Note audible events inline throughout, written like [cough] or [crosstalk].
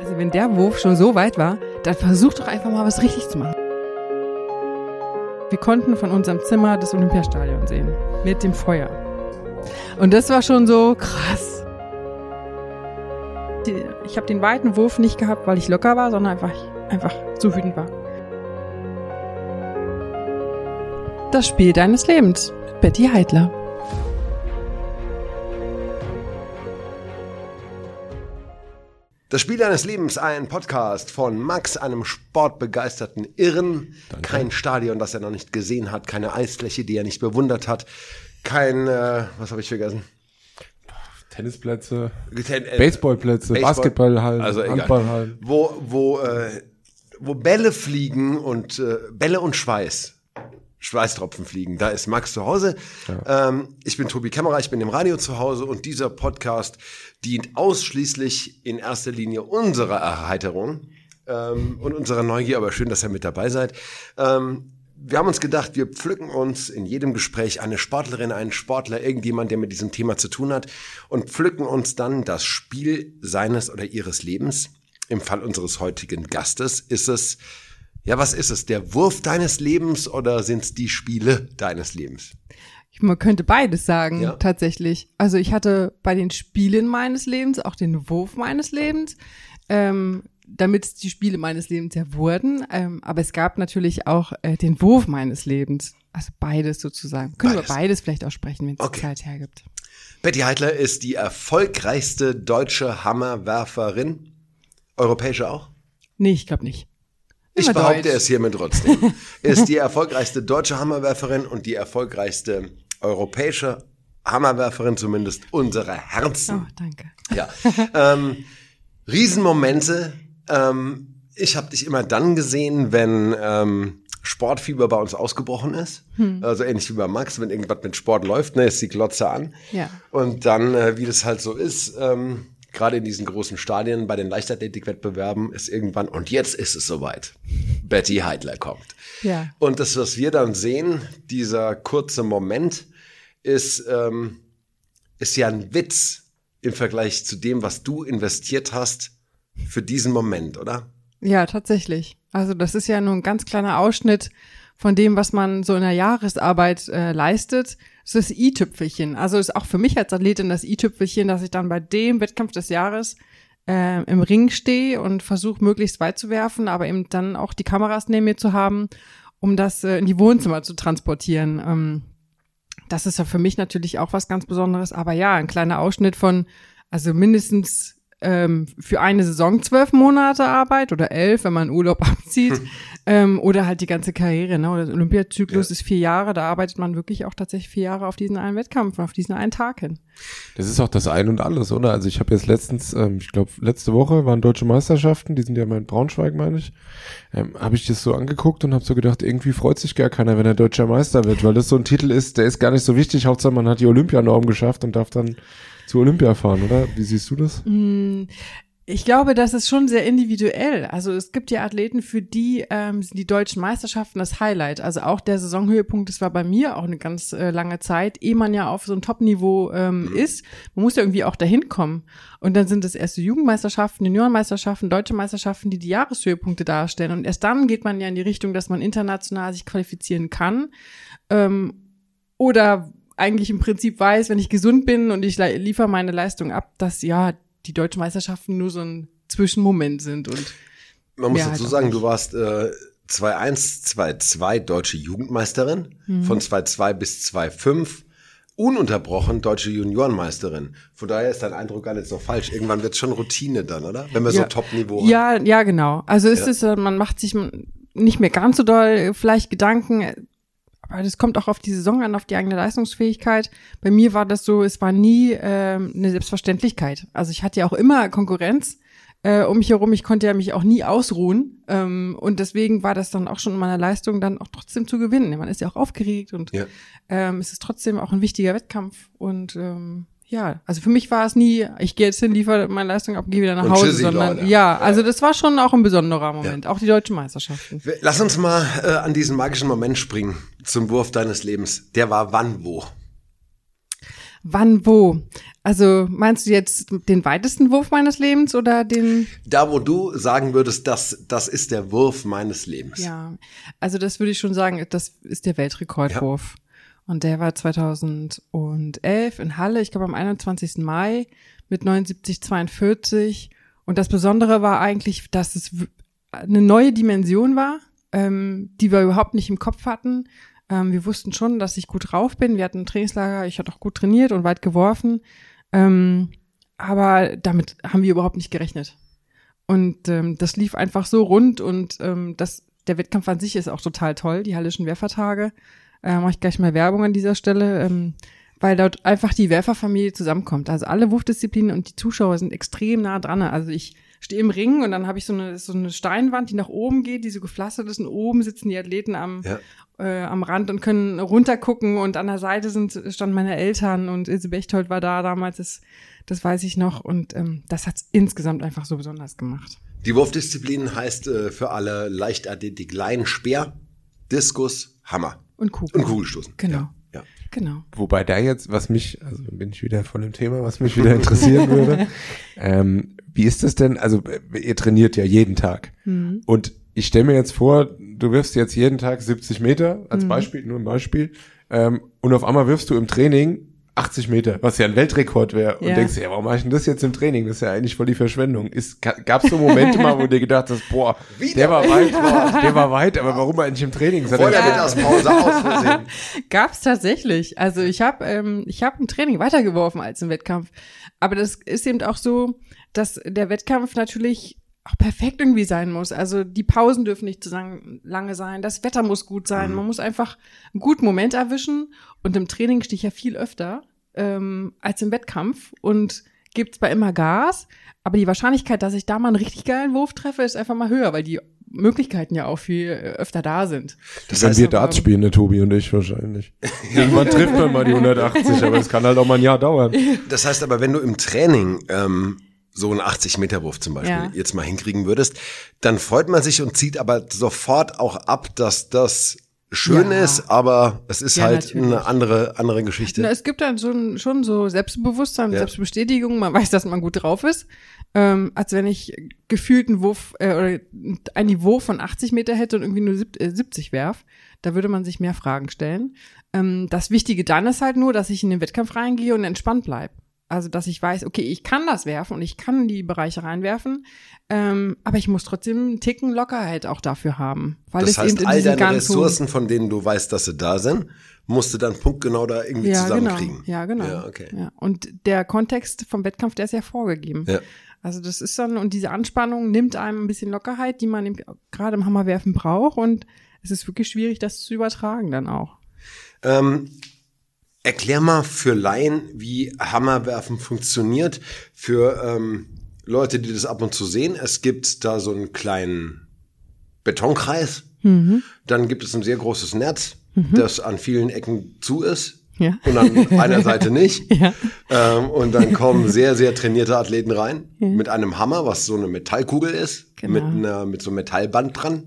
Also wenn der Wurf schon so weit war, dann versuch doch einfach mal was richtig zu machen. Wir konnten von unserem Zimmer das Olympiastadion sehen. Mit dem Feuer. Und das war schon so krass. Ich habe den weiten Wurf nicht gehabt, weil ich locker war, sondern einfach, einfach so wütend war. Das Spiel deines Lebens. Betty Heidler. Das Spiel deines Lebens, ein Podcast von Max, einem sportbegeisterten Irren. Danke. Kein Stadion, das er noch nicht gesehen hat, keine Eisfläche, die er nicht bewundert hat, kein, äh, was habe ich vergessen? Tennisplätze, Ten äh, Baseballplätze, Baseball, Basketballhallen, also Handballhallen. Wo, wo, äh, wo Bälle fliegen und äh, Bälle und Schweiß. Schweißtropfen fliegen. Da ist Max zu Hause. Ja. Ähm, ich bin Tobi Kämmerer, ich bin im Radio zu Hause und dieser Podcast dient ausschließlich in erster Linie unserer Erheiterung ähm, und unserer Neugier. Aber schön, dass ihr mit dabei seid. Ähm, wir haben uns gedacht, wir pflücken uns in jedem Gespräch eine Sportlerin, einen Sportler, irgendjemand, der mit diesem Thema zu tun hat und pflücken uns dann das Spiel seines oder ihres Lebens. Im Fall unseres heutigen Gastes ist es, ja, was ist es? Der Wurf deines Lebens oder sind es die Spiele deines Lebens? Man könnte beides sagen, ja. tatsächlich. Also ich hatte bei den Spielen meines Lebens auch den Wurf meines Lebens. Ähm, damit es die Spiele meines Lebens ja wurden. Ähm, aber es gab natürlich auch äh, den Wurf meines Lebens. Also beides sozusagen. Können beides. wir beides vielleicht auch sprechen, wenn es okay. die Zeit hergibt. Betty Heidler ist die erfolgreichste deutsche Hammerwerferin. Europäische auch? Nee, ich glaube nicht. Ich behaupte es hiermit trotzdem. ist die erfolgreichste deutsche Hammerwerferin und die erfolgreichste europäische Hammerwerferin, zumindest unsere Herzen. Oh, danke. Ja. Ähm, Riesenmomente, ähm, ich habe dich immer dann gesehen, wenn ähm, Sportfieber bei uns ausgebrochen ist. Hm. Also ähnlich wie bei Max, wenn irgendwas mit Sport läuft, ne, ist die Glotze an. Ja. Und dann, äh, wie das halt so ist, ähm, gerade in diesen großen Stadien bei den Leichtathletikwettbewerben ist irgendwann, und jetzt ist es soweit. Betty Heidler kommt. Ja. Und das, was wir dann sehen, dieser kurze Moment, ist, ähm, ist ja ein Witz im Vergleich zu dem, was du investiert hast für diesen Moment, oder? Ja, tatsächlich. Also das ist ja nur ein ganz kleiner Ausschnitt von dem, was man so in der Jahresarbeit äh, leistet. Ist das i-Tüpfelchen. Also ist auch für mich als Athletin das i-Tüpfelchen, dass ich dann bei dem Wettkampf des Jahres äh, im Ring stehe und versuche möglichst weit zu werfen, aber eben dann auch die Kameras neben mir zu haben, um das äh, in die Wohnzimmer zu transportieren. Ähm, das ist ja für mich natürlich auch was ganz Besonderes. Aber ja, ein kleiner Ausschnitt von, also mindestens ähm, für eine Saison zwölf Monate Arbeit oder elf, wenn man Urlaub [laughs] abzieht. Hm. [laughs] Ähm, oder halt die ganze Karriere, ne? Oder der Olympiazyklus ja. ist vier Jahre, da arbeitet man wirklich auch tatsächlich vier Jahre auf diesen einen Wettkampf, auf diesen einen Tag hin. Das ist auch das Ein und Alles, oder? Also ich habe jetzt letztens, ähm, ich glaube, letzte Woche waren deutsche Meisterschaften, die sind ja mal in Braunschweig, meine ich. Ähm, habe ich das so angeguckt und habe so gedacht, irgendwie freut sich gar keiner, wenn er deutscher Meister wird, weil das so ein Titel ist, der ist gar nicht so wichtig. Hauptsache man hat die Olympianorm geschafft und darf dann zu Olympia fahren, oder? Wie siehst du das? Mm, ich glaube, das ist schon sehr individuell. Also es gibt ja Athleten, für die ähm, sind die deutschen Meisterschaften das Highlight. Also auch der Saisonhöhepunkt, das war bei mir auch eine ganz äh, lange Zeit, ehe man ja auf so ein Top-Niveau ähm, mhm. ist. Man muss ja irgendwie auch dahin kommen. Und dann sind es erst die Jugendmeisterschaften, Juniorenmeisterschaften, deutsche Meisterschaften, die die Jahreshöhepunkte darstellen. Und erst dann geht man ja in die Richtung, dass man international sich qualifizieren kann. Ähm, oder eigentlich im Prinzip weiß, wenn ich gesund bin und ich liefere meine Leistung ab, dass ja die deutschen Meisterschaften nur so ein Zwischenmoment sind und man muss dazu halt sagen, du warst äh, 2-1, 2-2 deutsche Jugendmeisterin, mhm. von 2-2 bis 2-5 ununterbrochen deutsche Juniorenmeisterin. Von daher ist dein Eindruck gar nicht so falsch. Irgendwann wird es schon Routine dann, oder? Wenn wir ja, so Top-Niveau haben. Ja, ja, genau. Also ist ja. es, man macht sich nicht mehr ganz so doll vielleicht Gedanken, aber das kommt auch auf die Saison an, auf die eigene Leistungsfähigkeit. Bei mir war das so, es war nie ähm, eine Selbstverständlichkeit. Also ich hatte ja auch immer Konkurrenz äh, um mich herum. Ich konnte ja mich auch nie ausruhen. Ähm, und deswegen war das dann auch schon in meiner Leistung dann auch trotzdem zu gewinnen. Man ist ja auch aufgeregt und ja. ähm, es ist trotzdem auch ein wichtiger Wettkampf. Und ähm, ja, also für mich war es nie, ich gehe jetzt hin, liefere meine Leistung ab, gehe wieder nach Hause, sondern Leute. ja, also das war schon auch ein besonderer Moment, ja. auch die deutschen Meisterschaften. Lass uns mal äh, an diesen magischen Moment springen zum Wurf deines Lebens. Der war wann wo? Wann, wo? Also meinst du jetzt den weitesten Wurf meines Lebens oder den? Da, wo du sagen würdest, das, das ist der Wurf meines Lebens. Ja, also das würde ich schon sagen, das ist der Weltrekordwurf. Ja. Und der war 2011 in Halle, ich glaube am 21. Mai mit 79,42. Und das Besondere war eigentlich, dass es eine neue Dimension war, ähm, die wir überhaupt nicht im Kopf hatten. Ähm, wir wussten schon, dass ich gut drauf bin. Wir hatten ein Trainingslager, ich hatte auch gut trainiert und weit geworfen. Ähm, aber damit haben wir überhaupt nicht gerechnet. Und ähm, das lief einfach so rund und ähm, das, der Wettkampf an sich ist auch total toll, die Hallischen Werfertage. Äh, Mache ich gleich mal Werbung an dieser Stelle, ähm, weil dort einfach die Werferfamilie zusammenkommt. Also alle Wurfdisziplinen und die Zuschauer sind extrem nah dran. Also ich stehe im Ring und dann habe ich so eine, so eine Steinwand, die nach oben geht, die so gepflastert ist und oben sitzen die Athleten am, ja. äh, am Rand und können runtergucken und an der Seite sind, standen meine Eltern und Ilse Bechtold war da damals, das, das weiß ich noch und ähm, das hat es insgesamt einfach so besonders gemacht. Die Wurfdisziplin heißt äh, für alle Leichtathletik Lein, Speer, Diskus, Hammer. Und Kugel. Und Kugelstoßen. Genau. Ja. Ja. Genau. Wobei da jetzt, was mich, also bin ich wieder von dem Thema, was mich wieder interessieren würde. [laughs] Ähm, wie ist das denn? Also ihr trainiert ja jeden Tag. Mhm. Und ich stelle mir jetzt vor, du wirfst jetzt jeden Tag 70 Meter als mhm. Beispiel, nur ein Beispiel. Ähm, und auf einmal wirfst du im Training 80 Meter, was ja ein Weltrekord wäre. Und ja. denkst dir, ja, warum mache ich denn das jetzt im Training? Das ist ja eigentlich voll die Verschwendung. Gab es so Momente mal, wo du dir gedacht hast, boah, Wieder? der war weit, boah, der war weit, aber warum eigentlich im Training? Voll ja. mit aus Pause aus [laughs] Gab's tatsächlich. Also ich habe ähm, ich hab im Training weitergeworfen als im Wettkampf. Aber das ist eben auch so, dass der Wettkampf natürlich auch perfekt irgendwie sein muss. Also die Pausen dürfen nicht zu lange sein, das Wetter muss gut sein, mhm. man muss einfach einen guten Moment erwischen. Und im Training stehe ich ja viel öfter ähm, als im Wettkampf und gibt zwar immer Gas, aber die Wahrscheinlichkeit, dass ich da mal einen richtig geilen Wurf treffe, ist einfach mal höher, weil die Möglichkeiten ja auch viel öfter da sind. Das heißt, wir Darts spielen, der Tobi und ich wahrscheinlich. [laughs] Irgendwann trifft man mal die 180, aber es kann halt auch mal ein Jahr dauern. [laughs] Das heißt aber, wenn du im Training ähm, so einen 80-Meter-Wurf zum Beispiel ja. jetzt mal hinkriegen würdest, dann freut man sich und zieht aber sofort auch ab, dass das schön ja. ist, aber es ist ja, halt natürlich. eine andere, andere Geschichte. Na, es gibt dann so, schon so Selbstbewusstsein, ja. Selbstbestätigung, man [laughs] weiß, dass man gut drauf ist. Ähm, als wenn ich gefühlt einen Wurf äh, oder ein Niveau von 80 Meter hätte und irgendwie nur 70 äh, werf, da würde man sich mehr Fragen stellen. Ähm, das Wichtige dann ist halt nur, dass ich in den Wettkampf reingehe und entspannt bleibe. Also, dass ich weiß, okay, ich kann das werfen und ich kann die Bereiche reinwerfen, ähm, aber ich muss trotzdem einen Ticken Lockerheit auch dafür haben. Weil das es heißt, eben all deine Ressourcen, von denen du weißt, dass sie da sind, musst du dann punktgenau da irgendwie ja, genau. zusammenkriegen. Genau. Ja, genau. Ja, okay. Ja. Und der Kontext vom Wettkampf, der ist ja vorgegeben. Ja. Also das ist dann, und diese Anspannung nimmt einem ein bisschen Lockerheit, die man gerade im Hammerwerfen braucht und es ist wirklich schwierig, das zu übertragen dann auch. Ähm, Erklär mal für Laien, wie Hammerwerfen funktioniert. Für ähm, Leute, die das ab und zu sehen. Es gibt da so einen kleinen Betonkreis. Mhm. Dann gibt es ein sehr großes Netz, mhm. das an vielen Ecken zu ist. Ja. Und an einer Seite nicht. [laughs] Ja. Ähm, und dann kommen sehr, sehr trainierte Athleten rein ja. mit einem Hammer, was so eine Metallkugel ist, genau. mit, einer, mit so einem Metallband dran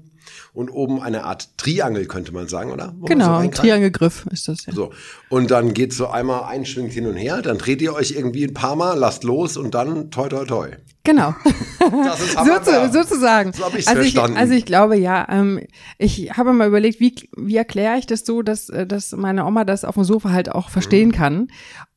und oben eine Art Triangel, könnte man sagen, oder? Wo genau, so Triangelgriff ist das ja. So. Und dann geht so einmal einschwingt hin und her, dann dreht ihr euch irgendwie ein paar Mal, lasst los und dann toi toi toi. Genau. Das ist [laughs] so zu, sozusagen. So habe ich also verstanden. Ich, also ich glaube ja, ähm, ich habe mal überlegt, wie, wie erkläre ich das so, dass, äh, dass meine Oma das auf dem Sofa halt auch verstehen mhm. kann.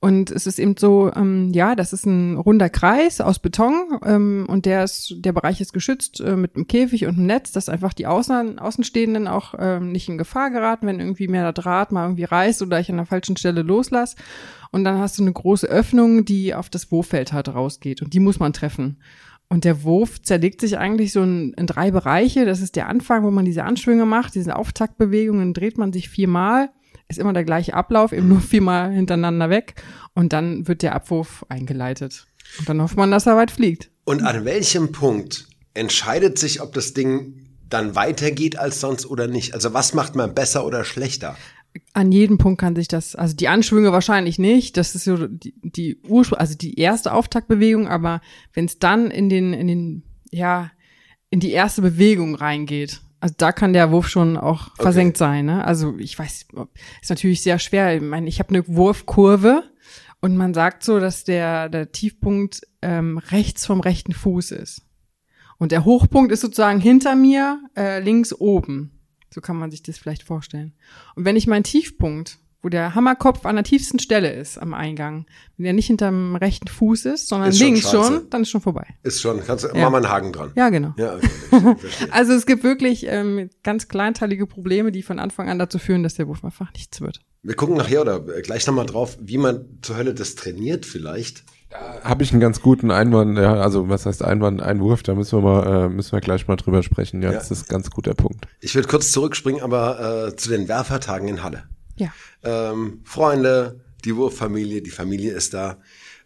Und es ist eben so, ähm, ja, das ist ein runder Kreis aus Beton ähm, und der ist, der Bereich ist geschützt äh, mit einem Käfig und einem Netz, dass einfach die Außen, Außenstehenden auch ähm, nicht in Gefahr geraten, wenn irgendwie mehr der Draht mal irgendwie reißt oder ich an der falschen Stelle loslasse. Und dann hast du eine große Öffnung, die auf das Wurffeld halt rausgeht und die muss man treffen. Und der Wurf zerlegt sich eigentlich so in, in drei Bereiche. Das ist der Anfang, wo man diese Anschwünge macht, diese Auftaktbewegungen, dreht man sich viermal ist immer der gleiche Ablauf, eben nur viermal hintereinander weg und dann wird der Abwurf eingeleitet. Und dann hofft man, dass er weit fliegt. Und an welchem Punkt entscheidet sich, ob das Ding dann weitergeht als sonst oder nicht? Also was macht man besser oder schlechter? An jedem Punkt kann sich das, also die Anschwünge wahrscheinlich nicht. Das ist so die, die Ursprung, also die erste Auftaktbewegung, aber wenn es dann in den, in den, ja, in die erste Bewegung reingeht, also da kann der Wurf schon auch okay. versenkt sein. Ne? Also ich weiß, ist natürlich sehr schwer. Ich meine, ich habe eine Wurfkurve Und man sagt so, dass der, der Tiefpunkt ähm, rechts vom rechten Fuß ist. Und der Hochpunkt ist sozusagen hinter mir, äh, links oben. So kann man sich das vielleicht vorstellen. Und wenn ich meinen Tiefpunkt, wo der Hammerkopf an der tiefsten Stelle ist am Eingang, wenn der nicht hinterm rechten Fuß ist, sondern Ist schon links scheiße. schon, dann ist schon vorbei. Ist schon, kannst du Ja. mal einen Haken dran. Ja, genau. Ja, okay. [laughs] Also es gibt wirklich ähm, ganz kleinteilige Probleme, die von Anfang an dazu führen, dass der Wurf einfach nichts wird. Wir gucken nachher oder gleich nochmal drauf, wie man zur Hölle das trainiert vielleicht. Habe ich einen ganz guten Einwand, ja, also was heißt Einwand, Einwurf, da müssen wir mal, äh, müssen wir gleich mal drüber sprechen. Ja, Ja. das ist ein ganz guter Punkt. Ich würde kurz zurückspringen, aber äh, zu den Werfertagen in Halle. Ja. Ähm, Freunde, die Wurffamilie, die Familie ist da.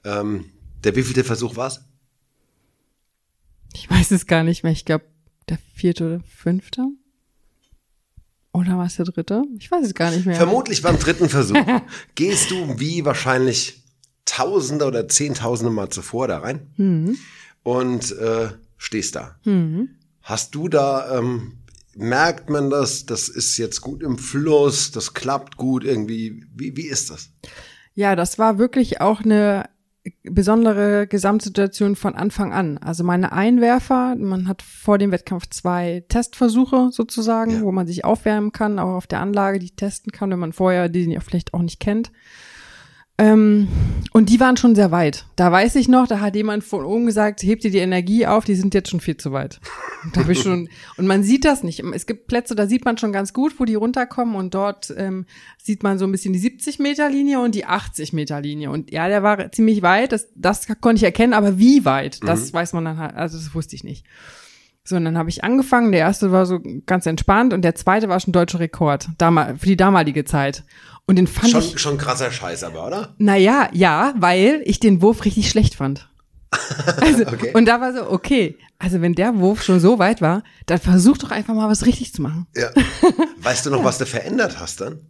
Ähm, der wievielte Versuch war's? Ich weiß es gar nicht mehr. Ich glaube, der vierte oder fünfte. Oder war es der dritte? Ich weiß es gar nicht mehr. Vermutlich beim dritten Versuch. [laughs] Gehst du wie wahrscheinlich Tausende oder Zehntausende Mal zuvor da rein Mhm. und äh, stehst da. Hast du da, ähm, merkt man das, das ist jetzt gut im Fluss, das klappt gut irgendwie. Wie, wie ist das? Ja, das war wirklich auch eine besondere Gesamtsituation von Anfang an. Also meine Einwerfer, man hat vor dem Wettkampf zwei Testversuche sozusagen, Ja. wo man sich aufwärmen kann, auch auf der Anlage, die testen kann, wenn man vorher die vielleicht auch nicht kennt. Ähm, und die waren schon sehr weit. Da weiß ich noch, da hat jemand von oben gesagt, hebt dir die Energie auf, die sind jetzt schon viel zu weit. Und Da hab ich schon, [laughs] und man sieht das nicht. Es gibt Plätze, da sieht man schon ganz gut, wo die runterkommen und dort ähm, sieht man so ein bisschen die 70 Meter Linie und die 80 Meter Linie. Und ja, der war ziemlich weit, das, das konnte ich erkennen, aber wie weit, das weiß man dann halt, also das wusste ich nicht. So, und dann habe ich angefangen. Der erste war so ganz entspannt und der zweite war schon deutscher Rekord, damal, für die damalige Zeit. Und den fand ich. Schon, schon krasser Scheiß aber, oder? Naja, ja, weil ich den Wurf richtig schlecht fand. [laughs] Also, Okay. Und da war so, okay, also wenn der Wurf schon so weit war, dann versuch doch einfach mal was richtig zu machen. Ja. [laughs] Weißt du noch, was du verändert hast dann?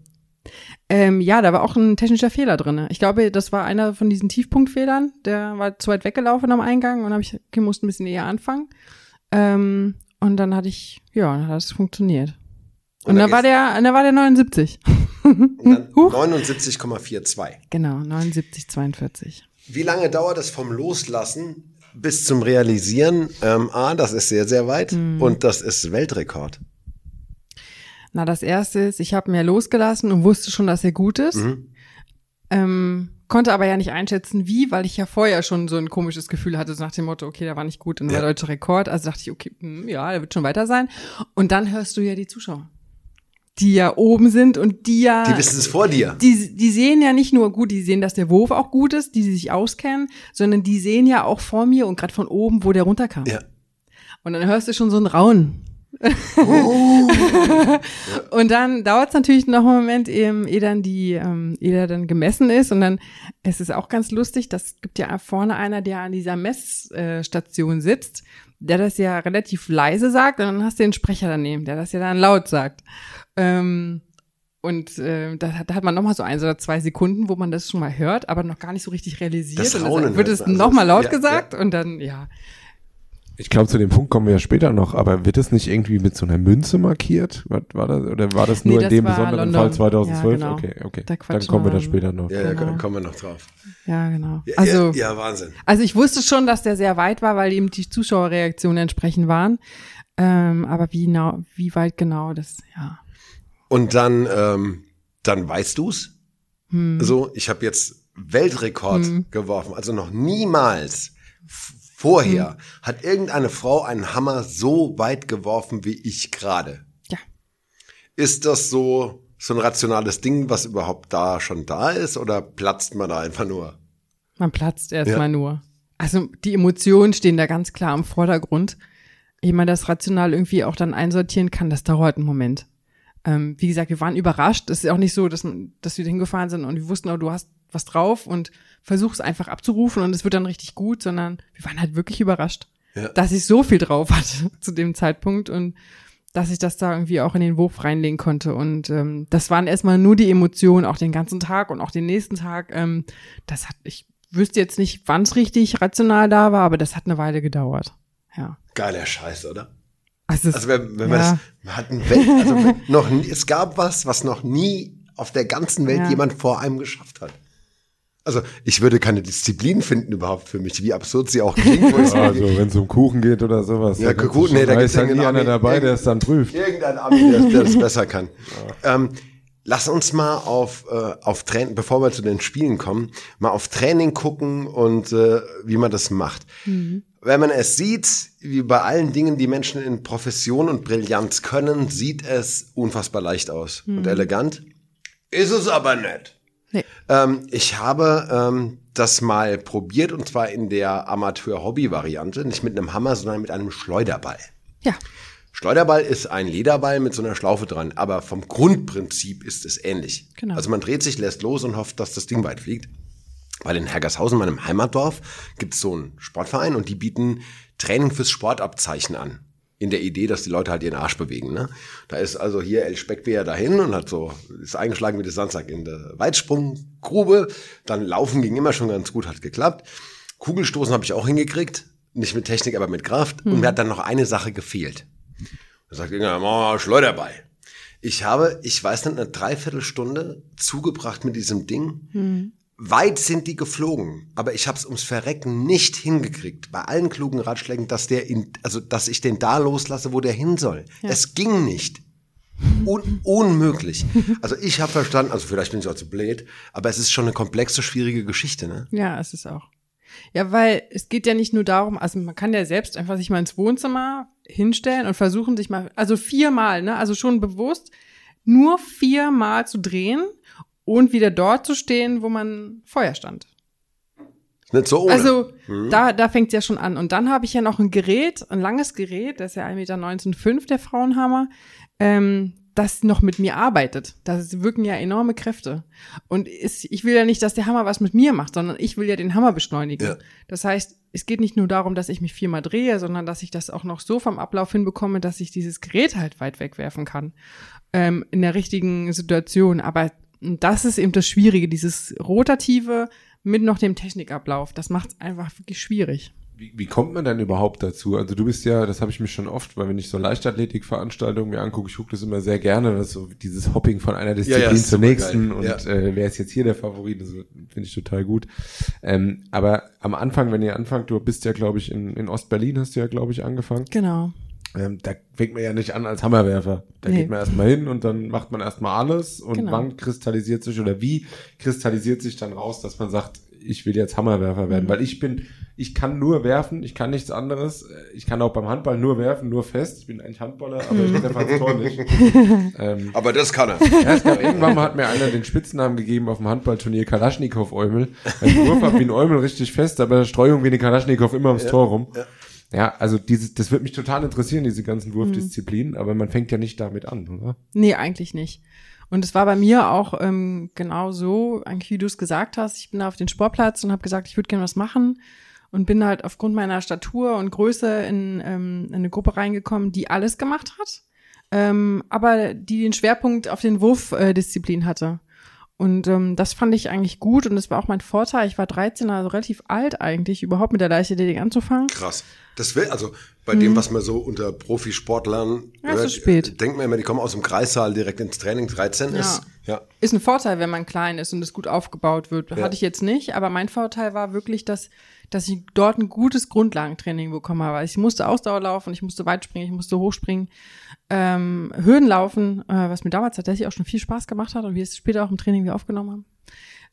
Ähm, ja, da war auch ein technischer Fehler drin. Ich glaube, das war einer von diesen Tiefpunktfehlern. Der war zu weit weggelaufen am Eingang und habe ich okay, musste ein bisschen eher anfangen. Ähm, und dann hatte ich, ja, dann hat es funktioniert. Und, Und dann dann war der, dann war der 79. Und dann [laughs] Huch. 79,42. Genau, 79, 42. Wie lange dauert es vom Loslassen bis zum Realisieren? Ähm, A, das ist sehr, sehr weit Hm. und das ist Weltrekord. Na, das erste ist, ich habe mir losgelassen und wusste schon, dass er gut ist. Mhm. Ähm, konnte aber ja nicht einschätzen, wie, weil ich ja vorher schon so ein komisches Gefühl hatte, so nach dem Motto, okay, der war nicht gut und Ja. war deutscher Rekord. Also dachte ich, okay, hm, ja, der wird schon weiter sein. Und dann hörst du ja die Zuschauer, die ja oben sind und die ja. Die wissen es vor dir. die, die sehen ja nicht nur gut, die sehen, dass der Wurf auch gut ist, die sich auskennen, sondern die sehen ja auch vor mir und gerade von oben, wo der runterkam. Ja. Und dann hörst du schon so ein Raunen. [laughs] und dann dauert es natürlich noch einen Moment, eben, ehe dann die, ähm, ehe der dann gemessen ist. Und dann es ist auch ganz lustig, das gibt ja vorne einer, der an dieser Messstation sitzt, der das ja relativ leise sagt, und dann hast du den Sprecher daneben, der das ja dann laut sagt. Ähm, und äh, da, hat- da hat man noch mal so eins oder zwei Sekunden, wo man das schon mal hört, aber noch gar nicht so richtig realisiert. Das und dann wird es also noch mal das- laut ja, gesagt und dann, ja. Ich glaube, zu dem Punkt kommen wir ja später noch, aber wird das nicht irgendwie mit so einer Münze markiert? Was war das? Oder war das Nee, nur das in dem besonderen London. Fall 2012? Ja, genau. Okay, okay. Da Dann kommen wir da später noch. Ja, ja, Genau. kommen wir noch drauf. Ja, genau. Ja, Also, ja, ja, Wahnsinn. also ich wusste schon, dass der sehr weit war, weil eben die Zuschauerreaktionen entsprechend waren. Ähm, aber wie, genau, wie weit genau, das, ja. Und dann, ähm, dann weißt du's. Hm. So, ich habe jetzt Weltrekord Hm. geworfen. Also noch niemals vorher Hm. hat irgendeine Frau einen Hammer so weit geworfen wie ich gerade. Ja. Ist das so, so ein rationales Ding, was überhaupt da schon da ist oder platzt man da einfach nur? Man platzt erstmal Ja. nur. Also die Emotionen stehen da ganz klar im Vordergrund. Wie man das rational irgendwie auch dann einsortieren kann, das dauert einen Moment. Ähm, wie gesagt, wir waren überrascht. Es ist auch nicht so, dass, dass wir hingefahren sind und wir wussten, oh, du hast was drauf und versuchst einfach abzurufen und es wird dann richtig gut, sondern wir waren halt wirklich überrascht, Ja. dass ich so viel drauf hatte [laughs] zu dem Zeitpunkt und dass ich das da irgendwie auch in den Wurf reinlegen konnte. Und ähm, das waren erstmal nur die Emotionen, auch den ganzen Tag und auch den nächsten Tag. Ähm, das hat, ich wüsste jetzt nicht, wann es richtig rational da war, aber das hat eine Weile gedauert. Ja. Geiler Scheiß, oder? Also, es, Also wenn, wenn man ja. das, man hat ein Welt, also noch nie, es gab was, was noch nie auf der ganzen Welt Ja. jemand vor einem geschafft hat. Also ich würde keine Disziplin finden überhaupt für mich, wie absurd sie auch klingt. Ja, also wenn es um Kuchen geht oder sowas. Ja, Kuchen, nee, da gibt's ist ja nie einer dabei, der es dann prüft. Irgendein Ami, der, der das [laughs] besser kann. Ähm, lass uns mal auf, äh, auf Training, bevor wir zu den Spielen kommen, mal auf Training gucken und äh, wie man das macht. Wenn man es sieht, wie bei allen Dingen, die Menschen in Profession und Brillanz können, sieht es unfassbar leicht aus und elegant. Ist es aber nicht. Nee. Ähm, ich habe ähm, das mal probiert und zwar in der Amateur-Hobby-Variante, nicht mit einem Hammer, sondern mit einem Schleuderball. Ja. Schleuderball ist ein Lederball mit so einer Schlaufe dran, aber vom Grundprinzip ist es ähnlich. Genau. Also man dreht sich, lässt los und hofft, dass das Ding weit fliegt. Weil in Hergershausen, meinem Heimatdorf, gibt es so einen Sportverein und die bieten Training fürs Sportabzeichen an. In der Idee, dass die Leute halt ihren Arsch bewegen. Ne? Da ist also hier El Speckwehr dahin und hat so, ist eingeschlagen wie das Sandsack in der Weitsprunggrube. Dann laufen ging immer schon ganz gut, hat geklappt. Kugelstoßen habe ich auch hingekriegt. Nicht mit Technik, aber mit Kraft. Und mir hat dann noch eine Sache gefehlt. Da sagt irgendwer, oh, Schleuderball. Ich habe, ich weiß nicht, eine Dreiviertelstunde zugebracht mit diesem Ding. Weit sind die geflogen, aber ich habe es ums Verrecken nicht hingekriegt. Bei allen klugen Ratschlägen, dass der in, also dass ich den da loslasse, wo der hin soll. Es ging nicht. Un unmöglich. [laughs] Also ich habe verstanden, also vielleicht bin ich auch zu blöd, aber es ist schon eine komplexe, schwierige Geschichte, ne? Ja, es ist auch. Ja, weil es geht ja nicht nur darum, also man kann ja selbst einfach sich mal ins Wohnzimmer hinstellen und versuchen sich mal, also viermal, ne, also schon bewusst, nur viermal zu drehen und wieder dort zu stehen, wo man vorher stand. Nicht so ohne. Also da, da fängt ja schon an. Und dann habe ich ja noch ein Gerät, ein langes Gerät, das ist ja 1,19,5 Meter, der Frauenhammer, ähm, das noch mit mir arbeitet. Das wirken ja enorme Kräfte. Und ist, ich will ja nicht, dass der Hammer was mit mir macht, sondern ich will ja den Hammer beschleunigen. Ja. Das heißt, es geht nicht nur darum, dass ich mich viermal drehe, sondern dass ich das auch noch so vom Ablauf hinbekomme, dass ich dieses Gerät halt weit wegwerfen kann. Ähm, in der richtigen Situation. Aber das ist eben das Schwierige, dieses Rotative mit noch dem Technikablauf. Das macht es einfach wirklich schwierig. Wie, wie kommt man denn überhaupt dazu? Also du bist ja, das habe ich mich schon oft, weil wenn ich so Leichtathletikveranstaltungen mir angucke, ich gucke das immer sehr gerne, das ist so dieses Hopping von einer Disziplin ja, ist zur nächsten und Ja. äh, wer ist jetzt hier der Favorit, das finde ich total gut. Ähm, aber am Anfang, wenn ihr anfangt, du bist ja, glaube ich, in, in Ostberlin hast du ja, glaube ich, angefangen. Genau. Ähm, da fängt man ja nicht an als Hammerwerfer. Da Nee. geht man erstmal hin und dann macht man erstmal alles und Genau. wann kristallisiert sich oder wie kristallisiert sich dann raus, dass man sagt, ich will jetzt Hammerwerfer werden, Mhm. weil ich bin, ich kann nur werfen, ich kann nichts anderes. Ich kann auch beim Handball nur werfen, nur fest. Ich bin eigentlich Handballer, aber ich treffe ans Tor nicht. [laughs] ähm, Aber das kann er. ja, es gab, irgendwann mal hat mir einer den Spitznamen gegeben auf dem Handballturnier Kalaschnikow-Eumel. Weil ich Wurf hab wie ein Eumel richtig fest, aber Streuung wie eine Kalaschnikow immer ums Tor rum. Ja. Also dieses, das wird mich total interessieren, diese ganzen Wurfdisziplinen, aber man fängt ja nicht damit an, oder? Nee, eigentlich nicht. Und es war bei mir auch ähm, genau so, eigentlich wie du es gesagt hast. Ich bin da auf den Sportplatz und habe gesagt, ich würde gerne was machen und bin halt aufgrund meiner Statur und Größe in, ähm, in eine Gruppe reingekommen, die alles gemacht hat, ähm, aber die den Schwerpunkt auf den Wurfdisziplin äh, hatte. Und ähm, das fand ich eigentlich gut und das war auch mein Vorteil. Ich war 13, also relativ alt eigentlich, überhaupt mit der Leichtathletik anzufangen. Krass. Das will, also bei dem, was man so unter Profisportlern Mhm. Ja, hört, spät. äh, denkt man immer, die kommen aus dem Kreissaal direkt ins Training. 13 Ja. ist, ja. Ist ein Vorteil, wenn man klein ist und es gut aufgebaut wird. Hatte ich jetzt nicht, aber mein Vorteil war wirklich, dass, dass ich dort ein gutes Grundlagentraining bekommen habe. Ich musste Ausdauer laufen, ich musste weit springen, ich musste hochspringen, ähm, Hürden laufen, äh, was mir damals tatsächlich auch schon viel Spaß gemacht hat und wir es später auch im Training wieder aufgenommen haben.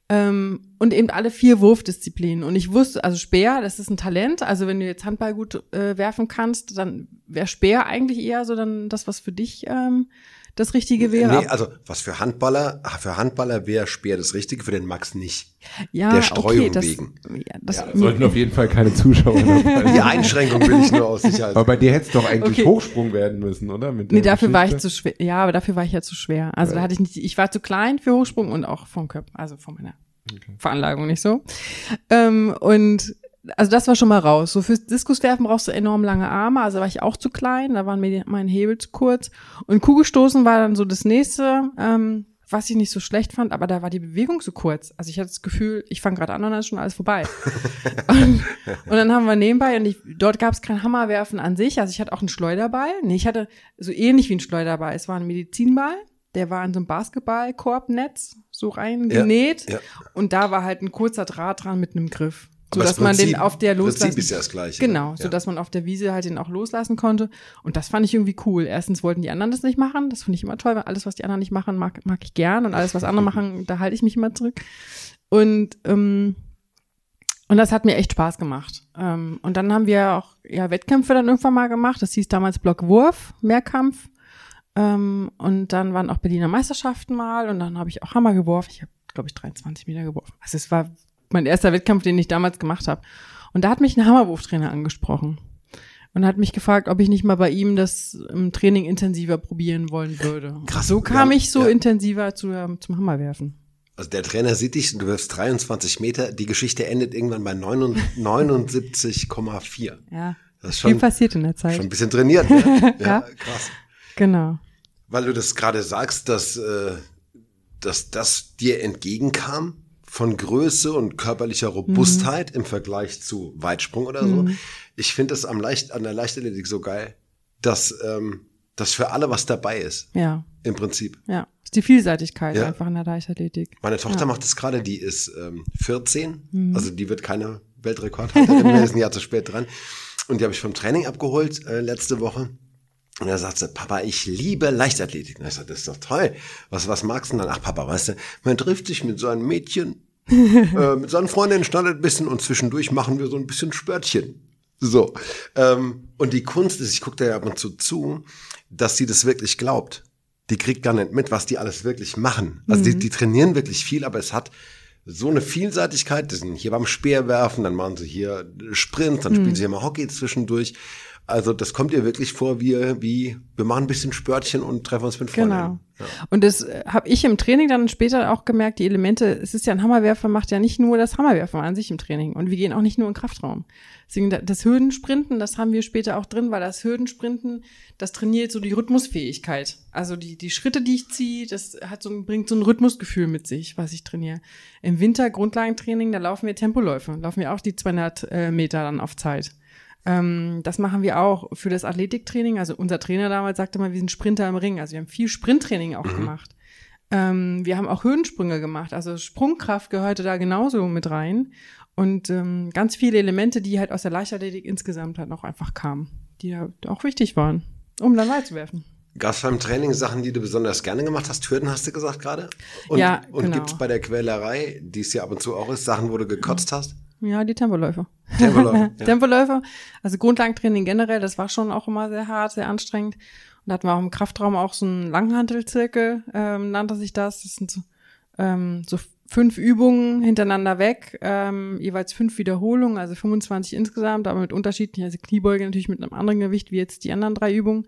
Ähm, und eben alle vier Wurfdisziplinen. Und ich wusste, also Speer, das ist ein Talent. Also wenn du jetzt Handball gut äh, werfen kannst, dann wäre Speer eigentlich eher so dann das, was für dich ähm, das Richtige wäre. Nee, also was für Handballer, für Handballer wäre Speer das Richtige, für den Max nicht. ja, der Streuung das, wegen. Ja, das, Da sollten auf jeden Fall keine Zuschauer dabei [laughs] Die. Einschränkung will ich nur aus Sicherheit. Aber bei dir hätte es doch eigentlich Okay. Hochsprung werden müssen, oder? Mit Nee, dafür war ich Geschichte? zu schwer. Ja, aber dafür war ich ja zu schwer. Also da hatte ich nicht, ich war zu klein für Hochsprung und auch vom Körper, also von meiner Veranlagung nicht so. Ähm, und also das war schon mal raus. So fürs Diskuswerfen brauchst du enorm lange Arme, also war ich auch zu klein, da waren mir die, mein Hebel zu kurz. Und Kugelstoßen war dann so das nächste, ähm, was ich nicht so schlecht fand, aber da war die Bewegung so kurz. Also ich hatte das Gefühl, ich fange gerade an und dann ist schon alles vorbei. [laughs] und, und dann haben wir nebenbei, und ich, dort gab es kein Hammerwerfen an sich, also ich hatte auch einen Schleuderball. Nee, ich hatte so ähnlich wie ein Schleuderball. Es war ein Medizinball. der war in so einem Basketballkorbnetz so reingenäht. Ja, ja. Und da war halt ein kurzer Draht dran mit einem Griff. So dass das man den auf der loslassen ist ja das gleiche. Genau, ne? so Ja. dass man auf der Wiese halt den auch loslassen konnte. Und das fand ich irgendwie cool. Erstens wollten die anderen das nicht machen. Das finde ich immer toll, weil alles, was die anderen nicht machen, mag, mag ich gern. Und alles, was andere [laughs] machen, da halte ich mich immer zurück. Und, ähm, und das hat mir echt Spaß gemacht. Ähm, und dann haben wir auch ja, Wettkämpfe dann irgendwann mal gemacht. Das hieß damals Blockwurf, Mehrkampf. Ähm, und dann waren auch Berliner Meisterschaften mal. Und dann habe ich auch Hammer geworfen. Ich habe, glaube ich, 23 Meter geworfen. Also es war mein erster Wettkampf, den ich damals gemacht habe. Und da hat mich ein Hammerwurftrainer angesprochen und hat mich gefragt, ob ich nicht mal bei ihm das im Training intensiver probieren wollen würde. Krass. So kam Ja, ich so ja. intensiver zu, ähm, zum Hammerwerfen. Also der Trainer sieht dich und du wirfst 23 Meter. Die Geschichte endet irgendwann bei 79,4. [laughs] Ja. Das ist Viel schon, passiert in der Zeit. schon ein bisschen trainiert. Ne? [laughs] Ja. krass. Genau. Weil du das gerade sagst, dass, äh, dass das dir entgegenkam von Größe und körperlicher Robustheit Mhm. im Vergleich zu Weitsprung oder so. Ich finde das am Leicht, an der Leichtathletik so geil, dass, ähm, dass für alle was dabei ist, Ja, im Prinzip. ja. Ist die Vielseitigkeit Ja. einfach in der Leichtathletik. Meine Tochter Ja. macht das gerade, die ist ähm, 14, Mhm. also die wird keine Weltrekordhalterin mehr, [laughs] ist ein Jahr zu spät dran. Und die habe ich vom Training abgeholt äh, letzte Woche. Und er sagt sie, Papa, ich liebe Leichtathletik. Und ich sage, das ist doch toll. Was, was magst du denn dann? Ach, Papa, weißt du, man trifft sich mit seinen Mädchen, äh, mit seinen Freundinnen schnallt ein bisschen und zwischendurch machen wir so ein bisschen Spörtchen. So. Ähm, und die Kunst ist, ich gucke da ja ab und zu zu, dass sie das wirklich glaubt. Die kriegt gar nicht mit, was die alles wirklich machen. Also die, die trainieren wirklich viel, aber es hat so eine Vielseitigkeit. Die sind hier beim Speerwerfen, dann machen sie hier Sprints, dann spielen sie hier mal Hockey zwischendurch. Also das kommt ihr wirklich vor, wie, wie wir machen ein bisschen Spörtchen und treffen uns mit Freunden. Genau. Und das äh, habe ich im Training dann später auch gemerkt, die Elemente, es ist ja ein Hammerwerfer, macht ja nicht nur das Hammerwerfen an sich im Training. Und wir gehen auch nicht nur in Kraftraum. Deswegen da- das Hürdensprinten, das haben wir später auch drin, weil das Hürdensprinten, das trainiert so die Rhythmusfähigkeit. Also die, die Schritte, die ich ziehe, das hat so, bringt so ein Rhythmusgefühl mit sich, was ich trainiere. Im Winter Grundlagentraining, da laufen wir Tempoläufe, laufen wir auch die 200 äh, Meter dann auf Zeit. Ähm, das machen wir auch für das Athletiktraining. Also unser Trainer damals sagte mal, wir sind Sprinter im Ring. Also wir haben viel Sprinttraining auch gemacht. Ähm, wir haben auch Höhensprünge gemacht. Also Sprungkraft gehörte da genauso mit rein. Und ähm, ganz viele Elemente, die halt aus der Leichtathletik insgesamt halt noch einfach kamen, die ja auch wichtig waren, um dann Ball zu werfen. Gab es beim Training Sachen, die du besonders gerne gemacht hast? Hürden hast du gesagt gerade? Und, Ja, Und genau. gibt's bei der Quälerei, die es ja ab und zu auch ist, Sachen, wo du gekotzt hast? Ja, die Tempoläufe. Tempoläufe, [laughs] ja. Tempoläufe. Also Grundlagentraining generell, das war schon auch immer sehr hart, sehr anstrengend. Und da hatten wir auch im Kraftraum auch so einen Langhantelzirkel, ähm, nannte sich das. Das sind so, ähm, so fünf Übungen hintereinander weg, ähm, jeweils fünf Wiederholungen, also 25 insgesamt, aber mit unterschiedlichen, also Kniebeuge natürlich mit einem anderen Gewicht wie jetzt die anderen drei Übungen.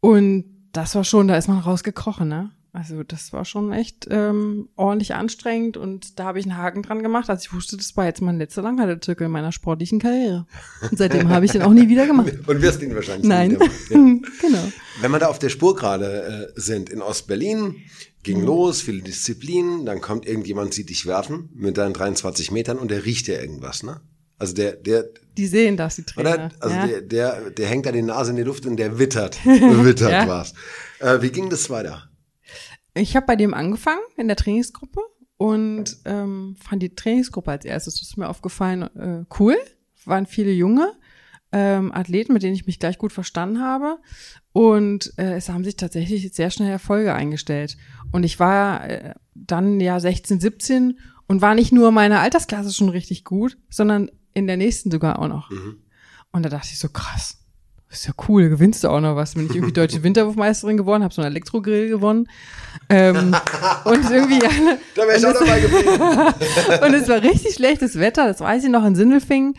Und das war schon, da ist man rausgekrochen, ne? Also das war schon echt ähm, ordentlich anstrengend und da habe ich einen Haken dran gemacht. Also ich wusste, das war jetzt mein letzter Langhantelzirkel in meiner sportlichen Karriere. Und seitdem habe ich den auch nie wieder gemacht. [laughs] Und wirst ihn wahrscheinlich Nein. nie wieder machen. Ja. [laughs] genau. Wenn wir da auf der Spur gerade äh, sind, in Ostberlin, ging Mhm. los, viele Disziplinen, dann kommt irgendjemand, sieht dich werfen mit deinen 23 Metern und der riecht ja irgendwas, ne? Also der, der, Die sehen das, die Trainer. oder? Also ja. der, der, der hängt da die Nase in die Luft und der wittert, [laughs] wittert Ja. was. Äh, wie ging das weiter? Ich habe bei dem angefangen in der Trainingsgruppe und ähm, fand die Trainingsgruppe als erstes, das ist mir aufgefallen, äh, cool. Waren viele junge ähm, Athleten, mit denen ich mich gleich gut verstanden habe. Und äh, es haben sich tatsächlich sehr schnell Erfolge eingestellt. Und ich war äh, dann ja 16, 17 und war nicht nur meine Altersklasse schon richtig gut, sondern in der nächsten sogar auch noch. Und da dachte ich so, krass. Das ist ja cool, gewinnst du auch noch was. Bin ich irgendwie deutsche [laughs] Winterwurfmeisterin geworden, habe so einen Elektrogrill gewonnen. Ähm, und irgendwie, [laughs] [laughs] Da wäre ich auch dabei geblieben. und es war richtig schlechtes Wetter, das weiß ich noch in Sindelfingen.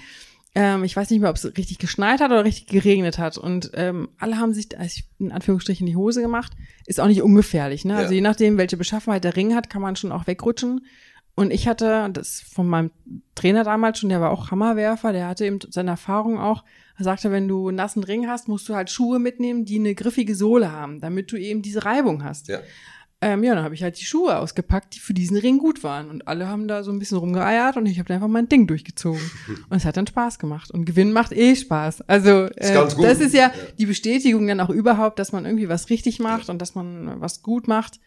Ähm, ich weiß nicht mehr, ob es richtig geschneit hat oder richtig geregnet hat. Und ähm, alle haben sich, also in Anführungsstrichen, die Hose gemacht. Ist auch nicht ungefährlich, ne? Also Ja. je nachdem, welche Beschaffenheit der Ring hat, kann man schon auch wegrutschen. Und ich hatte, das von meinem Trainer damals schon, der war auch Hammerwerfer, der hatte eben seine Erfahrung auch. Er sagte, wenn du einen nassen Ring hast, musst du halt Schuhe mitnehmen, die eine griffige Sohle haben, damit du eben diese Reibung hast. Ja. ähm, ja, dann habe ich halt die Schuhe ausgepackt, die für diesen Ring gut waren. Und alle haben da so ein bisschen rumgeeiert und ich habe einfach mein Ding durchgezogen. [laughs] Und es hat dann Spaß gemacht. Und Gewinnen macht eh Spaß. Also äh, gut. das ist ja, die Bestätigung dann auch überhaupt, dass man irgendwie was richtig macht und dass man was gut macht.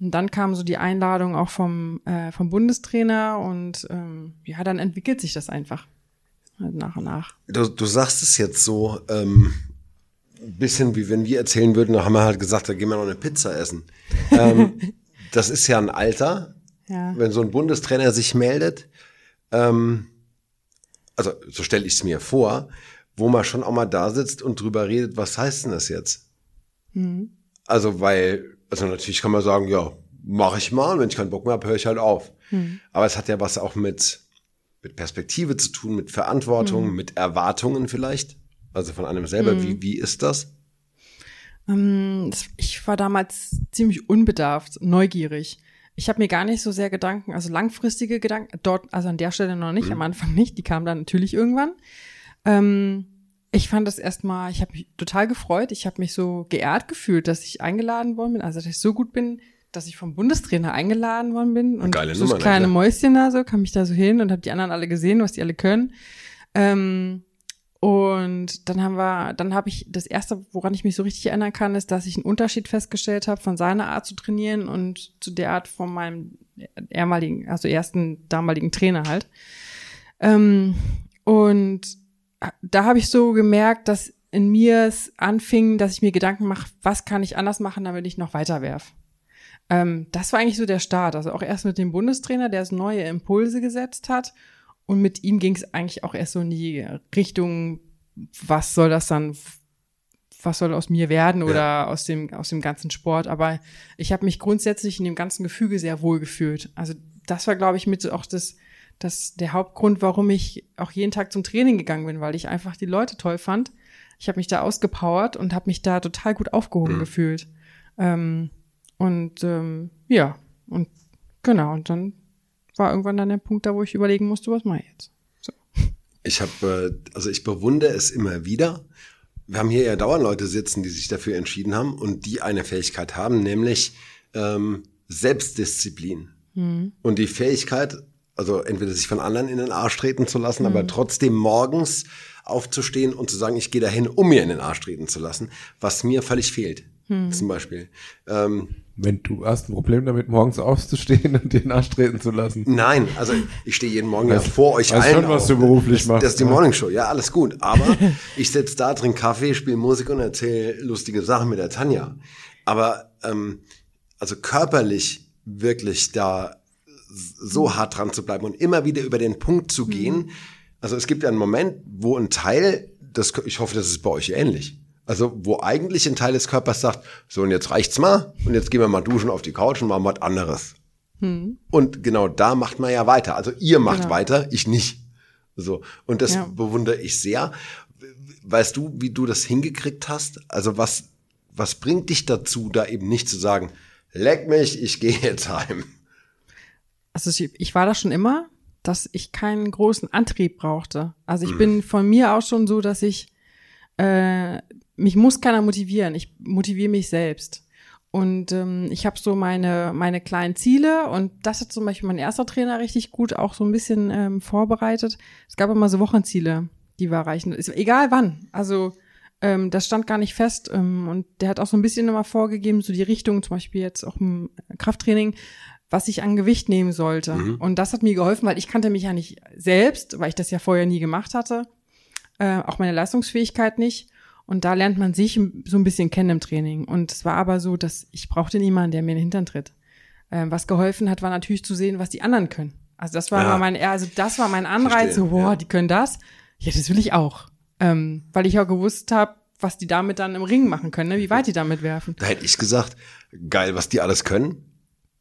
Und dann kam so die Einladung auch vom, äh, vom Bundestrainer und ähm, ja, dann entwickelt sich das einfach. Halt nach und nach. Du, du sagst es jetzt so, ähm, ein bisschen wie wenn wir erzählen würden, da haben wir halt gesagt, da gehen wir noch eine Pizza essen. ähm, [laughs] das ist ja ein Alter, Ja. wenn so ein Bundestrainer sich meldet, ähm, also so stelle ich es mir vor, wo man schon auch mal da sitzt und drüber redet, was heißt denn das jetzt? Also weil, also natürlich kann man sagen, ja, mache ich mal, wenn ich keinen Bock mehr habe, höre ich halt auf. Aber es hat ja was auch mit, mit Perspektive zu tun, mit Verantwortung, mit Erwartungen vielleicht. Also von einem selber, wie, wie ist das? Ähm, das- Ich war damals ziemlich unbedarft, neugierig. Ich habe mir gar nicht so sehr Gedanken, also langfristige Gedanken, dort, also an der Stelle noch nicht, am Anfang nicht, die kamen dann natürlich irgendwann. Ähm, ich fand das erstmal, ich habe mich total gefreut, ich habe mich so geehrt gefühlt, dass ich eingeladen worden bin, also dass ich so gut bin, dass ich vom Bundestrainer eingeladen worden bin und Geile so Nummer, das kleine ne? Mäuschen da so, kam ich da so hin und habe die anderen alle gesehen, was die alle können. Ähm, und dann haben wir, dann habe ich das erste, woran ich mich so richtig erinnern kann, ist, dass ich einen Unterschied festgestellt habe von seiner Art zu trainieren und zu der Art von meinem ehemaligen, also ersten damaligen Trainer halt. Ähm, und da habe ich so gemerkt, dass in mir es anfing, dass ich mir Gedanken mache, was kann ich anders machen, damit ich noch weiter werf. Ähm, das war eigentlich so der Start. Also auch erst mit dem Bundestrainer, der so neue Impulse gesetzt hat. Und mit ihm ging es eigentlich auch erst so in die Richtung, was soll das dann, was soll aus mir werden oder aus dem aus dem ganzen Sport. Aber ich habe mich grundsätzlich in dem ganzen Gefüge sehr wohl gefühlt. Also das war, glaube ich, mit auch das, das der Hauptgrund, warum ich auch jeden Tag zum Training gegangen bin, weil ich einfach die Leute toll fand. Ich habe mich da ausgepowert und habe mich da total gut aufgehoben gefühlt. Ähm, und ähm, ja, und genau, und dann war irgendwann dann der Punkt da, wo ich überlegen musste, was mache ich jetzt. So. Ich habe, äh, also ich bewundere es immer wieder. Wir haben hier ja dauernd Leute sitzen, die sich dafür entschieden haben und die eine Fähigkeit haben, nämlich ähm, Selbstdisziplin. Und die Fähigkeit, also entweder sich von anderen in den Arsch treten zu lassen, aber trotzdem morgens aufzustehen und zu sagen, ich gehe dahin, um mir in den Arsch treten zu lassen, was mir völlig fehlt. Zum Beispiel. Ähm, Wenn du hast ein Problem damit, morgens aufzustehen [laughs] und den Arsch treten zu lassen. Nein, also ich stehe jeden Morgen ja vor euch weiß allen. schon, was auf. du beruflich das, machst, Das ist die ne? Morning Show, ja, alles gut. Aber [laughs] ich sitze da, trinke Kaffee, spiele Musik und erzähle lustige Sachen mit der Tanja. Aber ähm, also körperlich wirklich da so hart dran zu bleiben und immer wieder über den Punkt zu gehen. Also es gibt ja einen Moment, wo ein Teil, das, ich hoffe, das ist bei euch ähnlich. Also wo eigentlich ein Teil des Körpers sagt, so und jetzt reicht's mal und jetzt gehen wir mal duschen auf die Couch und machen was anderes. Und genau da macht man ja weiter. Also ihr macht Genau. weiter, ich nicht. So. Und das Ja. bewundere ich sehr. Weißt du, wie du das hingekriegt hast? Also was, was bringt dich dazu, da eben nicht zu sagen, leck mich, ich gehe jetzt heim? Also ich, ich war da schon immer, dass ich keinen großen Antrieb brauchte. Also ich bin von mir aus schon so, dass ich, äh, mich muss keiner motivieren. Ich motiviere mich selbst. Und ähm, ich habe so meine, meine kleinen Ziele und das hat zum Beispiel mein erster Trainer richtig gut auch so ein bisschen ähm, vorbereitet. Es gab immer so Wochenziele, die wir erreichen. Ist egal wann. Also ähm, das stand gar nicht fest. Ähm, und der hat auch so ein bisschen immer vorgegeben, so die Richtung, zum Beispiel jetzt auch im Krafttraining, was ich an Gewicht nehmen sollte. Und das hat mir geholfen, weil ich kannte mich ja nicht selbst, weil ich das ja vorher nie gemacht hatte. Äh, auch meine Leistungsfähigkeit nicht. Und da lernt man sich so ein bisschen kennen im Training. Und es war aber so, dass ich brauchte niemanden, der mir in den Hintern tritt. Ähm, was geholfen hat, war natürlich zu sehen, was die anderen können. Also das war Ja. mein, also das war mein Anreiz, Verstehe, so, boah, ja. die können das. Ja, das will ich auch. Ähm, weil ich auch gewusst habe, was die damit dann im Ring machen können, ne? wie weit die damit werfen. Da hätte ich gesagt, geil, was die alles können.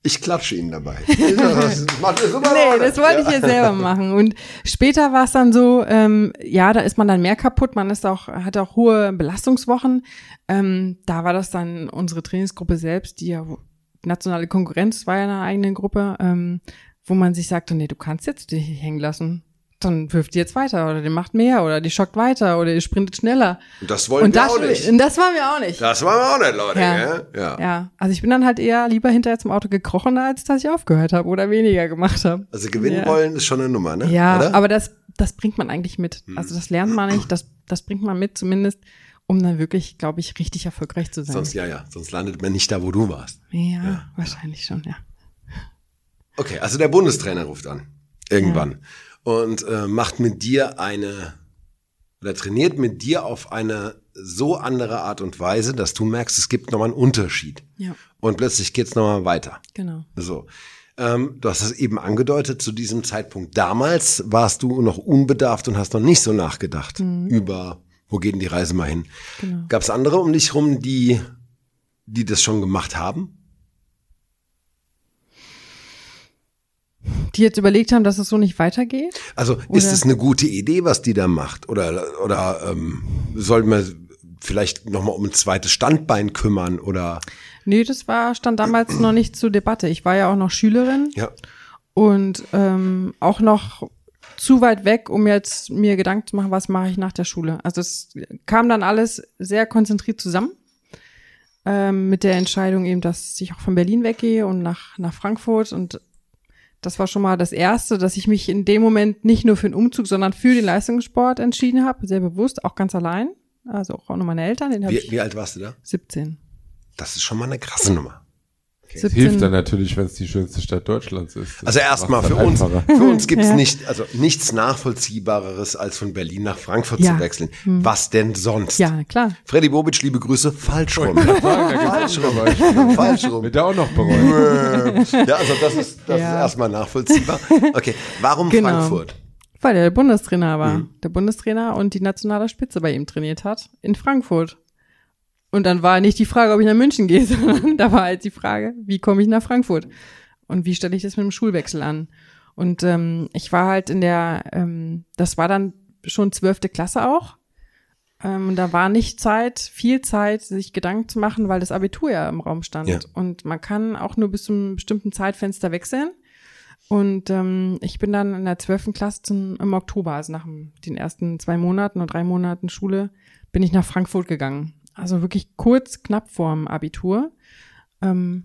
Ich klatsche ihnen dabei. [laughs] Das [laughs] macht ihr super, Nee, das wollte Ja. ich jetzt selber machen. Und später war es dann so, ähm, ja, da ist man dann mehr kaputt, man ist auch, hat auch hohe Belastungswochen. Ähm, da war das dann unsere Trainingsgruppe selbst, die ja nationale Konkurrenz war ja eine eigene Gruppe, ähm, wo man sich sagte, nee, du kannst jetzt dich nicht hängen lassen. Dann wirft die jetzt weiter oder die macht mehr oder die schockt weiter oder die sprintet schneller. Und das wollen Und wir das, auch nicht. und das wollen wir auch nicht. Das wollen wir auch nicht, Leute. Ja. Ja. Ja. Ja, also ich bin dann halt eher lieber hinterher zum Auto gekrochen, als dass ich aufgehört habe oder weniger gemacht habe. Also gewinnen Ja. wollen ist schon eine Nummer, ne? Ja, Oder? Hm. aber das, das bringt man eigentlich mit. Also das lernt man nicht, das, das bringt man mit zumindest, um dann wirklich, glaube ich, richtig erfolgreich zu sein. Sonst, ja, ja. Sonst landet man nicht da, wo du warst. ja, wahrscheinlich schon, ja. Okay, also der Bundestrainer ruft an. Irgendwann. Und äh, macht mit dir eine, oder trainiert mit dir auf eine so andere Art und Weise, dass du merkst, es gibt nochmal einen Unterschied. Ja, Und plötzlich geht's noch nochmal weiter. genau. So. Ähm, du hast es eben angedeutet, zu diesem Zeitpunkt damals warst du noch unbedarft und hast noch nicht so nachgedacht über, wo geht denn die Reise mal hin. Genau. Gab es andere um dich rum, die, die das schon gemacht haben? Die jetzt überlegt haben, dass es so nicht weitergeht? Also ist Oder- es eine gute Idee, was die da macht? Oder, oder ähm, sollten wir vielleicht nochmal um ein zweites Standbein kümmern? Oder Nee, das war, stand damals noch nicht zur Debatte. Ich war ja auch noch Schülerin ja, und ähm, auch noch zu weit weg, um jetzt mir Gedanken zu machen, was mache ich nach der Schule. Also es kam dann alles sehr konzentriert zusammen ähm, mit der Entscheidung eben, dass ich auch von Berlin weggehe und nach, nach Frankfurt und das war schon mal das Erste, dass ich mich in dem Moment nicht nur für den Umzug, sondern für den Leistungssport entschieden habe, sehr bewusst, auch ganz allein. Also auch ohne meine Eltern, den wie, ich wie alt warst du da? 17. Das ist schon mal eine krasse Nummer. Es 17. hilft dann natürlich, wenn es die schönste Stadt Deutschlands ist. Das Also erstmal für uns, einfacher. für uns [laughs] gibt es Ja. nicht, also nichts nachvollziehbareres, als von Berlin nach Frankfurt Ja. zu wechseln. Was denn sonst? Ja, klar. Freddy Bobic, liebe Grüße, falsch rum. falsch rum. Falsch rum. Wird auch noch bereuen. Ja, also das ist, das Ja. ist erstmal nachvollziehbar. Okay, warum Genau. Frankfurt? Weil er der Bundestrainer war. Mhm. Der Bundestrainer und die nationale Spitze bei ihm trainiert hat in Frankfurt. Und dann war nicht die Frage, ob ich nach München gehe, [laughs] sondern da war halt die Frage, wie komme ich nach Frankfurt? Und wie stelle ich das mit dem Schulwechsel an? Und ähm, ich war halt in der, ähm, das war dann schon zwölfte Klasse auch. Ähm, und da war nicht Zeit, viel Zeit, sich Gedanken zu machen, weil das Abitur ja im Raum stand. Ja. Und man kann auch nur bis zu einem bestimmten Zeitfenster wechseln. Und ähm, ich bin dann in der zwölften Klasse zum, im Oktober, also nach dem, den ersten zwei Monaten und drei Monaten Schule, bin ich nach Frankfurt gegangen. Also wirklich kurz, knapp vorm Abitur. Ähm,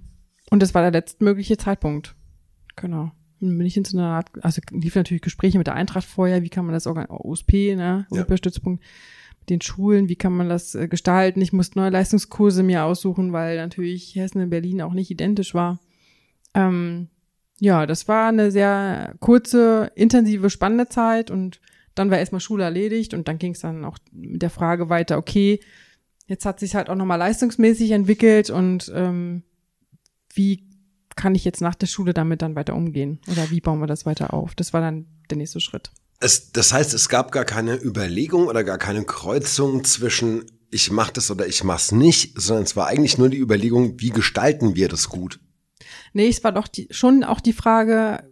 und das war der letztmögliche Zeitpunkt. Genau. Dann bin ich in so einer Art, also lief natürlich Gespräche mit der Eintracht vorher, wie kann man das organisieren, OSP, ne, Ja. Olympiastützpunkt, mit den Schulen, wie kann man das äh, gestalten. Ich musste neue Leistungskurse mir aussuchen, weil natürlich Hessen und Berlin auch nicht identisch war. Ähm, ja, das war eine sehr kurze, intensive, spannende Zeit und dann war erstmal Schule erledigt und dann ging es dann auch mit der Frage weiter, okay, jetzt hat sich halt auch nochmal leistungsmäßig entwickelt und ähm, wie kann ich jetzt nach der Schule damit dann weiter umgehen? Oder wie bauen wir das weiter auf? Das war dann der nächste Schritt. Es, das heißt, es gab gar keine Überlegung oder gar keine Kreuzung zwischen ich mach das oder ich mach's nicht, sondern es war eigentlich nur die Überlegung, wie gestalten wir das gut? Nee, es war doch die, schon auch die Frage,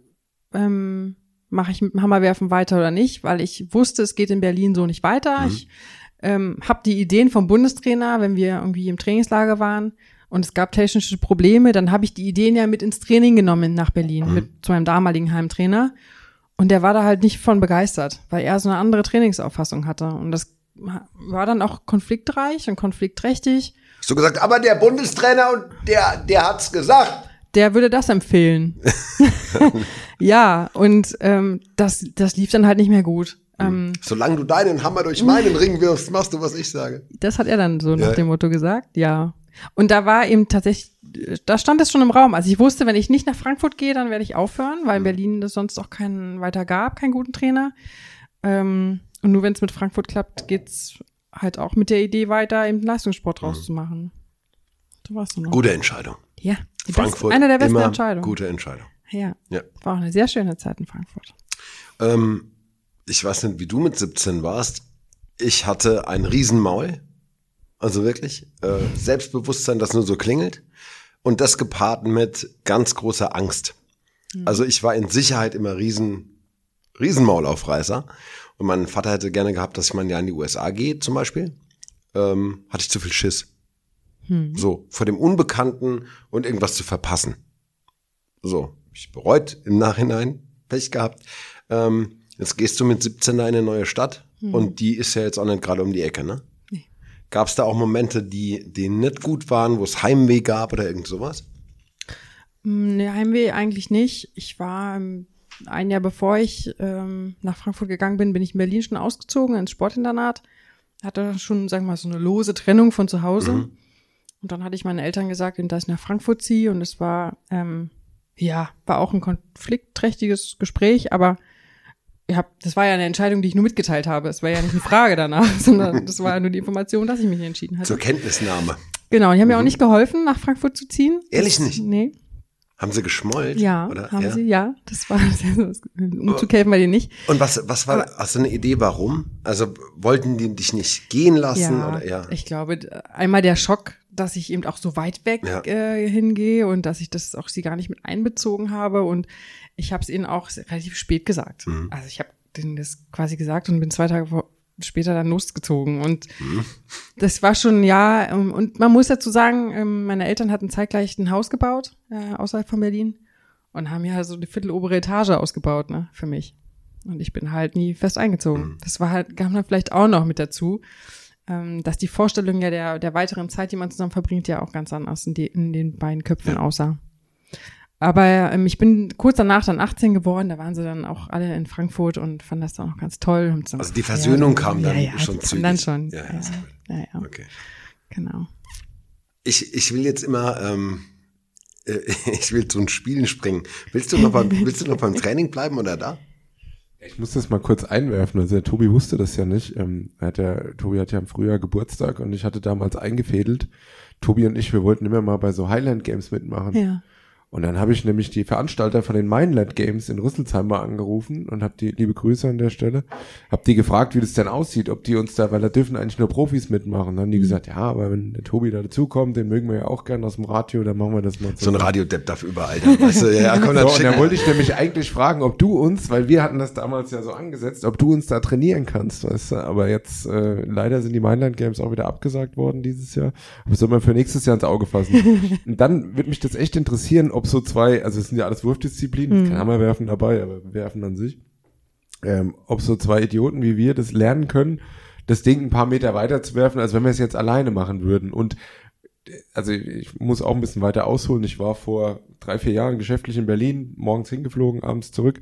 ähm, mache ich mit dem Hammerwerfen weiter oder nicht, weil ich wusste, es geht in Berlin so nicht weiter. Ich ähm, habe die Ideen vom Bundestrainer, wenn wir irgendwie im Trainingslager waren und es gab technische Probleme, dann habe ich die Ideen ja mit ins Training genommen nach Berlin mit zu meinem damaligen Heimtrainer und der war da halt nicht von begeistert, weil er so eine andere Trainingsauffassung hatte und das war dann auch konfliktreich und konfliktträchtig. Hast du gesagt, aber der Bundestrainer und der, der hat's gesagt. der würde das empfehlen. [laughs] [laughs] ja, und ähm, das, das lief dann halt nicht mehr gut. Ähm, Solange du deinen Hammer durch meinen Ring wirfst, machst du, was ich sage. das hat er dann so nach Ja. dem Motto gesagt, ja. Und da war eben tatsächlich, da stand es schon im Raum. Also ich wusste, wenn ich nicht nach Frankfurt gehe, dann werde ich aufhören, weil in Berlin es sonst auch keinen weiter gab, keinen guten Trainer. Ähm, und nur wenn es mit Frankfurt klappt, geht's halt auch mit der Idee weiter, eben Leistungssport Mhm. draus zu machen. So war's dann noch. Gute Entscheidung. Ja, Frankfurt, beste, eine der besten Entscheidungen. gute Entscheidung. Ja, Ja. war auch eine sehr schöne Zeit in Frankfurt. Ähm, ich weiß nicht, wie du mit 17 warst. Ich hatte ein Riesenmaul. Also wirklich. Äh, Selbstbewusstsein, das nur so klingelt. Und das gepaart mit ganz großer Angst. Also ich war in Sicherheit immer riesen, Riesenmaulaufreißer. Und mein Vater hätte gerne gehabt, dass ich mal ein Jahr in die USA gehe, zum Beispiel. Ähm, hatte ich zu viel Schiss. So, vor dem Unbekannten und irgendwas zu verpassen. So, ich bereut im Nachhinein, Pech gehabt. Ähm, Jetzt gehst du mit 17 da in eine neue Stadt und die ist ja jetzt auch nicht gerade um die Ecke, ne? Nee. Gab es da auch Momente, die, die nicht gut waren, wo es Heimweh gab oder irgend sowas? Mm, Nee, Heimweh eigentlich nicht. Ich war ähm, ein Jahr bevor ich ähm, nach Frankfurt gegangen bin, bin ich in Berlin schon ausgezogen ins Sportinternat. Hatte schon, sagen wir mal, so eine lose Trennung von zu Hause. Und dann hatte ich meinen Eltern gesagt, dass ich nach Frankfurt ziehe. Und es war, ähm, ja, war auch ein konfliktträchtiges Gespräch, aber ja, das war ja eine Entscheidung, die ich nur mitgeteilt habe. Es war ja nicht eine Frage danach, [laughs] sondern das war ja nur die Information, dass ich mich entschieden hatte. Zur Kenntnisnahme. Genau, und die haben mir auch nicht geholfen, nach Frankfurt zu ziehen. Ehrlich das, nicht? Nee. Haben sie geschmollt? Ja, oder? haben ja. sie, ja. Das war, Umzug helfen wir dir nicht. Und was, was war, hast du eine Idee, warum? Also wollten die dich nicht gehen lassen? Ja, oder? ja. ich glaube, einmal der Schock, dass ich eben auch so weit weg Ja. äh, hingehe und dass ich das auch sie gar nicht mit einbezogen habe. Und ich habe es ihnen auch relativ spät gesagt. Mhm. Also ich habe denen das quasi gesagt und bin zwei Tage vor, später dann losgezogen. Und Mhm. das war schon, ja, ähm, und man muss dazu sagen, ähm, meine Eltern hatten zeitgleich ein Haus gebaut, äh, außerhalb von Berlin, und haben ja so eine viertelobere Etage ausgebaut, ne, für mich. Und ich bin halt nie fest eingezogen. Mhm. Das war halt, kam dann vielleicht auch noch mit dazu, ähm, dass die Vorstellung ja der, der weiteren Zeit, die man zusammen verbringt, ja auch ganz anders in, die, in den beiden Köpfen aussah. Aber ähm, ich bin kurz danach dann 18 geworden, da waren sie dann auch alle in Frankfurt und fanden das dann auch ganz toll. Und so, Also die Versöhnung ja, kam dann ja, ja, schon zügig. dann schon. Ja, Ja, ja, ja, gut. ja, ja, Okay. genau. Ich, ich will jetzt immer, ähm, äh, [laughs] ich will zu den Spielen springen. Willst du noch beim, [laughs] willst du noch beim Training bleiben oder da? Ich muss das mal kurz einwerfen. Also der Tobi wusste das ja nicht. Ähm, hat ja, Tobi hat ja im Frühjahr Geburtstag und ich hatte damals eingefädelt. Tobi und ich, wir wollten immer mal bei so Highland Games mitmachen. Ja. Und dann habe ich nämlich die Veranstalter von den Mainland Games in Rüsselsheim mal angerufen und habe die, liebe Grüße an der Stelle, habe die gefragt, wie das denn aussieht, ob die uns da, weil da dürfen eigentlich nur Profis mitmachen. Dann haben die gesagt, ja, aber wenn der Tobi da dazukommt, den mögen wir ja auch gern aus dem Radio, dann machen wir das mal So ein Radiodepp darf überall da, weißt du, ja, komm, [laughs] dann so, und schick da wollte ich nämlich eigentlich fragen, ob du uns, weil wir hatten das damals ja so angesetzt, ob du uns da trainieren kannst, weißt du, aber jetzt, äh, leider sind die Mainland Games auch wieder abgesagt worden dieses Jahr, aber soll man für nächstes Jahr ins Auge fassen. [laughs] und dann würde mich das echt interessieren, ob so zwei, also es sind ja alles Wurfdisziplinen, kein Hammerwerfen dabei, aber werfen an sich, ähm, ob so zwei Idioten wie wir das lernen können, das Ding ein paar Meter weiter zu werfen, als wenn wir es jetzt alleine machen würden und also ich muss auch ein bisschen weiter ausholen. Ich war vor drei, vier Jahren geschäftlich in Berlin, morgens hingeflogen, abends zurück.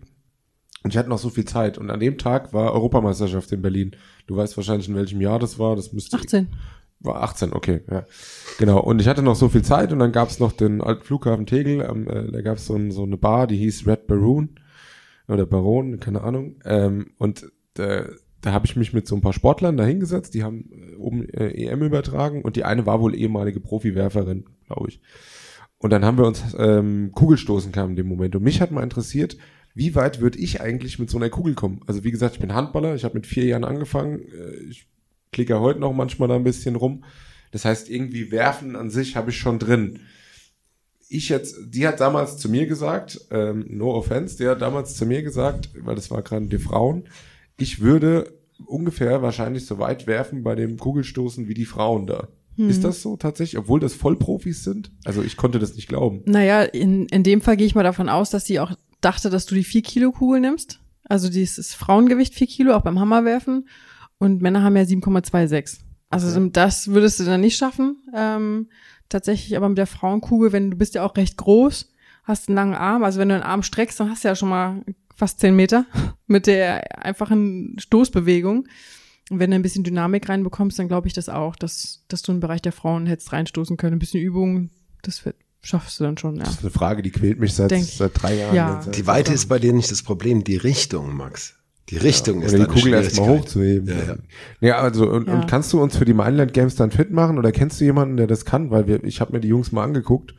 Und ich hatte noch so viel Zeit. Und an dem Tag war Europameisterschaft in Berlin. Du weißt wahrscheinlich, in welchem Jahr das war. Das müsste 18. war 18, okay, ja. Genau. Und ich hatte noch so viel Zeit und dann gab's noch den alten Flughafen Tegel. Ähm, äh, da gab's so, ein, so eine Bar, die hieß Red Baroon oder Baron, keine Ahnung. Ähm, und da, da habe ich mich mit so ein paar Sportlern da hingesetzt. Die haben äh, oben äh, EM übertragen und die eine war wohl ehemalige Profiwerferin, glaube ich. Und dann haben wir uns ähm, Kugelstoßen kam in dem Moment. Und mich hat mal interessiert, wie weit würde ich eigentlich mit so einer Kugel kommen? Also wie gesagt, ich bin Handballer, ich habe mit vier Jahren angefangen. Äh, Ich klicke heute noch manchmal da ein bisschen rum. Das heißt, irgendwie werfen an sich habe ich schon drin. Ich jetzt, die hat damals zu mir gesagt, ähm, no offense, die hat damals zu mir gesagt, weil das war gerade die Frauen, ich würde ungefähr wahrscheinlich so weit werfen bei dem Kugelstoßen wie die Frauen da. Ist das so tatsächlich, obwohl das Vollprofis sind? Also ich konnte das nicht glauben. Naja, in, in dem Fall gehe ich mal davon aus, dass sie auch dachte, dass du die 4 Kilo Kugel nimmst. Also dieses Frauengewicht 4 Kilo, auch beim Hammerwerfen. Und Männer haben ja 7,26. Also das würdest du dann nicht schaffen. Ähm, tatsächlich aber mit der Frauenkugel, wenn du bist ja auch recht groß, hast einen langen Arm. Also wenn du einen Arm streckst, dann hast du ja schon mal fast 10 Meter [laughs] mit der einfachen Stoßbewegung. Und wenn du ein bisschen Dynamik reinbekommst, dann glaube ich das auch, dass, dass du im Bereich der Frauen hättest reinstoßen können. Ein bisschen Übung, das wird, schaffst du dann schon, ja. Das ist eine Frage, die quält mich seit, seit drei Jahren. Ja. Die Weite ist bei dir nicht das Problem, die Richtung, Max. Die Richtung ist Oder die Kugel erstmal hochzuheben. Ja, Ja, ja. also und, Ja. und kannst du uns für die Mainland Games dann fit machen oder kennst du jemanden, der das kann? Weil wir, ich habe mir die Jungs mal angeguckt,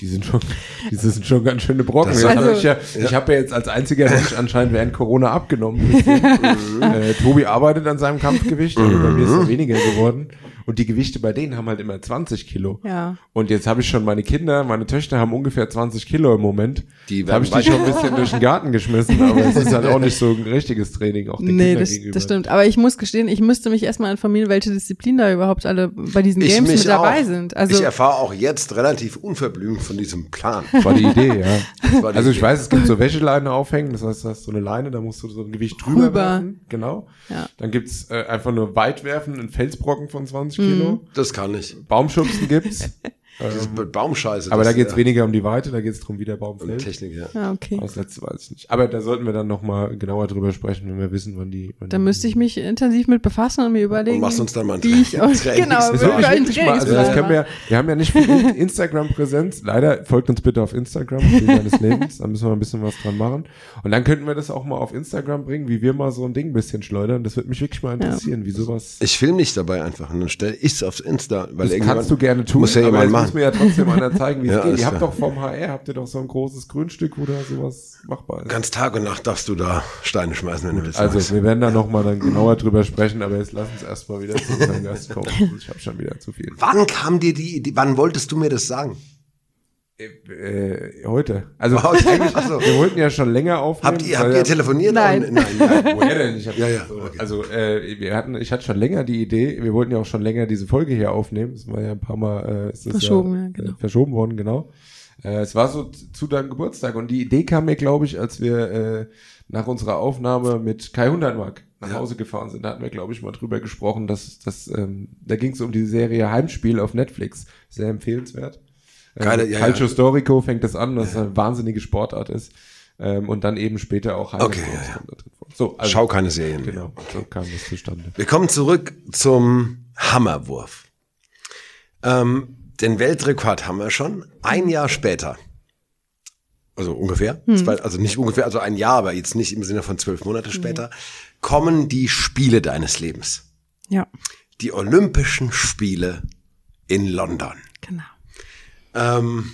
die sind schon, [laughs] die sind schon ganz schöne Brocken. Das- Das Also- hab ich ja, ich habe ja jetzt als einziger Mensch anscheinend während Corona abgenommen. [laughs] äh, Tobi arbeitet an seinem Kampfgewicht, aber bei mir ist es weniger geworden. Und die Gewichte bei denen haben halt immer 20 Kilo. Ja. Und jetzt habe ich schon meine Kinder, meine Töchter haben ungefähr 20 Kilo im Moment. Die habe ich die schon ein bisschen durch den Garten geschmissen, aber es ist halt auch nicht so ein richtiges Training, auch den Nee, Kindern das, gegenüber. das stimmt. Aber ich muss gestehen, ich müsste mich erstmal informieren, welche Disziplinen da überhaupt alle bei diesen Ich Games mit dabei auch. sind. Also ich erfahre auch jetzt relativ unverblümt von diesem Plan. Das war die Idee, ja. die also ich Idee. weiß, es gibt so Wäscheleine aufhängen, das heißt, du hast so eine Leine, da musst du so ein Gewicht drüber Rüber. werfen. Genau. Ja. Dann gibt's äh, einfach nur weit werfen, einen Felsbrocken von 20 Mhm. Kilo. Das kann ich. Baumschubsen gibt's. [laughs] Das ist mit Baumscheiße. aber das da geht's ist, weniger um die Weite, da geht's drum, wie der Baum um fällt. Technik, ja. ja, okay. Das letzte weiß ich nicht. Aber da sollten wir dann nochmal genauer drüber sprechen, wenn wir wissen, wann die. Wann Da die- müsste ich mich intensiv mit befassen und mir überlegen. Und machst uns dann mal ein wie ich Training- aus, Training- genau, Das einen mal, also das können wir, wir haben ja nicht viel In- Instagram-Präsenz. Leider folgt uns bitte auf Instagram, meines Lebens. Da müssen wir ein bisschen was dran machen. Und dann könnten wir das auch mal auf Instagram bringen, wie wir mal so ein Ding ein bisschen schleudern. Das würde mich wirklich mal interessieren, wie sowas. Ich filme dich dabei einfach und dann stelle ich es aufs Insta. Weil Das kannst du gerne tun, Muss ja jemand machen. Muss mir ja trotzdem einer zeigen, wie es Ja, geht. Ihr habt doch vom HR, habt ihr doch so ein großes Grünstück, wo da sowas machbar ist. Ganz Tag und Nacht darfst du da Steine schmeißen, wenn du willst. Also, wir werden da nochmal dann genauer drüber sprechen, aber jetzt lass uns erstmal wieder zu unserem Gast kommen. Ich habe schon wieder zu viel. wann kam dir die Idee, wann wolltest du mir das sagen? Äh, heute. Also, Oh, eigentlich, ach so. wir wollten ja schon länger aufnehmen. Habt ihr, habt ihr telefoniert? Nein. Oh, nein, nein. [laughs] Woher denn? Ich hab, Ja, ja, so, okay. Also, äh, wir hatten, ich hatte schon länger die Idee, wir wollten ja auch schon länger diese Folge hier aufnehmen. Das war ja ein paar Mal äh, ist das Verschoben, ja, ja, genau. äh, verschoben worden, genau. Äh, es war so zu deinem Geburtstag und die Idee kam mir, glaube ich, als wir äh, nach unserer Aufnahme mit Kai Hundertmark nach Ja. Hause gefahren sind. Da hatten wir, glaube ich, mal drüber gesprochen, dass, dass ähm, da ging es um die Serie Heimspiel auf Netflix. Sehr empfehlenswert. Geile- ähm, ja, Calcio ja. Storico fängt das an, ist eine wahnsinnige Sportart ist. Ähm, und dann eben später auch Highlight Okay, ja, ja. So, also, Schau keine Serien. Genau, so kam das zustande. Wir kommen zurück zum Hammerwurf. Ähm, den Weltrekord haben wir schon. Ein Jahr später. Also ungefähr. Zwei, also nicht ungefähr, also ein Jahr, aber jetzt nicht im Sinne von zwölf Monate später, kommen die Spiele deines Lebens. Ja, Die Olympischen Spiele in London. Ähm,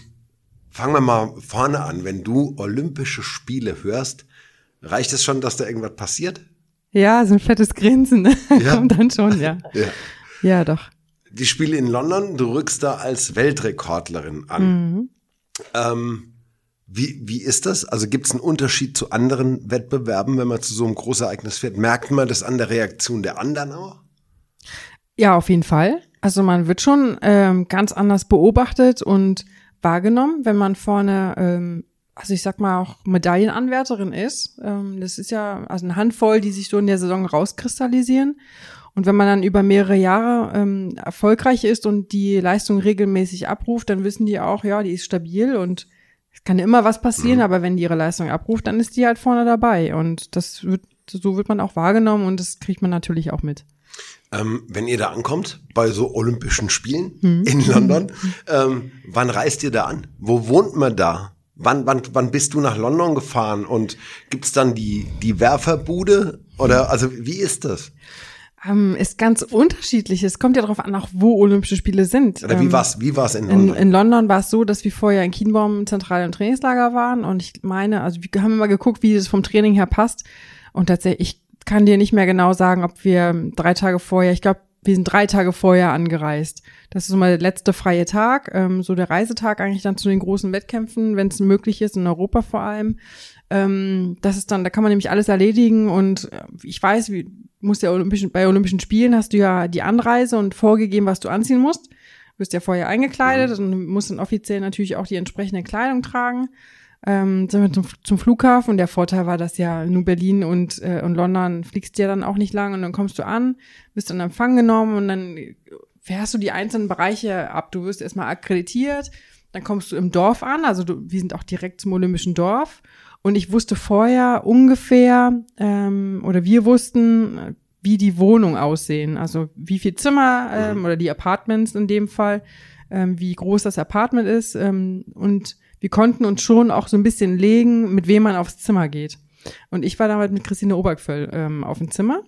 fangen wir mal vorne an. Wenn du Olympische Spiele hörst, reicht es schon, dass da irgendwas passiert? Ja, so ein fettes Grinsen ne? [laughs] Ja. kommt dann schon, ja. [laughs] Ja. Ja, doch. Die Spiele in London, du rückst da als Weltrekordlerin an. Ähm, wie, wie ist das? Also gibt es einen Unterschied zu anderen Wettbewerben, wenn man zu so einem Großereignis fährt? Merkt man das an der Reaktion der anderen auch? Ja, auf jeden Fall. Also man wird schon ähm, ganz anders beobachtet und wahrgenommen, wenn man vorne, ähm, also ich sag mal auch Medaillenanwärterin ist. Ähm, das ist ja also eine Handvoll, die sich so in der Saison rauskristallisieren. Und wenn man dann über mehrere Jahre ähm, erfolgreich ist und die Leistung regelmäßig abruft, dann wissen die auch, ja, die ist stabil und es kann immer was passieren, aber wenn die ihre Leistung abruft, dann ist die halt vorne dabei. Und das wird, so wird man auch wahrgenommen und das kriegt man natürlich auch mit. Ähm, wenn ihr da ankommt, bei so Olympischen Spielen in London, ähm, wann reist ihr da an? Wo wohnt man da? Wann, wann, wann bist du nach London gefahren? Und gibt's dann die, die Werferbude? Oder also wie ist das? Ähm, ist ganz unterschiedlich. Es kommt ja darauf an, auch wo Olympische Spiele sind. Oder wie Ähm, war's? Wie war's in In, London? in London war es so, dass wir vorher in Kienbaum zentral im Trainingslager waren und ich meine, also wir haben immer geguckt, wie das vom Training her passt und tatsächlich, ich kann dir nicht mehr genau sagen, ob wir drei Tage vorher, ich glaube, wir sind drei Tage vorher angereist. Das ist so mal der letzte freie Tag, ähm, so der Reisetag eigentlich dann zu den großen Wettkämpfen, wenn es möglich ist, in Europa vor allem. Ähm, das ist dann, da kann man nämlich alles erledigen und äh, ich weiß, wie muss ja Olympischen, bei Olympischen Spielen hast du ja die Anreise und vorgegeben, was du anziehen musst. Du wirst ja vorher eingekleidet und musst dann offiziell natürlich auch die entsprechende Kleidung tragen. Ähm, sind wir zum, zum Flughafen. Und der Vorteil war, dass ja nur Berlin und, äh, und London fliegst ja dann auch nicht lang und dann kommst du an, bist in Empfang genommen und dann fährst du die einzelnen Bereiche ab. Du wirst erstmal akkreditiert, dann kommst du im Dorf an, also du, wir sind auch direkt zum Olympischen Dorf. Und ich wusste vorher ungefähr ähm, oder wir wussten, wie die Wohnungen aussehen, also wie viel Zimmer ähm, oder die Apartments in dem Fall, ähm, wie groß das Apartment ist ähm, und wir konnten uns schon auch so ein bisschen legen, mit wem man aufs Zimmer geht. Und ich war damals mit Christine Obergföll ähm, auf dem Zimmer.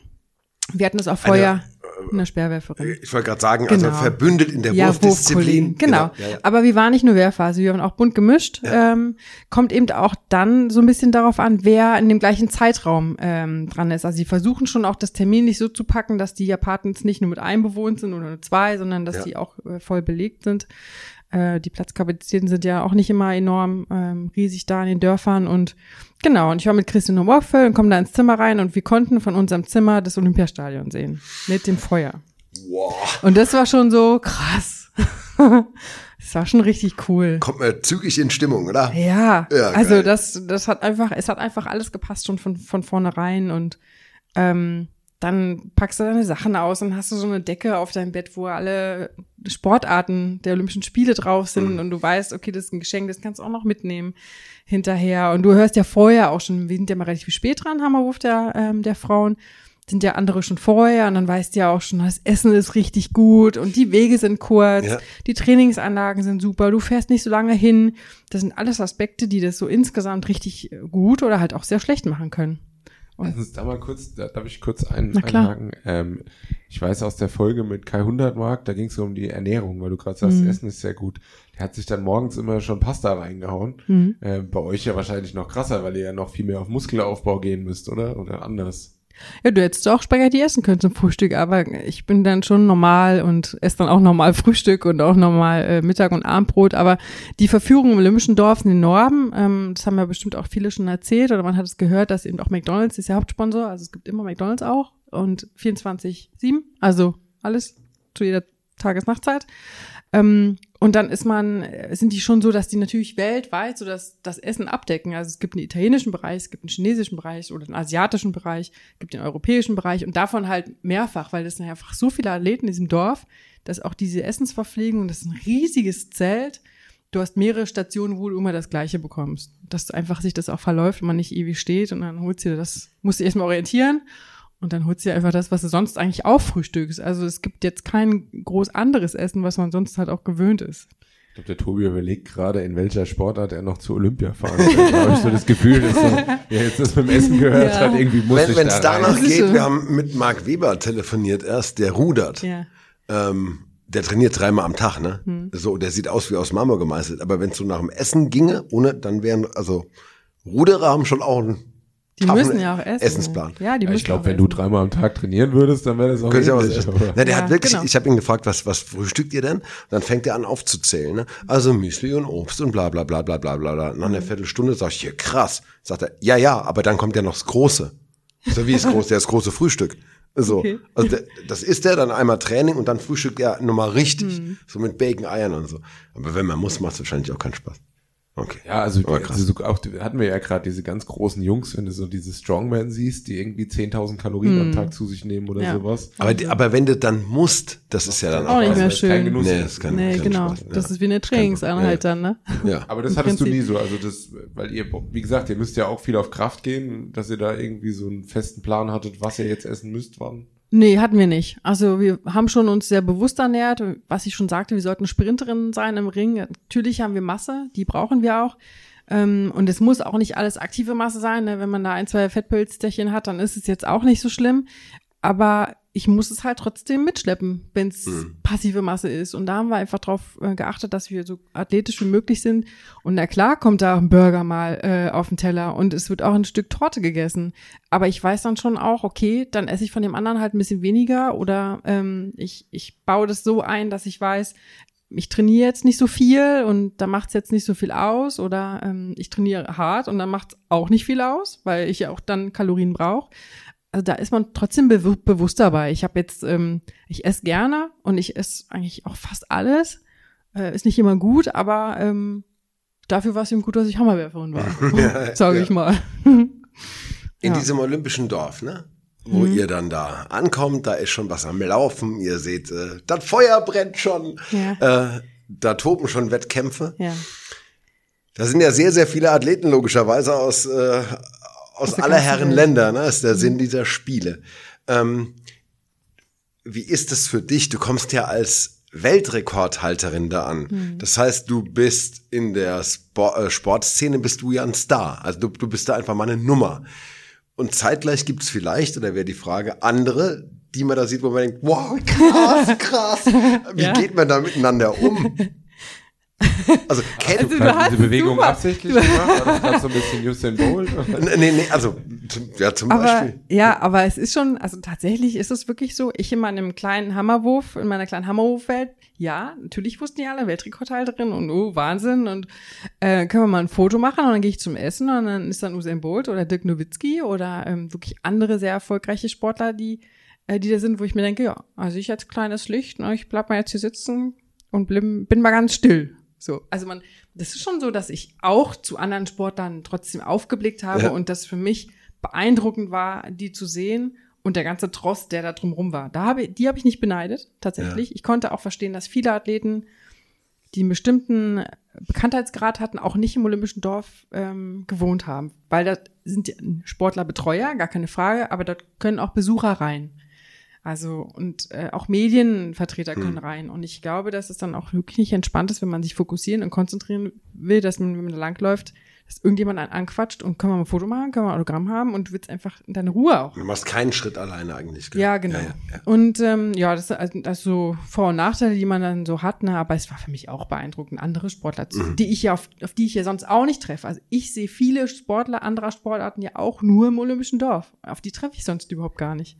Wir hatten das auch vorher. eine Speerwerferin. Ich wollte gerade sagen, Genau. also verbündet in der Ja, Wurfdisziplin. Wurfkollegen, Genau. Ja, ja. Aber wir waren nicht nur Werfer, also wir waren auch bunt gemischt. Ähm, kommt eben auch dann so ein bisschen darauf an, wer in dem gleichen Zeitraum ähm, dran ist. Also sie versuchen schon auch das Termin nicht so zu packen, dass die Apartments nicht nur mit einem bewohnt sind oder nur zwei, sondern dass Ja. die auch äh, voll belegt sind. Äh, die Platzkapazitäten sind ja auch nicht immer enorm ähm, riesig da in den Dörfern und genau, und ich war mit Christian im Walkfell und komme da ins Zimmer rein und wir konnten von unserem Zimmer das Olympiastadion sehen. Mit dem Feuer. Wow. Und das war schon so krass. [laughs] Das war schon richtig cool. Kommt man zügig in Stimmung, oder? Ja, Ja, also das, das hat einfach, es hat einfach alles gepasst schon von, von vornherein und ähm, dann packst du deine Sachen aus und hast du so eine Decke auf deinem Bett, wo alle Sportarten der Olympischen Spiele drauf sind Mhm. und du weißt, okay, das ist ein Geschenk, das kannst du auch noch mitnehmen hinterher. Und du hörst ja vorher auch schon, wir sind ja mal relativ spät dran, Hammerwurf der, ähm, der Frauen, sind ja andere schon vorher und dann weißt du ja auch schon, das Essen ist richtig gut und die Wege sind kurz, Ja. die Trainingsanlagen sind super, du fährst nicht so lange hin. Das sind alles Aspekte, die das so insgesamt richtig gut oder halt auch sehr schlecht machen können. Lass uns da mal kurz, da darf ich kurz ein, Na klar. einhaken. Ähm, ich weiß aus der Folge mit Kai Hundertmark, da ging es um die Ernährung, weil du gerade sagst, Mhm. Essen ist sehr gut. Der hat sich dann morgens immer schon Pasta reingehauen. Mhm. Äh, bei euch ja wahrscheinlich noch krasser, weil ihr ja noch viel mehr auf Muskelaufbau gehen müsst, oder? Oder anders. Ja, du hättest auch Spaghetti essen können zum Frühstück, aber ich bin dann schon normal und esse dann auch normal [laughs] Frühstück und auch normal äh, Mittag- und Abendbrot. Aber die Verführung im Olympischen Dorf in den Norden, ähm, das haben ja bestimmt auch viele schon erzählt oder man hat es gehört, dass eben auch McDonalds ist ja Hauptsponsor, also es gibt immer McDonalds auch und 24-7, also alles zu jeder Tages-Nachtzeit. Ähm, und dann ist man, äh, sind die schon so, dass die natürlich weltweit so das, das Essen abdecken. Also es gibt einen italienischen Bereich, es gibt einen chinesischen Bereich oder einen asiatischen Bereich, es gibt den europäischen Bereich und davon halt mehrfach, weil das sind einfach so viele Athleten in diesem Dorf, dass auch diese Essensverpflegung, das ist ein riesiges Zelt. Du hast mehrere Stationen, wo du immer das Gleiche bekommst. Dass einfach sich das auch verläuft und man nicht ewig steht und dann holst du dir das, musst du erstmal orientieren und dann holst du dir einfach das, was du sonst eigentlich auch frühstückst. Also es gibt jetzt kein groß anderes Essen, was man sonst halt auch gewöhnt ist. Ich glaube, der Tobi überlegt gerade, in welcher Sportart er noch zu Olympia fahren kann. Da habe ich so das Gefühl, dass so, ja, jetzt das mit dem Essen gehört Ja. hat, irgendwie muss ich Wenn es da danach rein. Geht, so. wir haben mit Marc Weber telefoniert erst, der rudert. Ja. Ähm, der trainiert dreimal am Tag, ne? Hm. So, der sieht aus wie aus Marmor gemeißelt. Aber wenn es so nach dem Essen ginge, ohne, dann wären, also Ruderer haben schon auch einen Die taffen müssen ja auch essen. Essensplan. Ja, die Ja, müssen ich glaube, wenn du essen. dreimal am Tag trainieren würdest, dann wäre das auch Könnt ihr auch was essen. Na, der Ja, hat wirklich, genau. ich habe ihn gefragt, was, was frühstückt ihr denn? Dann fängt er an aufzuzählen. Ne? Also Müsli und Obst und bla bla bla bla bla bla. bla. Nach Mhm. einer Viertelstunde sag ich, hier krass. Sagt er, ja, ja, aber dann kommt ja noch das Große. So wie das große, das große Frühstück. So, Okay. also der, das ist der, dann einmal Training und dann frühstückt er nochmal richtig. Mhm. So mit Bacon, Eiern und so. Aber wenn man muss, macht es wahrscheinlich auch keinen Spaß. Okay. Ja, also, krass. also so auch, hatten wir ja gerade diese ganz großen Jungs, wenn du so diese Strongman siehst, die irgendwie 10.000 Kalorien am Tag zu sich nehmen oder Mhm. Ja. sowas. Aber, die, aber wenn du dann musst, das ist ja dann Auch nicht Also mehr das ist kein schön. Genuss. Nee, das ist kein, Nee, kein genau. Spaß. Das ja. ist wie eine Trainingseinheit dann, ne? Ja. Aber das Im hattest du nie so, also das, weil ihr, wie gesagt, ihr müsst ja auch viel auf Kraft gehen, dass ihr da irgendwie so einen festen Plan hattet, was ihr jetzt essen müsst, wann. Nee, hatten wir nicht. Also wir haben schon uns sehr bewusst ernährt. Was ich schon sagte, wir sollten Sprinterinnen sein im Ring. Natürlich haben wir Masse, die brauchen wir auch. Ähm, und es muss auch nicht alles aktive Masse sein. Ne? Wenn man da ein, zwei Fettpölsterchen hat, dann ist es jetzt auch nicht so schlimm. Aber ich muss es halt trotzdem mitschleppen, wenn es passive Masse ist. Und da haben wir einfach darauf äh, geachtet, dass wir so athletisch wie möglich sind. Und na klar kommt da ein Burger mal äh, auf den Teller und es wird auch ein Stück Torte gegessen. Aber ich weiß dann schon auch, okay, dann esse ich von dem anderen halt ein bisschen weniger oder ähm, ich, ich baue das so ein, dass ich weiß, ich trainiere jetzt nicht so viel und da macht es jetzt nicht so viel aus oder ähm, ich trainiere hart und dann macht es auch nicht viel aus, weil ich ja auch dann Kalorien brauche. Also da ist man trotzdem bewu bewusst dabei. Ich habe jetzt, ähm, ich esse gerne und ich esse eigentlich auch fast alles. Äh, ist nicht immer gut, aber ähm, dafür war es eben gut, dass ich Hammerwerferin war, sage [laughs] ja. [laughs] ich mal. In Ja. diesem olympischen Dorf, ne? Wo ihr dann da ankommt, da ist schon was am Laufen. Ihr seht, äh, das Feuer brennt schon. Äh, da toben schon Wettkämpfe. Ja. Da sind ja sehr, sehr viele Athleten logischerweise aus, äh, aus, aller Herren Welt. Mhm. Länder. Ne? Das ist der Sinn dieser Spiele. Ähm, wie ist es für dich? Du kommst ja als Weltrekordhalterin da an. Mhm. Das heißt, du bist in der Sport, äh, Sportszene bist du ja ein Star. Also du, du bist da einfach mal eine Nummer. Und zeitgleich gibt es vielleicht, oder wäre die Frage, andere, die man da sieht, wo man denkt, wow, krass, krass. [laughs] Wie Ja. geht man da miteinander um? [laughs] Also, [laughs] kennt, Also, du Hast diese Bewegung super. absichtlich gemacht? War das so ein bisschen Usain Bolt? [laughs] nee, nee, also, ja, zum Aber Beispiel. ja, aber es ist schon, also tatsächlich ist es wirklich so. Ich in meinem kleinen Hammerwurf, in meiner kleinen Hammerwurfwelt, ja, natürlich wussten die alle Weltrekordhalterin und oh, Wahnsinn und äh, können wir mal ein Foto machen und dann gehe ich zum Essen und dann ist dann Usain Bolt oder Dirk Nowitzki oder ähm, wirklich andere sehr erfolgreiche Sportler, die äh, die da sind, wo ich mir denke, ja, also ich als kleines Licht, ne, ich bleib mal jetzt hier sitzen und bin, bin mal ganz still. So, also man, das ist schon so, dass ich auch zu anderen Sportlern trotzdem aufgeblickt habe Ja. und das für mich beeindruckend war, die zu sehen und der ganze Trost, der da drumrum war. Da habe, die habe ich nicht beneidet, tatsächlich. Ich konnte auch verstehen, dass viele Athleten, die einen bestimmten Bekanntheitsgrad hatten, auch nicht im Olympischen Dorf ähm, gewohnt haben. Weil da sind Sportlerbetreuer, gar keine Frage, aber dort können auch Besucher rein. Also und äh, auch Medienvertreter können rein. Und ich glaube, dass es dann auch wirklich nicht entspannt ist, wenn man sich fokussieren und konzentrieren will, dass man, wenn man da langläuft, dass irgendjemand einen anquatscht und können wir mal ein Foto machen, können wir ein Autogramm haben und du willst einfach deine Ruhe auch. Du machst keinen Schritt alleine eigentlich. gell? Ja, genau. Ja, ja, ja. Und ähm, ja, das, also, das so Vor- und Nachteile, die man dann so hat, ne? aber es war für mich auch beeindruckend, andere Sportler, zu, Mhm. die ich ja auf, auf die ich ja sonst auch nicht treffe. Also ich sehe viele Sportler anderer Sportarten ja auch nur im Olympischen Dorf. Auf die treffe ich sonst überhaupt gar nicht.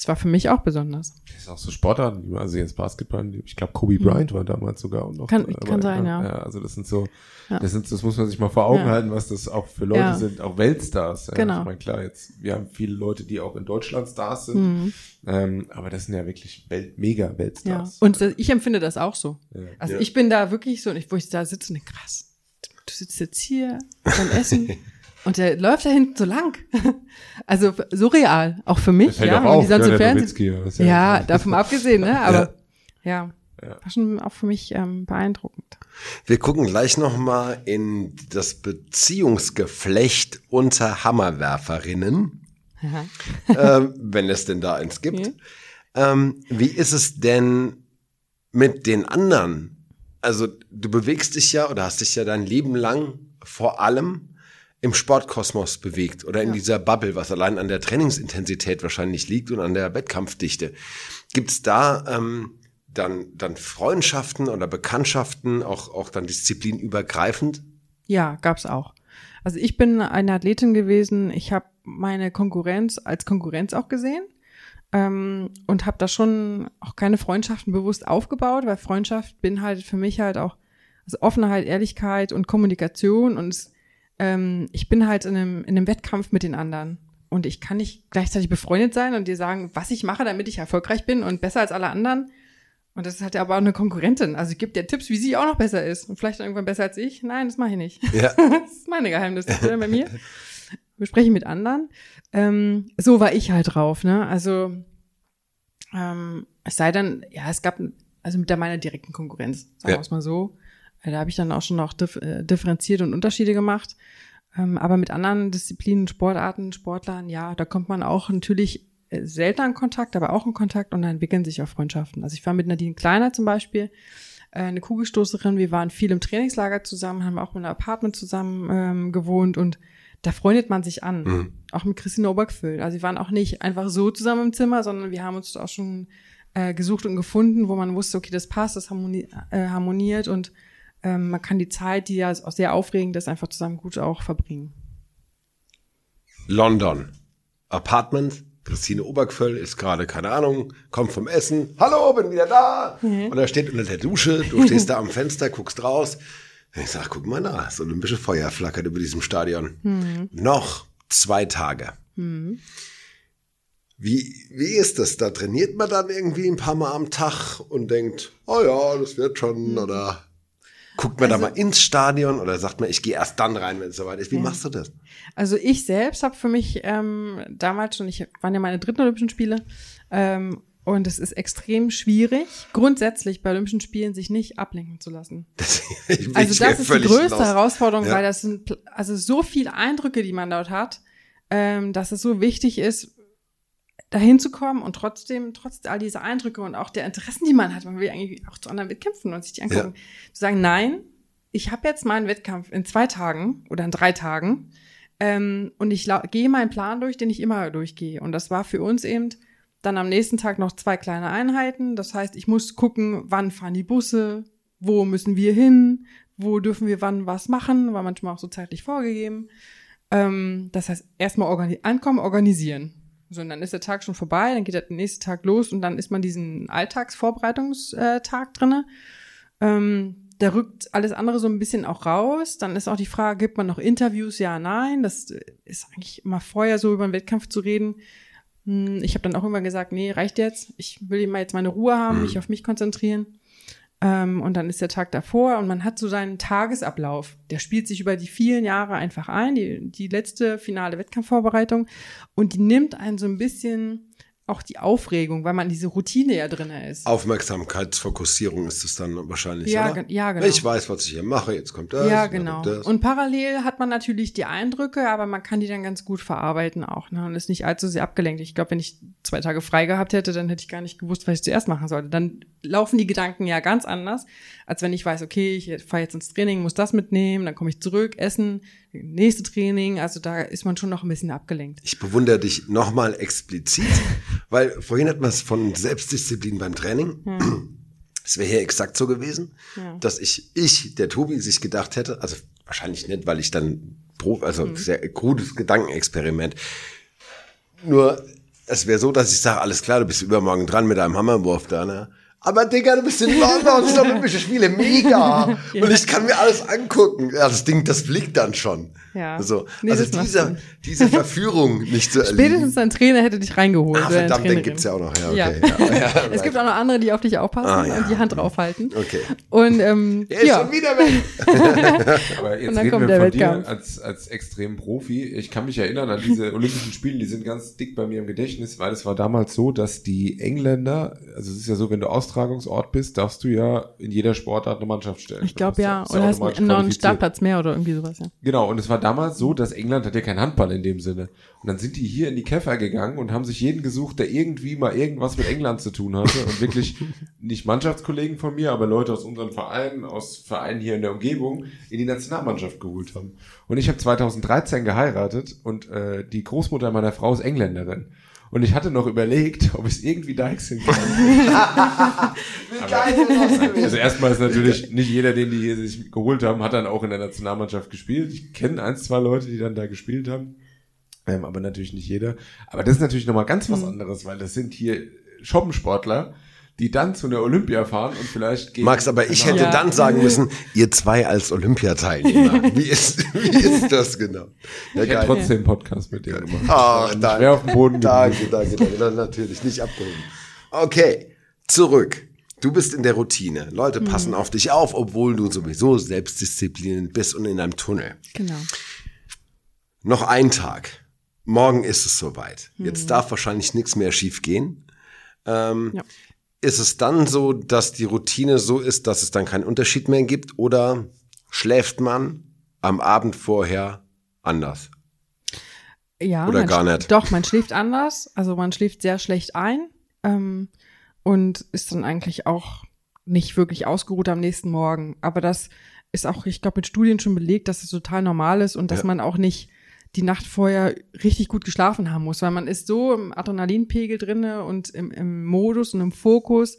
Das war für mich auch besonders. Das ist auch so Sportarten, also jetzt Basketball, ich glaube Kobe Bryant war damals sogar auch noch. Kann- dabei, kann sein, ja. ja. Also das sind so, Ja. das sind, das muss man sich mal vor Augen Ja. halten, was das auch für Leute Ja. sind, auch Weltstars. Ja. Genau. Ich meine, klar, jetzt, wir haben viele Leute, die auch in Deutschland Stars sind, Mhm. ähm, aber das sind ja wirklich Welt, mega Ja. Weltstars. Und das, ich empfinde das auch so. Ja. Also Ja. ich bin da wirklich so, wo ich da sitze und denke, krass, du sitzt jetzt hier beim Essen [laughs] und der läuft da hinten so lang. [laughs] Also so real, auch für mich, Das ja, auch auf, die dann ja, Fernsehen. Ja, Ja, davon abgesehen, ne? [laughs] Aber Ja. ja, Ja. war schon auch für mich ähm, beeindruckend. Wir gucken gleich noch mal in das Beziehungsgeflecht unter Hammerwerferinnen, ähm, wenn es denn da eins gibt. Ähm, wie ist es denn mit den anderen? Also du bewegst dich ja oder hast dich ja dein Leben lang vor allem im Sportkosmos bewegt oder in Ja. dieser Bubble, was allein an der Trainingsintensität wahrscheinlich liegt und an der Wettkampfdichte. Gibt es da ähm, dann, dann Freundschaften oder Bekanntschaften, auch, auch dann disziplinübergreifend? Ja, gab's auch. Also ich bin eine Athletin gewesen. Ich habe meine Konkurrenz als Konkurrenz auch gesehen ähm, und habe da schon auch keine Freundschaften bewusst aufgebaut, weil Freundschaft beinhaltet für mich halt auch also Offenheit, Ehrlichkeit und Kommunikation und es, ähm, ich bin halt in einem, in einem Wettkampf mit den anderen und ich kann nicht gleichzeitig befreundet sein und dir sagen, was ich mache, damit ich erfolgreich bin und besser als alle anderen. Und das ist halt aber auch eine Konkurrentin. Also ich gebe dir Tipps, wie sie auch noch besser ist. Und vielleicht irgendwann besser als ich. Nein, das mache ich nicht. Ja. [laughs] Das ist meine Geheimnisse bei mir. Wir sprechen mit anderen. Ähm, so war ich halt drauf, ne? Also ähm, es sei denn, ja, es gab also mit der meiner direkten Konkurrenz, sagen Ja. wir es mal so. Da habe ich dann auch schon noch dif äh, differenziert und Unterschiede gemacht. Ähm, aber mit anderen Disziplinen, Sportarten, Sportlern, ja, da kommt man auch natürlich äh, selten in Kontakt, aber auch in Kontakt und da entwickeln sich auch Freundschaften. Also ich war mit Nadine Kleiner zum Beispiel, äh, eine Kugelstoßerin. Wir waren viel im Trainingslager zusammen, haben auch in einem Apartment zusammen ähm, gewohnt und da freundet man sich an. Mhm. Auch mit Christine Obergfüll. Also wir waren auch nicht einfach so zusammen im Zimmer, sondern wir haben uns auch schon äh, gesucht und gefunden, wo man wusste, okay, das passt, das harmoni äh, harmoniert und ähm, man kann die Zeit, die ja auch sehr aufregend ist, einfach zusammen gut auch verbringen. London. Apartment. Christine Obergföll ist gerade, keine Ahnung, kommt vom Essen. Hallo, bin wieder da. Und er steht unter der Dusche. Du [laughs] stehst da am Fenster, guckst raus. Ich sag, guck mal da, das olympische Feuer flackert über diesem Stadion. Noch zwei Tage. Wie, wie ist das? Da trainiert man dann irgendwie ein paar Mal am Tag und denkt, oh ja, das wird schon. Oder guckt man da Also- mal ins Stadion oder sagt man, ich gehe erst dann rein, wenn es soweit ist. Wie machst du das? Also ich selbst habe für mich ähm, damals schon, ich waren ja meine dritten Olympischen Spiele, ähm, und es ist extrem schwierig, grundsätzlich bei Olympischen Spielen sich nicht ablenken zu lassen. [laughs] Das, Also das ist die größte hinaus. Herausforderung, Ja. weil das sind also so viele Eindrücke, die man dort hat, ähm, dass es so wichtig ist, dahin zu kommen und trotzdem, trotz all dieser Eindrücke und auch der Interessen, die man hat, man will ja eigentlich auch zu anderen Wettkämpfen und sich die angucken, zu sagen, nein, ich habe jetzt meinen Wettkampf in zwei Tagen oder in drei Tagen ähm, und ich gehe meinen Plan durch, den ich immer durchgehe. Und das war für uns eben Dann am nächsten Tag noch zwei kleine Einheiten. Das heißt, ich muss gucken, wann fahren die Busse, wo müssen wir hin, wo dürfen wir wann was machen, war manchmal auch so zeitlich vorgegeben. Ähm, das heißt, erstmal organi ankommen, organisieren. So, und dann ist der Tag schon vorbei, dann geht der nächste Tag los und dann ist man diesen Alltagsvorbereitungstag drinne. Ähm, da rückt alles andere so ein bisschen auch raus. Dann ist auch die Frage, gibt man noch Interviews? Ja, nein. Das ist eigentlich immer vorher so über einen Wettkampf zu reden. Hm, ich habe dann auch immer gesagt, nee, reicht jetzt. Ich will immer jetzt meine Ruhe haben, mich auf mich konzentrieren. Ähm, und dann ist der Tag davor und man hat so seinen Tagesablauf. Der spielt sich über die vielen Jahre einfach ein, die, die letzte finale Wettkampfvorbereitung. Und die nimmt einen so ein bisschen auch die Aufregung, weil man diese Routine ja drin ist. Aufmerksamkeitsfokussierung ist es dann wahrscheinlich, ja, oder? ja, genau. Ich weiß, was ich hier mache, jetzt kommt das. ja, genau. das. Und parallel hat man natürlich die Eindrücke, aber man kann die dann ganz gut verarbeiten auch ne? und ist nicht allzu sehr abgelenkt. Ich glaube, wenn ich zwei Tage frei gehabt hätte, dann hätte ich gar nicht gewusst, was ich zuerst machen sollte. Dann laufen die Gedanken ja ganz anders, als wenn ich weiß, okay, ich fahre jetzt ins Training, muss das mitnehmen, dann komme ich zurück, essen, nächste Training. Also da ist man schon noch ein bisschen abgelenkt. Ich bewundere dich nochmal explizit, weil vorhin hat man es von Selbstdisziplin beim Training. [clears throat] Es wäre hier exakt so gewesen, dass ich, ich, der Tobi, sich gedacht hätte, also wahrscheinlich nicht, weil ich dann Prof, also sehr krudes Gedankenexperiment. Nur, es wäre so, dass ich sage, alles klar, du bist übermorgen dran mit einem Hammerwurf da, ne? Aber Digga, du bist in London, das sind Olympische Spiele, mega. [laughs] Und ich kann mir alles angucken. Ja, das Ding, das fliegt dann schon. Ja. So. Nee, also macht diese, Verführung nicht zu [laughs] erleben. Spätestens ein Trainer hätte dich reingeholt. Ah, verdammt, den gibt's ja auch noch. Ja, Ja. okay. [laughs] Ja, ja, es right. gibt auch noch andere, die auf dich aufpassen Ah, ja. und die Hand draufhalten. Okay. Und ähm, Er ist ja, schon wieder weg. Aber jetzt Und dann reden kommt wir der von Wettkampf. dir als, als extrem Profi. Ich kann mich erinnern an diese Olympischen Spiele, die sind ganz dick bei mir im Gedächtnis, weil es war damals so, dass die Engländer, also es ist ja so, wenn du Austragungsort bist, darfst du ja in jeder Sportart eine Mannschaft stellen. ich glaube ja, oder hast du noch einen. Startplatz mehr oder irgendwie sowas, ja. Genau, und es war damals so, dass England hat ja kein Handball in dem Sinne. Und dann sind die hier in die Käfer gegangen und haben sich jeden gesucht, der irgendwie mal irgendwas mit England zu tun hatte. Und wirklich [laughs] nicht Mannschaftskollegen von mir, aber Leute aus unserem Verein, aus Vereinen hier in der Umgebung, in die Nationalmannschaft geholt haben. Und ich habe 2013 geheiratet und äh, die Großmutter meiner Frau ist Engländerin. Und ich hatte noch überlegt, ob ich es irgendwie deichseln kann. [laughs] Also erstmal ist natürlich nicht jeder, den die hier sich geholt haben, hat dann auch in der Nationalmannschaft gespielt. Ich kenne eins, zwei Leute, die dann da gespielt haben. Ähm, aber natürlich nicht jeder. Aber das ist natürlich nochmal ganz was anderes, weil das sind hier Schoppensportler, die dann zu einer Olympia fahren und vielleicht gegen Max, aber ich hätte Ja. dann sagen müssen, ihr zwei als Olympiateilnehmer. Wie ist, wie ist das genau? Ja, Ich hätte trotzdem einen Podcast mit denen gemacht. Ach, Ich danke. wäre auf dem Boden Danke, danke, danke. Na, Natürlich, nicht abgehoben. Okay, zurück. Du bist in der Routine. Leute passen auf dich auf, obwohl du sowieso selbstdiszipliniert bist und in einem Tunnel. Genau. Noch ein Tag. Morgen ist es soweit. Jetzt darf wahrscheinlich nichts mehr schief gehen. Ähm, Ja. Ist es dann so, dass die Routine so ist, dass es dann keinen Unterschied mehr gibt? Oder schläft man am Abend vorher anders? Ja, Oder gar nicht? Doch, man schläft anders. Also man schläft sehr schlecht ein ähm, und ist dann eigentlich auch nicht wirklich ausgeruht am nächsten Morgen. Aber das ist auch, ich glaube, mit Studien schon belegt, dass es total normal ist und dass Ja. man auch nicht die Nacht vorher richtig gut geschlafen haben muss, weil man ist so im Adrenalinpegel drinne und im, im Modus und im Fokus,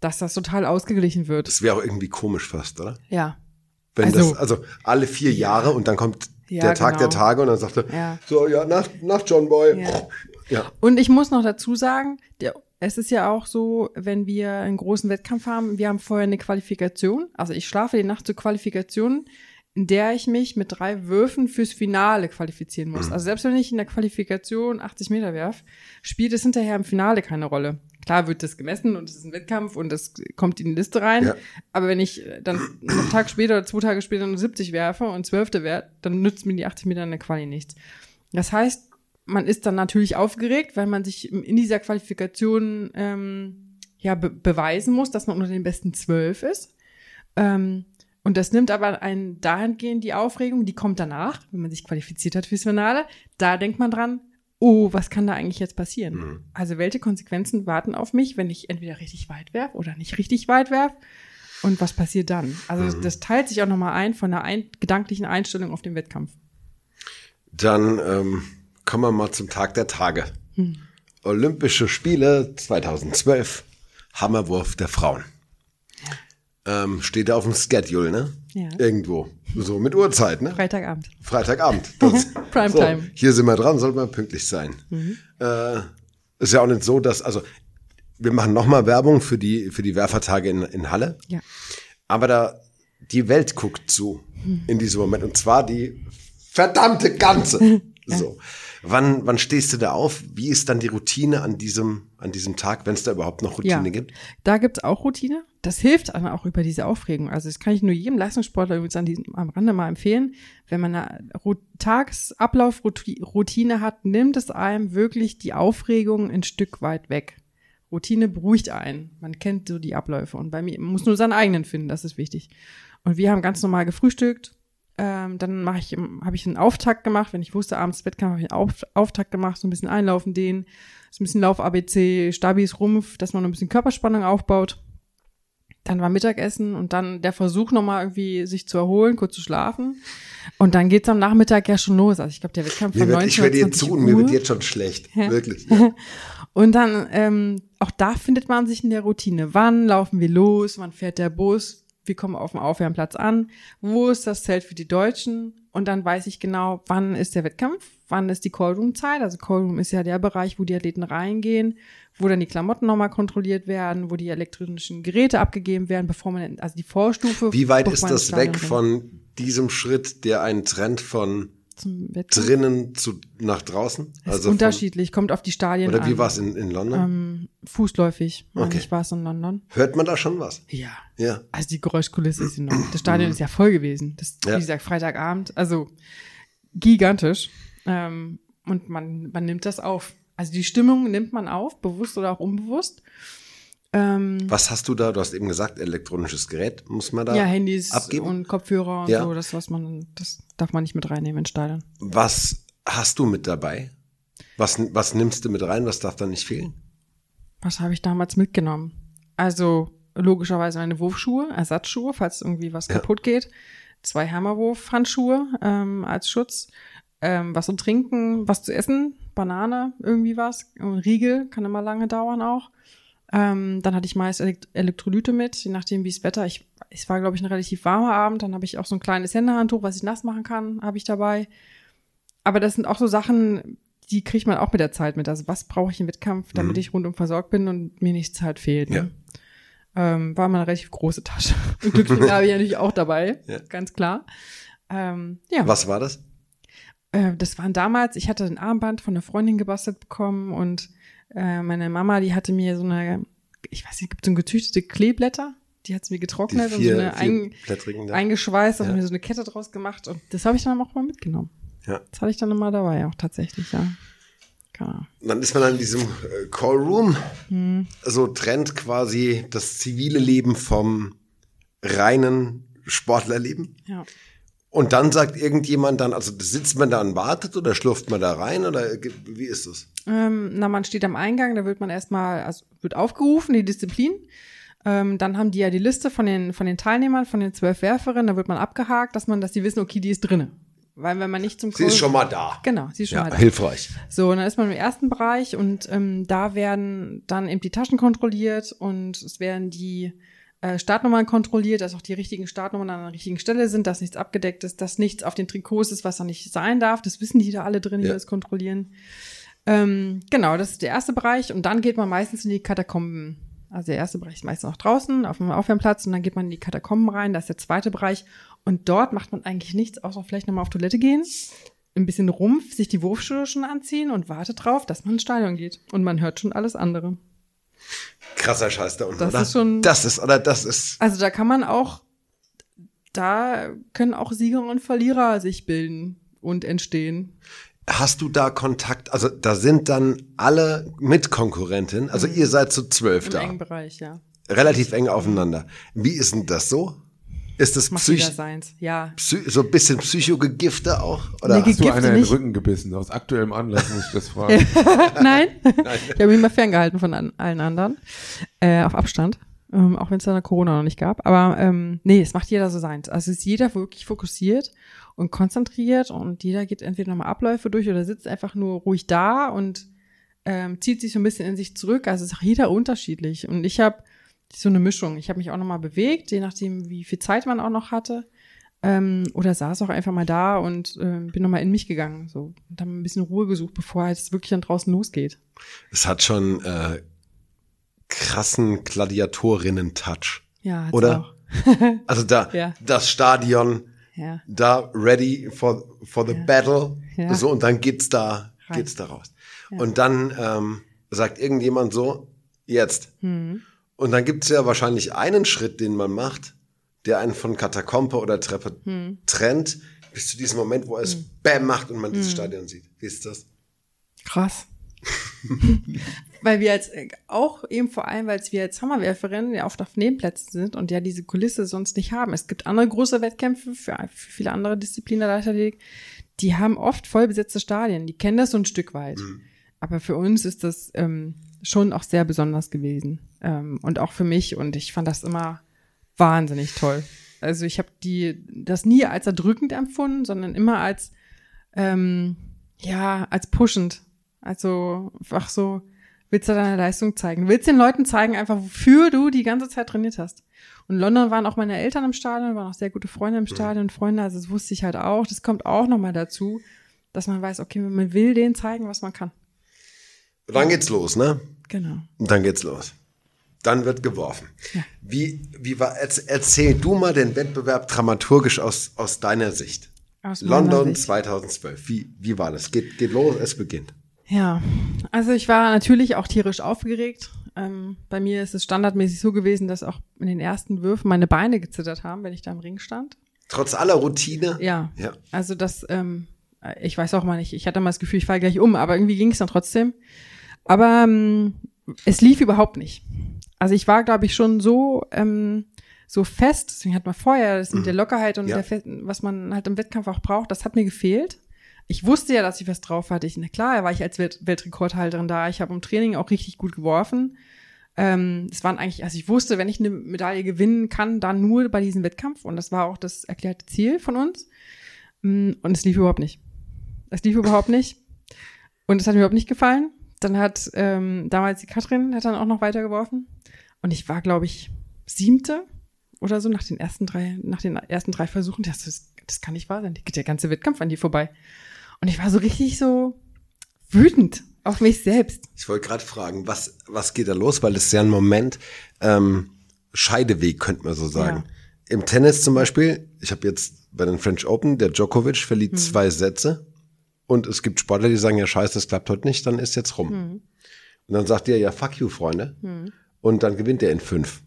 dass das total ausgeglichen wird. Das wäre auch irgendwie komisch fast, oder? Ja. Wenn Also- das, also alle vier Jahre und dann kommt Ja, der Tag genau. der Tage und dann sagt er, Ja. so, ja, Nacht, Nacht, John Boy. Ja. Ja. Und ich muss noch dazu sagen, der, es ist ja auch so, wenn wir einen großen Wettkampf haben, wir haben vorher eine Qualifikation. Also ich schlafe die Nacht zur Qualifikation, in der ich mich mit drei Würfen fürs Finale qualifizieren muss. Also selbst wenn ich in der Qualifikation 80 Meter werf, spielt es hinterher im Finale keine Rolle. Klar wird das gemessen und es ist ein Wettkampf und das kommt in die Liste rein. Ja. Aber wenn ich dann einen Tag später oder zwei Tage später nur 70 werfe und Zwölfte werde, dann nützt mir die 80 Meter in der Quali nichts. Das heißt, man ist dann natürlich aufgeregt, weil man sich in dieser Qualifikation ähm, ja be beweisen muss, dass man unter den besten zwölf ist. Ähm, und das nimmt aber einen dahingehend die Aufregung, die kommt danach, wenn man sich qualifiziert hat fürs Finale. Da denkt man dran, oh, was kann da eigentlich jetzt passieren? Mhm. Also welche Konsequenzen warten auf mich, wenn ich entweder richtig weit werf oder nicht richtig weit werf? Und was passiert dann? Also Mhm. das teilt sich auch nochmal ein von der ein gedanklichen Einstellung auf den Wettkampf. Dann ähm, kommen wir mal zum Tag der Tage. Hm. Olympische Spiele 2012, Hammerwurf der Frauen. Ähm, steht da auf dem Schedule, ne? Ja. Irgendwo. So mit Uhrzeit, ne? Freitagabend. Freitagabend. [laughs] Primetime. So, hier sind wir dran, sollte man pünktlich sein. Äh, ist ja auch nicht so, dass, also, wir machen nochmal Werbung für die, für die Werfertage in, in Halle. Ja. Aber da, die Welt guckt zu in diesem Moment. Und zwar die verdammte ganze. [laughs] So. Wann, wann stehst du da auf? Wie ist dann die Routine an diesem, an diesem Tag, wenn es da überhaupt noch Routine ja. gibt? Da gibt's auch Routine. Das hilft einem auch über diese Aufregung. Also das kann ich nur jedem Leistungssportler übrigens an diesem, am Rande mal empfehlen. Wenn man eine Tagesablaufroutine hat, nimmt es einem wirklich die Aufregung ein Stück weit weg. Routine beruhigt einen. Man kennt so die Abläufe. Und bei mir man muss nur seinen eigenen finden, das ist wichtig. Und wir haben ganz normal gefrühstückt. Ähm, dann mache ich, habe ich einen Auftakt gemacht. Wenn ich wusste, abends Wettkampf, habe ich einen Auf, Auftakt gemacht, so ein bisschen einlaufen, dehnen, so ein bisschen Lauf-ABC, Stabis, Rumpf, dass man ein bisschen Körperspannung aufbaut. Dann war Mittagessen und dann der Versuch nochmal irgendwie sich zu erholen, kurz zu schlafen. Und dann geht's am Nachmittag ja schon los. Also ich glaube, der Wettkampf Mir von wird, 19 ich werde dir 20 zu und mir wird jetzt schon schlecht. Wirklich. Ja. [laughs] Und dann, ähm, auch da findet man sich in der Routine. Wann laufen wir los? Wann fährt der Bus? Wir kommen auf dem Aufwärmplatz an. Wo ist das Zelt für die Deutschen? Und dann weiß ich genau, wann ist der Wettkampf? Wann ist die Callroom-Zeit? Also Callroom ist ja der Bereich, wo die Athleten reingehen, wo dann die Klamotten nochmal kontrolliert werden, wo die elektronischen Geräte abgegeben werden, bevor man, also die Vorstufe. Wie weit ist das weg von diesem Schritt, der einen trennt von Zum Wettkampf? drinnen zu nach draußen? Das ist von- unterschiedlich, kommt auf die Stadien Oder wie war es in, in London? Ähm, fußläufig, Okay. ich, war es in London. Hört man da schon was? Ja. Ja. Also die Geräuschkulisse ist enorm. Das Stadion ist ja voll gewesen. Das, Ja. wie gesagt, Freitagabend, also gigantisch. Ähm, und man, man nimmt das auf. Also die Stimmung nimmt man auf, bewusst oder auch unbewusst. Ähm, Was hast du da? Du hast eben gesagt, elektronisches Gerät muss man da ja, Handys abgeben. und Kopfhörer und Ja. so, das was man, das darf man nicht mit reinnehmen ins Stadion. Was hast du mit dabei? Was, was nimmst du mit rein? Was darf da nicht fehlen? Was habe ich damals mitgenommen? Also logischerweise meine Wurfschuhe, Ersatzschuhe, falls irgendwie was Ja. kaputt geht. Zwei Hammerwurf-Handschuhe ähm, als Schutz. Ähm, was zu trinken, was zu essen, Banane, irgendwie was. Riegel kann immer lange dauern auch. Ähm, dann hatte ich meist Elekt Elektrolyte mit, je nachdem wie es Wetter. Ich, es war, glaube ich, ein relativ warmer Abend. Dann habe ich auch so ein kleines Händehandtuch, was ich nass machen kann, habe ich dabei. Aber das sind auch so Sachen, die kriegt man auch mit der Zeit mit. Also was brauche ich im Wettkampf, damit ich rundum versorgt bin und mir nichts halt fehlt. Ja. Ne? Ähm, war mal eine relativ große Tasche. [laughs] Und Glücksbringer habe ich natürlich auch dabei, Ja. ganz klar. Ähm, ja, Was war das? äh, das waren damals, ich hatte ein Armband von einer Freundin gebastelt bekommen und äh, meine Mama, die hatte mir so eine, ich weiß nicht, gibt so gezüchtete Kleeblätter, die hat sie mir getrocknet und so vier, eine ein, vierblättrigen da? eingeschweißt, Ja. und mir so eine Kette draus gemacht und das habe ich dann auch mal mitgenommen. Ja. Das hatte ich dann immer dabei, auch tatsächlich, ja. Genau. Dann ist man dann in diesem äh, Callroom. Hm. So trennt quasi das zivile Leben vom reinen Sportlerleben. Ja. Und dann sagt irgendjemand dann, also sitzt man da und wartet oder schlurft man da rein oder wie ist das? Ähm, na, man steht am Eingang, da wird man erstmal, also wird aufgerufen, die Disziplin. Ähm, dann haben die ja die Liste von den, von den Teilnehmern, von den zwölf Werferinnen, da wird man abgehakt, dass man, dass die wissen, okay, die ist drinne. Weil wenn man nicht zum Sie ist Kurs- schon mal da. Genau, sie ist schon Ja, mal da. hilfreich. So, und dann ist man im ersten Bereich und ähm, da werden dann eben die Taschen kontrolliert und es werden die äh, Startnummern kontrolliert, dass auch die richtigen Startnummern an der richtigen Stelle sind, dass nichts abgedeckt ist, dass nichts auf den Trikots ist, was da nicht sein darf. Das wissen die da alle drin, die Ja. das kontrollieren. Ähm, genau, das ist der erste Bereich und dann geht man meistens in die Katakomben. Also der erste Bereich ist meistens noch draußen auf dem Aufwärmplatz und dann geht man in die Katakomben rein, das ist der zweite Bereich und dort macht man eigentlich nichts, außer vielleicht nochmal auf Toilette gehen, ein bisschen Rumpf, sich die Wurfschuhe schon anziehen und wartet drauf, dass man ins Stadion geht und man hört schon alles andere. Krasser Scheiß da unten, Das oder? ist schon- Das ist, oder das ist, Also da kann man auch, da können auch Sieger und Verlierer sich bilden und entstehen. hast du da Kontakt, also da sind dann alle Mitkonkurrentinnen, also ihr seid zu zwölf Mhm. Im da, engen Bereich, ja. relativ eng aufeinander. Wie ist denn das so? Ist das Macht psych seins, ja. psy so ein bisschen Psychogegifte auch? Oder? Nee, Hast du einer in den. Rücken gebissen? Aus aktuellem Anlass muss ich das [laughs] fragen. [laughs] Nein, ich habe mich mal ferngehalten von an, allen anderen. Äh, auf Abstand. Ähm, auch wenn es da Corona noch nicht gab. Aber ähm, nee, es macht jeder so seins. Also ist jeder wirklich fokussiert und konzentriert und jeder geht entweder nochmal Abläufe durch oder sitzt einfach nur ruhig da und ähm, zieht sich so ein bisschen in sich zurück. Also ist auch jeder unterschiedlich. Und ich habe so eine Mischung. Ich habe mich auch nochmal bewegt, je nachdem, wie viel Zeit man auch noch hatte. Ähm, oder saß auch einfach mal da und äh, bin nochmal in mich gegangen. So, und habe ein bisschen Ruhe gesucht, bevor es wirklich dann draußen losgeht. Es hat schon äh, krassen Gladiatorinnen-Touch. Ja, Oder? auch. [laughs] [laughs] Also da, Ja. das Stadion, Ja. da ready for, for the battle. Ja. So, und dann geht's da, Rein. geht's da raus. Und dann ähm, sagt irgendjemand so, jetzt. Hm. Und dann gibt's ja wahrscheinlich einen Schritt, den man macht, der einen von Katakombe oder Treppe Hm. trennt, bis zu diesem Moment, wo es Bam macht und man Hm. dieses Stadion sieht. Wie ist das? Krass. [laughs] weil wir jetzt äh, auch eben vor allem, weil wir als Hammerwerferinnen ja oft auf Nebenplätzen sind und ja diese Kulisse sonst nicht haben. Es gibt andere große Wettkämpfe für, für viele andere Disziplinen der Leichtathletik, die haben oft voll besetzte Stadien. Die kennen das so ein Stück weit. Aber für uns ist das ähm, schon auch sehr besonders gewesen. Ähm, und auch für mich. Und ich fand das immer wahnsinnig toll. Also ich habe die das nie als erdrückend empfunden, sondern immer als ähm, ja als pushend. Also einfach so willst du deine Leistung zeigen. Willst den Leuten zeigen einfach, wofür du die ganze Zeit trainiert hast. Und in London waren auch meine Eltern im Stadion, waren auch sehr gute Freunde im Stadion, Freunde, also das wusste ich halt auch. Das kommt auch nochmal dazu, dass man weiß, okay, man will denen zeigen, was man kann. Und dann geht's los, ne? Genau. Und dann geht's los. Dann wird geworfen. Ja. Wie, wie war, erz- erzähl du mal den Wettbewerb dramaturgisch aus, aus deiner Sicht. Aus London Sicht. 2012. Wie, wie war das? Geht, geht los, es beginnt. Ja, also ich war natürlich auch tierisch aufgeregt. Ähm, bei mir ist es standardmäßig so gewesen, dass auch in den ersten Würfen meine Beine gezittert haben, wenn ich da im Ring stand. Trotz aller Routine. Ja. Ja. Also das, ähm, ich weiß auch mal nicht, ich hatte mal das Gefühl, ich falle gleich um, aber irgendwie ging es dann trotzdem. Aber ähm, es lief überhaupt nicht. Also ich war, glaube ich, schon so, ähm, so fest, deswegen hat man vorher, das mit der Lockerheit und Ja. der, was man halt im Wettkampf auch braucht, das hat mir gefehlt. Ich wusste ja, dass ich was drauf hatte. Ich, na klar, war ich als Welt Weltrekordhalterin da. Ich habe im Training auch richtig gut geworfen. Ähm, es waren eigentlich, also ich wusste, wenn ich eine Medaille gewinnen kann, dann nur bei diesem Wettkampf. Und das war auch das erklärte Ziel von uns. Mm, Und es lief überhaupt nicht. Es lief überhaupt [laughs] nicht. Und es hat mir überhaupt nicht gefallen. Dann hat ähm, damals die Katrin hat dann auch noch weitergeworfen. Und ich war, glaube ich, siebte oder so nach den ersten drei, nach den ersten drei Versuchen. Das, das, das kann nicht wahr sein. Der ganze Wettkampf an die vorbei. Und ich war so richtig so wütend auf mich selbst. Ich wollte gerade fragen, was, was geht da los? Weil das ist ja ein Moment, ähm, Scheideweg, könnte man so sagen. Im Tennis zum Beispiel, ich habe jetzt bei den French Open, der Djokovic verliert zwei Sätze und es gibt Sportler, die sagen, ja scheiße, das klappt heute nicht, dann ist jetzt rum. Und dann sagt er, ja fuck you, Freunde. Und dann gewinnt er in fünf.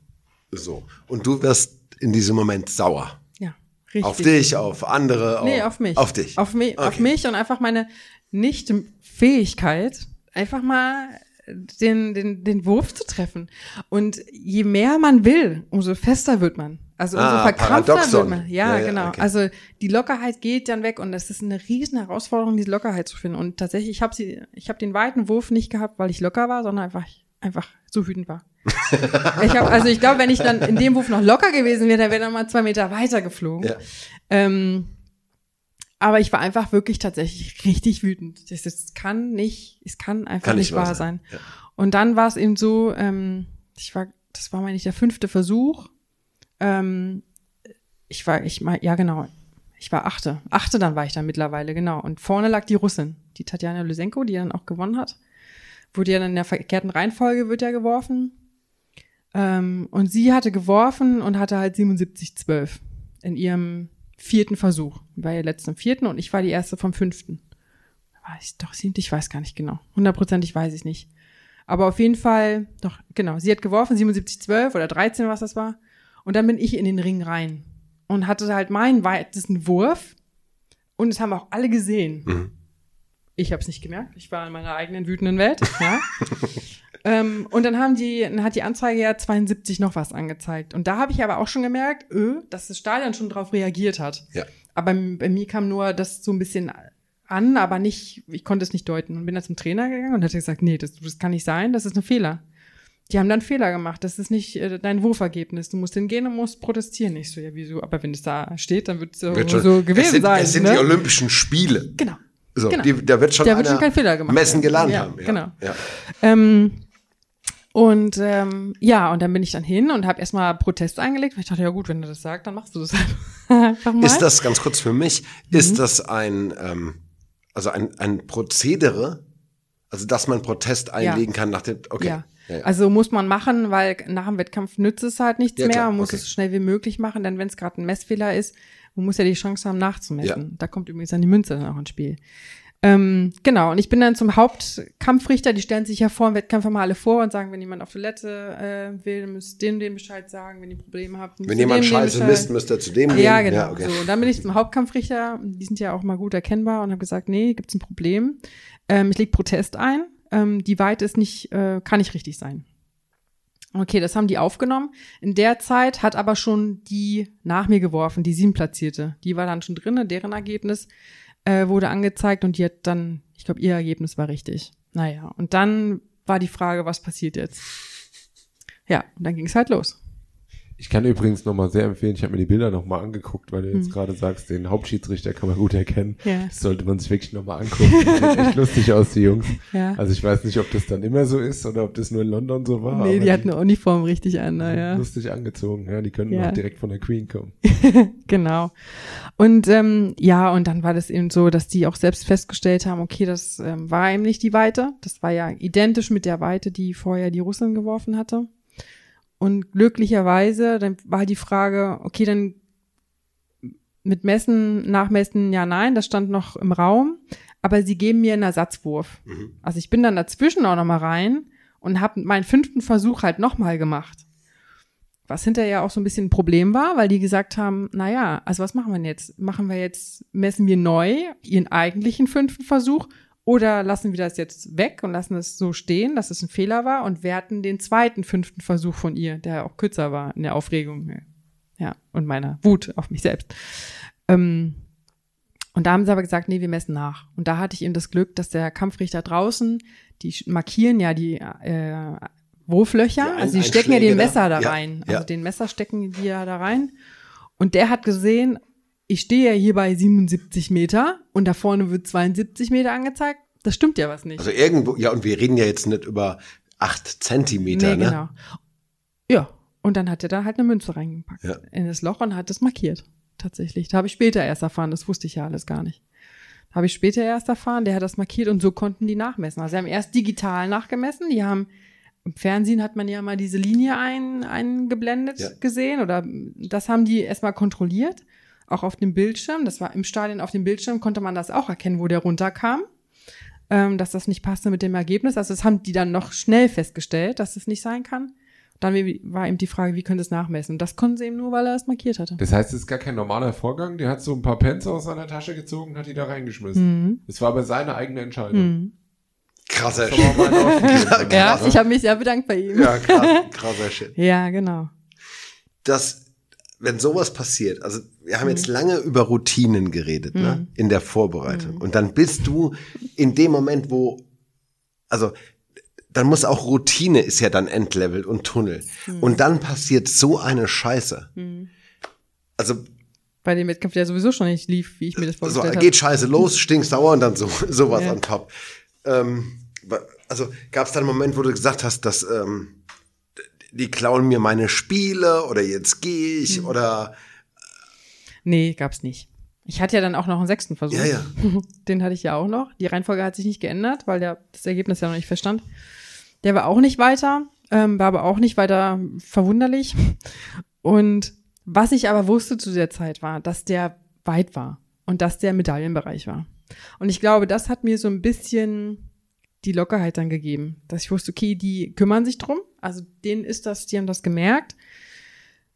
So. Und du wirst in diesem Moment sauer. Ja, richtig. Auf dich, auf andere. Nee, auf mich. Auf dich. Auf mich, auf Okay. mich und einfach meine Nicht-Fähigkeit, einfach mal den, den, den Wurf zu treffen. Und je mehr man will, umso fester wird man. Also umso Ah, verkrampfter Paradoxon. wird man. Ja, Ja, ja, genau. okay. Also die Lockerheit geht dann weg und das ist eine riesen Herausforderung, diese Lockerheit zu finden. Und tatsächlich, ich habe sie, ich habe den weiten Wurf nicht gehabt, weil ich locker war, sondern einfach, einfach so wütend war. Ich habe, also ich glaube, wenn ich dann in dem Wurf noch locker gewesen wäre, dann wäre er noch mal zwei Meter weiter geflogen. Ja. Ähm, aber ich war einfach wirklich tatsächlich [laughs] richtig wütend. Das, das kann nicht, es kann einfach Kann nicht, wahr sein. sein. Ja. Und dann war es eben so, ähm, ich war, das war meine ich der fünfte Versuch. Ähm, ich war, ich mal, ja genau, ich war achte, achte dann war ich dann mittlerweile genau. Und vorne lag die Russin, die Tatjana Lysenko, die dann auch gewonnen hat. Wurde ja dann in der verkehrten Reihenfolge wird ja geworfen. Ähm, und sie hatte geworfen und hatte halt 77,12 in ihrem vierten Versuch. Die war ihr letzte im vierten und ich war die erste vom fünften. War ich doch siebte? Ich weiß gar nicht genau. Hundertprozentig weiß ich nicht. Aber auf jeden Fall, doch, genau, sie hat geworfen, 77,12 oder 13, was das war. Und dann bin ich in den Ring rein und hatte halt meinen weitesten Wurf. Und es haben auch alle gesehen. Ich habe es nicht gemerkt. Ich war in meiner eigenen wütenden Welt. Ja. [laughs] ähm, und dann haben die, dann hat die Anzeige ja 72 noch was angezeigt. Und da habe ich aber auch schon gemerkt, öh, dass das Stadion schon drauf reagiert hat. Ja. Aber bei, mir kam nur das so ein bisschen an, aber nicht, ich konnte es nicht deuten. Und bin dann zum Trainer gegangen und hatte gesagt, nee, das, das kann nicht sein, das ist ein Fehler. Die haben dann Fehler gemacht, das ist nicht äh, dein Wurfergebnis. Du musst hingehen und musst protestieren. Ich so, ja, wieso? Aber wenn es da steht, dann wird es so, so gewesen es sind, sein. Es sind ne? die Olympischen Spiele. Genau. So, Genau. die, da wird schon, Da wird schon kein Fehler gemacht. Messen gelernt Ja, haben. Ja, genau. Ja. Ähm, und ähm, ja, und dann bin ich dann hin und habe erstmal Protest eingelegt, weil ich dachte, ja gut, wenn du das sagst, dann machst du das [laughs] einfach mal. Ist das ganz kurz für mich, Mhm. ist das ein, ähm, also ein, ein Prozedere, also dass man Protest einlegen kann nach dem, okay. Ja. Ja, ja. Also muss man machen, weil nach dem Wettkampf nützt es halt nichts Ja, mehr. Man muss okay. es so schnell wie möglich machen, denn wenn es gerade ein Messfehler ist, man muss ja die Chance haben, nachzumessen. Ja. Da kommt übrigens dann die Münze dann auch ins Spiel. Ähm, genau, und ich bin dann zum Hauptkampfrichter, die stellen sich ja vor im Wettkampf immer alle vor und sagen, wenn jemand auf Toilette äh, will, dann müsst ihr dem den Bescheid sagen, wenn ihr Probleme habt. müsst Wenn jemand scheiße misst, müsst ihr zu dem gehen. ja, genau. okay. so. Und dann bin ich zum Hauptkampfrichter, die sind ja auch mal gut erkennbar und habe gesagt, nee, gibt's ein Problem. Ähm, ich leg Protest ein. Ähm, die Weite ist nicht, äh, kann nicht richtig sein. Okay, das haben die aufgenommen. In der Zeit hat aber schon die nach mir geworfen, die sieben platzierte. Die war dann schon drinne, deren Ergebnis äh, wurde angezeigt und die hat dann, ich glaube, ihr Ergebnis war richtig. Naja, und dann war die Frage, was passiert jetzt? Ja, und dann ging es halt los. Ich kann übrigens nochmal sehr empfehlen, ich habe mir die Bilder nochmal angeguckt, weil du jetzt Hm. gerade sagst, den Hauptschiedsrichter kann man gut erkennen. Ja. Das sollte man sich wirklich nochmal angucken. Sehen echt [laughs] lustig aus, die Jungs. Ja. Also ich weiß nicht, ob das dann immer so ist oder ob das nur in London so war. nee, die hat eine Uniform richtig an, naja. lustig angezogen. Ja, die können Ja. auch direkt von der Queen kommen. [laughs] Genau. Und ähm, ja, und dann war das eben so, dass die auch selbst festgestellt haben, okay, das ähm, war eben nicht die Weite. Das war ja identisch mit der Weite, die vorher die Russin geworfen hatte. Und glücklicherweise, dann war die Frage, okay, dann mit Messen, Nachmessen, ja, nein, das stand noch im Raum, aber sie geben mir einen Ersatzwurf. Mhm. Also ich bin dann dazwischen auch nochmal rein und habe meinen fünften Versuch halt nochmal gemacht. Was hinterher auch so ein bisschen ein Problem war, weil die gesagt haben, na ja, also was machen wir denn jetzt? Machen wir jetzt, messen wir neu ihren eigentlichen fünften Versuch oder lassen wir das jetzt weg und lassen es so stehen, dass es ein Fehler war und werten den zweiten fünften Versuch von ihr, der auch kürzer war in der Aufregung, ja, und meiner Wut auf mich selbst. Ähm, und da haben sie aber gesagt, nee, wir messen nach. Und da hatte ich eben das Glück, dass der Kampfrichter draußen, die markieren ja die äh, Wurflöcher, Ein- also die stecken ja den da. Messer da Ja, rein. ja. Also den Messer stecken die ja da rein. Und der hat gesehen, ich stehe ja hier bei 77 Meter und da vorne wird 72 Meter angezeigt. Das stimmt ja was nicht. Also irgendwo, ja, und wir reden ja jetzt nicht über acht Zentimeter, nee, ne? genau. Ja, und dann hat er da halt eine Münze reingepackt Ja. in das Loch und hat es markiert. Tatsächlich. Da habe ich später erst erfahren, das wusste ich ja alles gar nicht. Da habe ich später erst erfahren, der hat das markiert und so konnten die nachmessen. Also sie haben erst digital nachgemessen, die haben im Fernsehen hat man ja mal diese Linie ein, eingeblendet Ja. gesehen oder das haben die erstmal kontrolliert, auch auf dem Bildschirm. Das war im Stadion auf dem Bildschirm, konnte man das auch erkennen, wo der runterkam, ähm, dass das nicht passte mit dem Ergebnis. Also das haben die dann noch schnell festgestellt, dass es nicht sein kann. Dann war eben die Frage, wie können sie es nachmessen? Und das konnten sie eben nur, weil er es markiert hatte. Das heißt, es ist gar kein normaler Vorgang. Der hat so ein paar Pence aus seiner Tasche gezogen und hat die da reingeschmissen. Mhm. Das war aber seine eigene Entscheidung. Mhm. Krasser Das oder? [laughs] Ja, ich habe mich sehr bedankt bei ihm. Ja, krass, krasser Shit. Ja, genau. Das, wenn sowas passiert, also wir haben Mhm. jetzt lange über Routinen geredet, ne? In der Vorbereitung. Und dann bist du in dem Moment, wo, also dann muss auch Routine ist ja dann Endlevel und Tunnel. Mhm. Und dann passiert so eine Scheiße. Also Bei dem Wettkampf, der sowieso schon nicht lief, wie ich mir das so vorgestellt geht habe. Scheiße los, stinksauer und dann so sowas Ja. on top. Ähm, also gab es da einen Moment, wo du gesagt hast, dass ähm, die klauen mir meine Spiele oder jetzt gehe ich Mhm. oder Nee, gab's nicht. Ich hatte ja dann auch noch einen sechsten Versuch. Ja, ja. [laughs] Den hatte ich ja auch noch. Die Reihenfolge hat sich nicht geändert, weil der, das Ergebnis ja noch nicht feststand. Der war auch nicht weiter, ähm, war aber auch nicht weiter verwunderlich. Und was ich aber wusste zu der Zeit war, dass der weit war und dass der Medaillenbereich war. Und ich glaube, das hat mir so ein bisschen die Lockerheit dann gegeben, dass ich wusste, okay, die kümmern sich drum. Also denen ist das, die haben das gemerkt.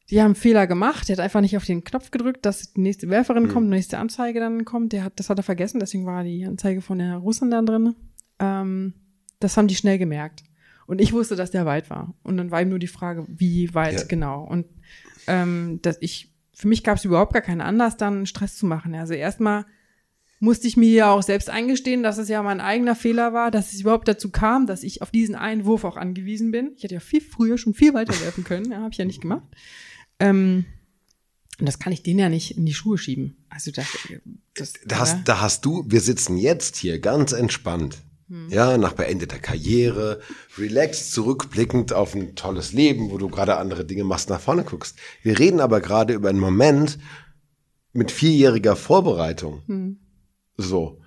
Die haben Fehler gemacht. Der hat einfach nicht auf den Knopf gedrückt, dass die nächste Werferin kommt, die nächste Anzeige dann kommt. Der hat, das hat er vergessen, deswegen war die Anzeige von der Russin dann drin. Ähm, das haben die schnell gemerkt. Und ich wusste, dass der weit war. Und dann war eben nur die Frage, wie weit Ja. genau. Und ähm, dass ich, für mich gab es überhaupt gar keinen Anlass, dann Stress zu machen. Also erstmal musste ich mir ja auch selbst eingestehen, dass es ja mein eigener Fehler war, dass es überhaupt dazu kam, dass ich auf diesen einen Wurf auch angewiesen bin. Ich hätte ja viel früher schon viel weiter werfen können, ja, habe ich ja nicht gemacht. Ähm, Und das kann ich denen ja nicht in die Schuhe schieben. Also das, das Da hast, da hast du, wir sitzen jetzt hier ganz entspannt. Ja, nach beendeter Karriere, relaxed, zurückblickend auf ein tolles Leben, wo du gerade andere Dinge machst, nach vorne guckst. Wir reden aber gerade über einen Moment mit vierjähriger Vorbereitung. So.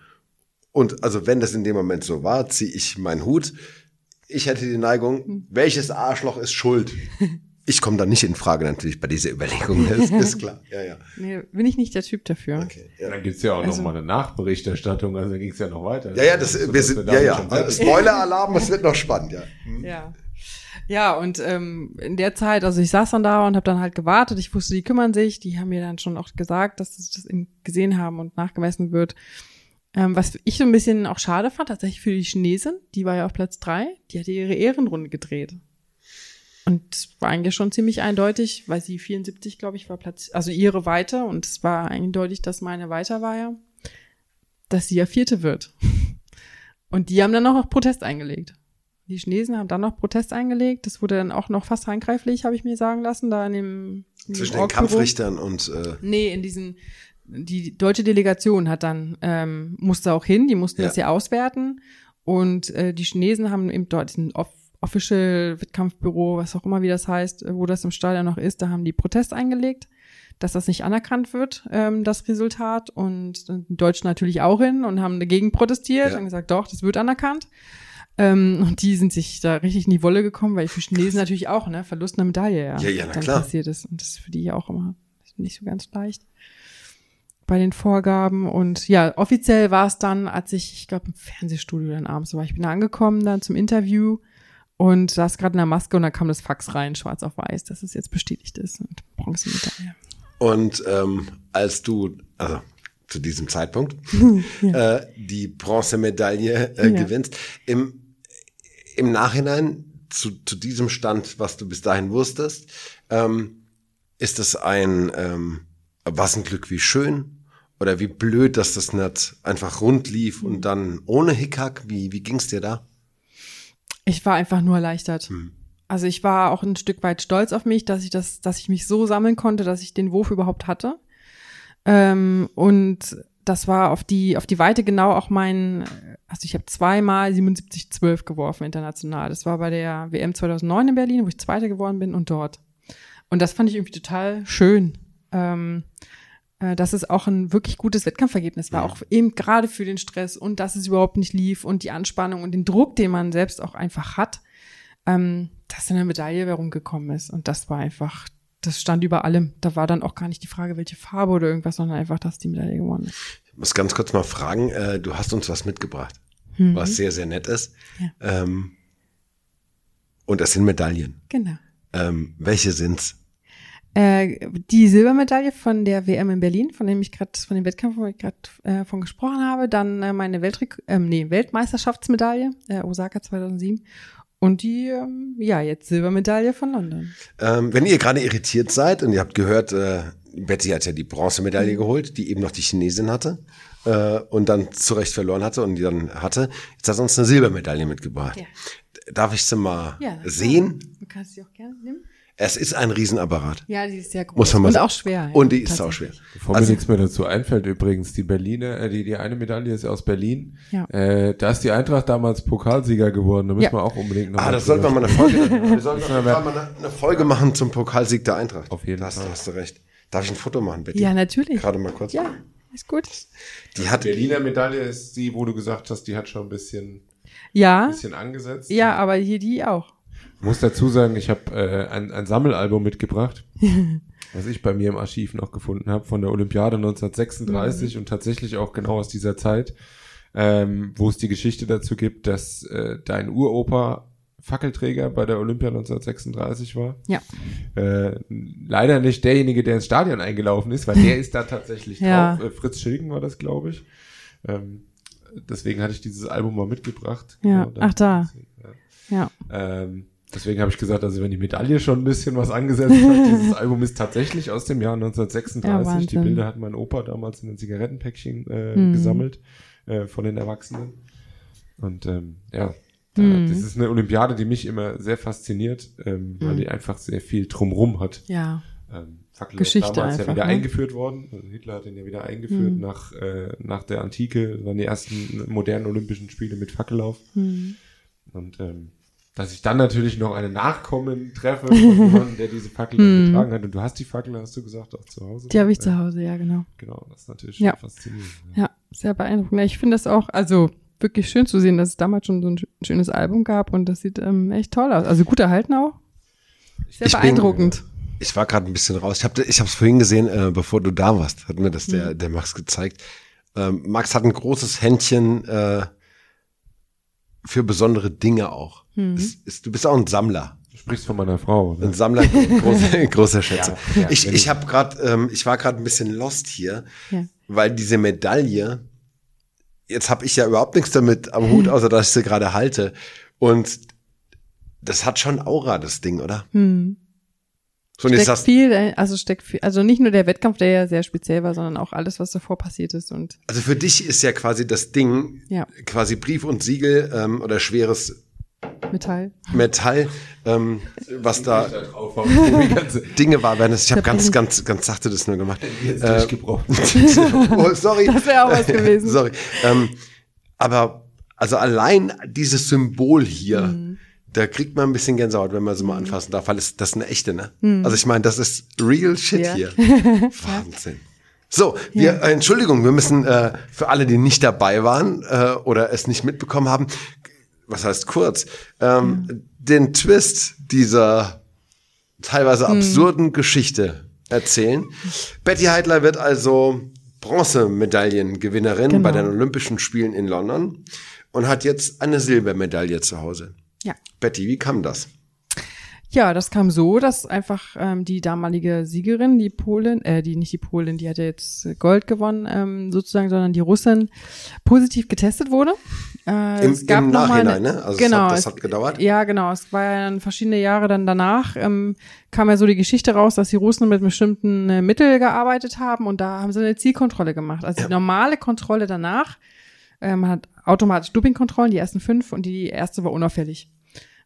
Und also wenn das in dem Moment so war, ziehe ich meinen Hut. Ich hätte die Neigung, welches Arschloch ist schuld? Ich komme da nicht in Frage natürlich bei dieser Überlegung, das ist [laughs] klar. Ja, ja. nee, bin ich nicht der Typ dafür. Okay, ja. Dann gibt's ja auch Also- noch mal eine Nachberichterstattung, also ging's ja noch weiter. Ja, ja, das, wir sind, ja, ja. Spoiler-Alarm, es wird noch spannend, ja. Ja. Ja, und ähm, in der Zeit, also ich saß dann da und habe dann halt gewartet. Ich wusste, die kümmern sich. Die haben mir dann schon auch gesagt, dass sie das gesehen haben und nachgemessen wird. Ähm, was ich so ein bisschen auch schade fand, tatsächlich für die Chinesin, die war ja auf Platz drei, die hatte ihre Ehrenrunde gedreht. Und es war eigentlich schon ziemlich eindeutig, weil sie 74, glaube ich, war Platz, also ihre weiter und es war eindeutig, dass meine weiter war ja, dass sie ja Vierte wird. [laughs] Und die haben dann auch noch Protest eingelegt. Die Chinesen haben dann noch Protest eingelegt. Das wurde dann auch noch fast handgreiflich, habe ich mir sagen lassen, da in dem in Zwischen den. Kampfrichtern und äh, Nee, in diesen, die deutsche Delegation hat dann, ähm, musste auch hin, die mussten Ja. das ja auswerten. Und äh, die Chinesen haben eben dort diesen Off Official Wettkampfbüro, was auch immer wie das heißt, äh, wo das im Stadion noch ist, da haben die Protest eingelegt, dass das nicht anerkannt wird, ähm, das Resultat. Und die Deutschen natürlich auch hin und haben dagegen protestiert Ja. und gesagt, doch, das wird anerkannt. Ähm, und die sind sich da richtig in die Wolle gekommen, weil für Chinesen natürlich auch, ne, Verlust einer Medaille, ja, Ja, ja, na dann klar. passiert ist. Und das ist für die ja auch immer nicht so ganz leicht bei den Vorgaben. Und ja, offiziell war es dann, als ich, ich glaube, im Fernsehstudio dann abends war. Ich bin da angekommen dann zum Interview und saß gerade in der Maske und da kam das Fax rein, schwarz auf weiß, dass es jetzt bestätigt ist. Und Bronzemedaille. Und ähm, als du, also zu diesem Zeitpunkt, [laughs] äh, die Bronzemedaille äh, Ja. gewinnst, im, im Nachhinein zu, zu diesem Stand, was du bis dahin wusstest, ähm, ist es ein, ähm, was ein Glück, wie schön oder wie blöd, dass das nicht einfach rund lief und dann ohne Hickhack, wie, wie ging's dir da? Ich war einfach nur erleichtert. Hm. Also ich war auch ein Stück weit stolz auf mich, dass ich das, dass ich mich so sammeln konnte, dass ich den Wurf überhaupt hatte. Ähm, und das war auf die, auf die Weite genau auch mein, also ich habe zweimal 77-12 geworfen international. Das war bei der WM 2009 in Berlin, wo ich Zweiter geworden bin und dort. Und das fand ich irgendwie total schön. Ähm, äh, dass es auch ein wirklich gutes Wettkampfergebnis war, auch eben gerade für den Stress und dass es überhaupt nicht lief und die Anspannung und den Druck, den man selbst auch einfach hat, ähm, dass eine Medaille herumgekommen ist. Und das war einfach, das stand über allem. Da war dann auch gar nicht die Frage, welche Farbe oder irgendwas, sondern einfach, dass die Medaille gewonnen ist. Ich muss ganz kurz mal fragen, äh, du hast uns was mitgebracht, Mhm. was sehr, sehr nett ist. Ja. Ähm, und das sind Medaillen. Genau. Ähm, welche sind's? Äh, die Silbermedaille von der WM in Berlin, von dem ich gerade, von dem Wettkampf, wo ich gerade äh, von gesprochen habe, dann äh, meine Weltrek ähm, nee, Weltmeisterschaftsmedaille, äh, Osaka 2007 und die, ähm, ja, jetzt Silbermedaille von London. Ähm, wenn ihr gerade irritiert seid und ihr habt gehört, äh, Betty hat ja die Bronzemedaille geholt, die eben noch die Chinesin hatte äh, und dann zu Recht verloren hatte und die dann hatte. Jetzt hat sie uns eine Silbermedaille mitgebracht. Ja. Darf ich sie mal Ja, sehen? Du kannst sie auch gerne nehmen. Es ist ein Riesenapparat. Ja, die ist sehr groß. Muss man mal und sagen. auch schwer. ja, Und die ist auch schwer. Bevor Also- mir nichts mehr dazu einfällt, übrigens, die Berliner, äh, die, die eine Medaille ist aus Berlin. Ja. Äh, da ist die Eintracht damals Pokalsieger geworden. Da müssen Ja. wir auch unbedingt noch Ah, mal das sollten wir mal eine Folge, [laughs] wir sollten mal eine, eine Folge machen zum Pokalsieg der Eintracht. Auf jeden Fall. Da hast du recht. Darf ich ein Foto machen, Betty? Ja, natürlich. Gerade mal kurz. Ja, ist gut. Die hat, Berliner Medaille ist die, wo du gesagt hast, die hat schon ein bisschen, Ja, bisschen angesetzt. ja, aber hier die auch. Ich muss dazu sagen, ich habe äh, ein, ein Sammelalbum mitgebracht, [laughs] was ich bei mir im Archiv noch gefunden habe, von der Olympiade 1936 und tatsächlich auch genau aus dieser Zeit, ähm, wo es die Geschichte dazu gibt, dass äh, dein Uropa Fackelträger bei der Olympia 1936 war. Ja. Äh, leider nicht derjenige, der ins Stadion eingelaufen ist, weil der ist da tatsächlich Ja. drauf. Äh, Fritz Schilgen war das, glaube ich. Ähm, deswegen hatte ich dieses Album mal mitgebracht. Ja. Genau, Ach, da. Ja. Ja. Ähm, deswegen habe ich gesagt, also wenn die Medaille schon ein bisschen was angesetzt hat, [laughs] dieses Album ist tatsächlich aus dem Jahr 1936. Ja, die. Bilder hat mein Opa damals in ein Zigarettenpäckchen äh, Mhm. gesammelt äh, von den Erwachsenen. Und ähm, ja, Mhm. das ist eine Olympiade, die mich immer sehr fasziniert, ähm, weil Mhm. die einfach sehr viel drumrum hat. Ja. ähm, Fackellauf Geschichte damals einfach, ja wieder ne? eingeführt worden. Also Hitler hat den ja wieder eingeführt Mhm. nach, äh, nach der Antike. Das waren die ersten modernen Olympischen Spiele mit Fackellauf. Mhm. Und ähm, dass ich dann natürlich noch eine Nachkommen treffe von [laughs] jemandem, der diese Fackel Mhm. getragen hat. Und du hast die Fackel, hast du gesagt, auch zu Hause. Die habe ich Ja, zu Hause, ja, genau. Genau, das ist natürlich Ja. faszinierend. Ja, sehr beeindruckend. Ja, Ich finde das auch, also wirklich schön zu sehen, dass es damals schon so ein sch- schönes Album gab und das sieht ähm, echt toll aus. Also gut erhalten auch. Sehr Ich bin- beeindruckend. Ich war gerade ein bisschen raus. Ich habe ich es vorhin gesehen, äh, bevor du da warst, hat mir das Mhm. der, der Max gezeigt. Ähm, Max hat ein großes Händchen äh, für besondere Dinge auch. Mhm. Es Ist, du bist auch ein Sammler. Du sprichst von meiner Frau. Ein Ne? Sammler [laughs] großer, großer Schätze. Ja, ja, ich ich du- habe gerade, ähm, ich war gerade ein bisschen lost hier, Ja. weil diese Medaille, jetzt habe ich ja überhaupt nichts damit am Hut, außer dass ich sie gerade halte. Und das hat schon Aura, das Ding, oder? Hm. So, und jetzt Steckt hast, viel, äh, also steckt viel, also nicht nur der Wettkampf, der ja sehr speziell war, sondern auch alles, was davor passiert ist und also für dich ist ja quasi das Ding ja, quasi Brief und Siegel ähm, oder schweres Metall. Metall, ähm, was da Da drauf haben, die ganze [laughs] Dinge war. werden. Ich habe ganz, ganz, ganz sachte das nur gemacht. Äh, durchgebrochen. [laughs] oh, sorry. Das wäre auch was gewesen. [laughs] sorry. Ähm, aber also allein dieses Symbol hier, Mhm. da kriegt man ein bisschen Gänsehaut, wenn man sie mal anfassen darf, weil es, das ist eine echte, ne? Also ich meine, das ist real shit Mhm. Ja. hier. Wahnsinn. So, wir, äh, Entschuldigung, wir müssen äh, für alle, die nicht dabei waren äh, oder es nicht mitbekommen haben, was heißt kurz, ähm, den Twist dieser teilweise Hm. absurden Geschichte erzählen. Betty Heidler wird also Bronzemedaillengewinnerin Genau. bei den Olympischen Spielen in London und hat jetzt eine Silbermedaille zu Hause. Ja. Betty, wie kam das? Ja, das kam so, dass einfach ähm, die damalige Siegerin, die Polin, äh, die nicht die Polin, die hat ja jetzt Gold gewonnen, ähm, sozusagen, sondern die Russin positiv getestet wurde. Äh, Im, es gab im Nachhinein, eine- ne? Also genau, es hat, das es- hat gedauert. Ja, genau. Es war ja dann verschiedene Jahre dann danach, ähm, kam ja so die Geschichte raus, dass die Russen mit bestimmten äh, Mitteln gearbeitet haben und da haben sie eine Zielkontrolle gemacht. Also Ja. die normale Kontrolle danach, äh, man hat automatisch Dopingkontrollen, die ersten fünf und die erste war unauffällig.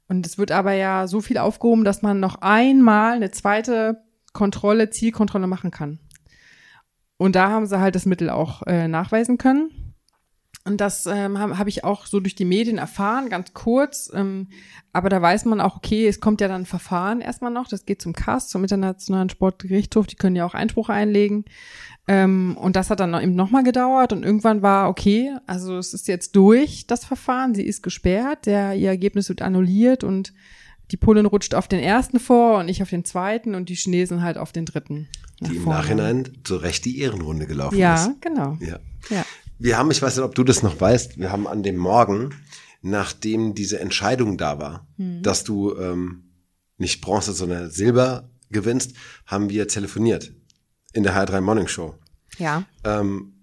Und es wird aber ja so viel aufgehoben, dass man noch einmal eine zweite Kontrolle, Zielkontrolle machen kann. Und da haben sie halt das Mittel auch äh, nachweisen können. Und das ähm, habe hab ich auch so durch die Medien erfahren, ganz kurz. Ähm, aber da weiß man auch, okay, es kommt ja dann ein Verfahren erstmal noch. Das geht zum CAS, zum Internationalen Sportgerichtshof. Die können ja auch Einspruch einlegen. Ähm, und das hat dann eben nochmal gedauert. Und irgendwann war, okay, also es ist jetzt durch, das Verfahren. Sie ist gesperrt. Der, ihr Ergebnis wird annulliert. Und die Polin rutscht auf den ersten vor und ich auf den zweiten. Und die Chinesen halt auf den dritten. Die im vorne. Nachhinein zu Recht die Ehrenrunde gelaufen Ja, ist. genau. Ja. Ja. Wir haben, ich weiß nicht, ob du das noch weißt, wir haben an dem Morgen, nachdem diese Entscheidung da war, Hm. dass du ähm, nicht Bronze, sondern Silber gewinnst, haben wir telefoniert in der H3 Morning Show, Ja. ähm,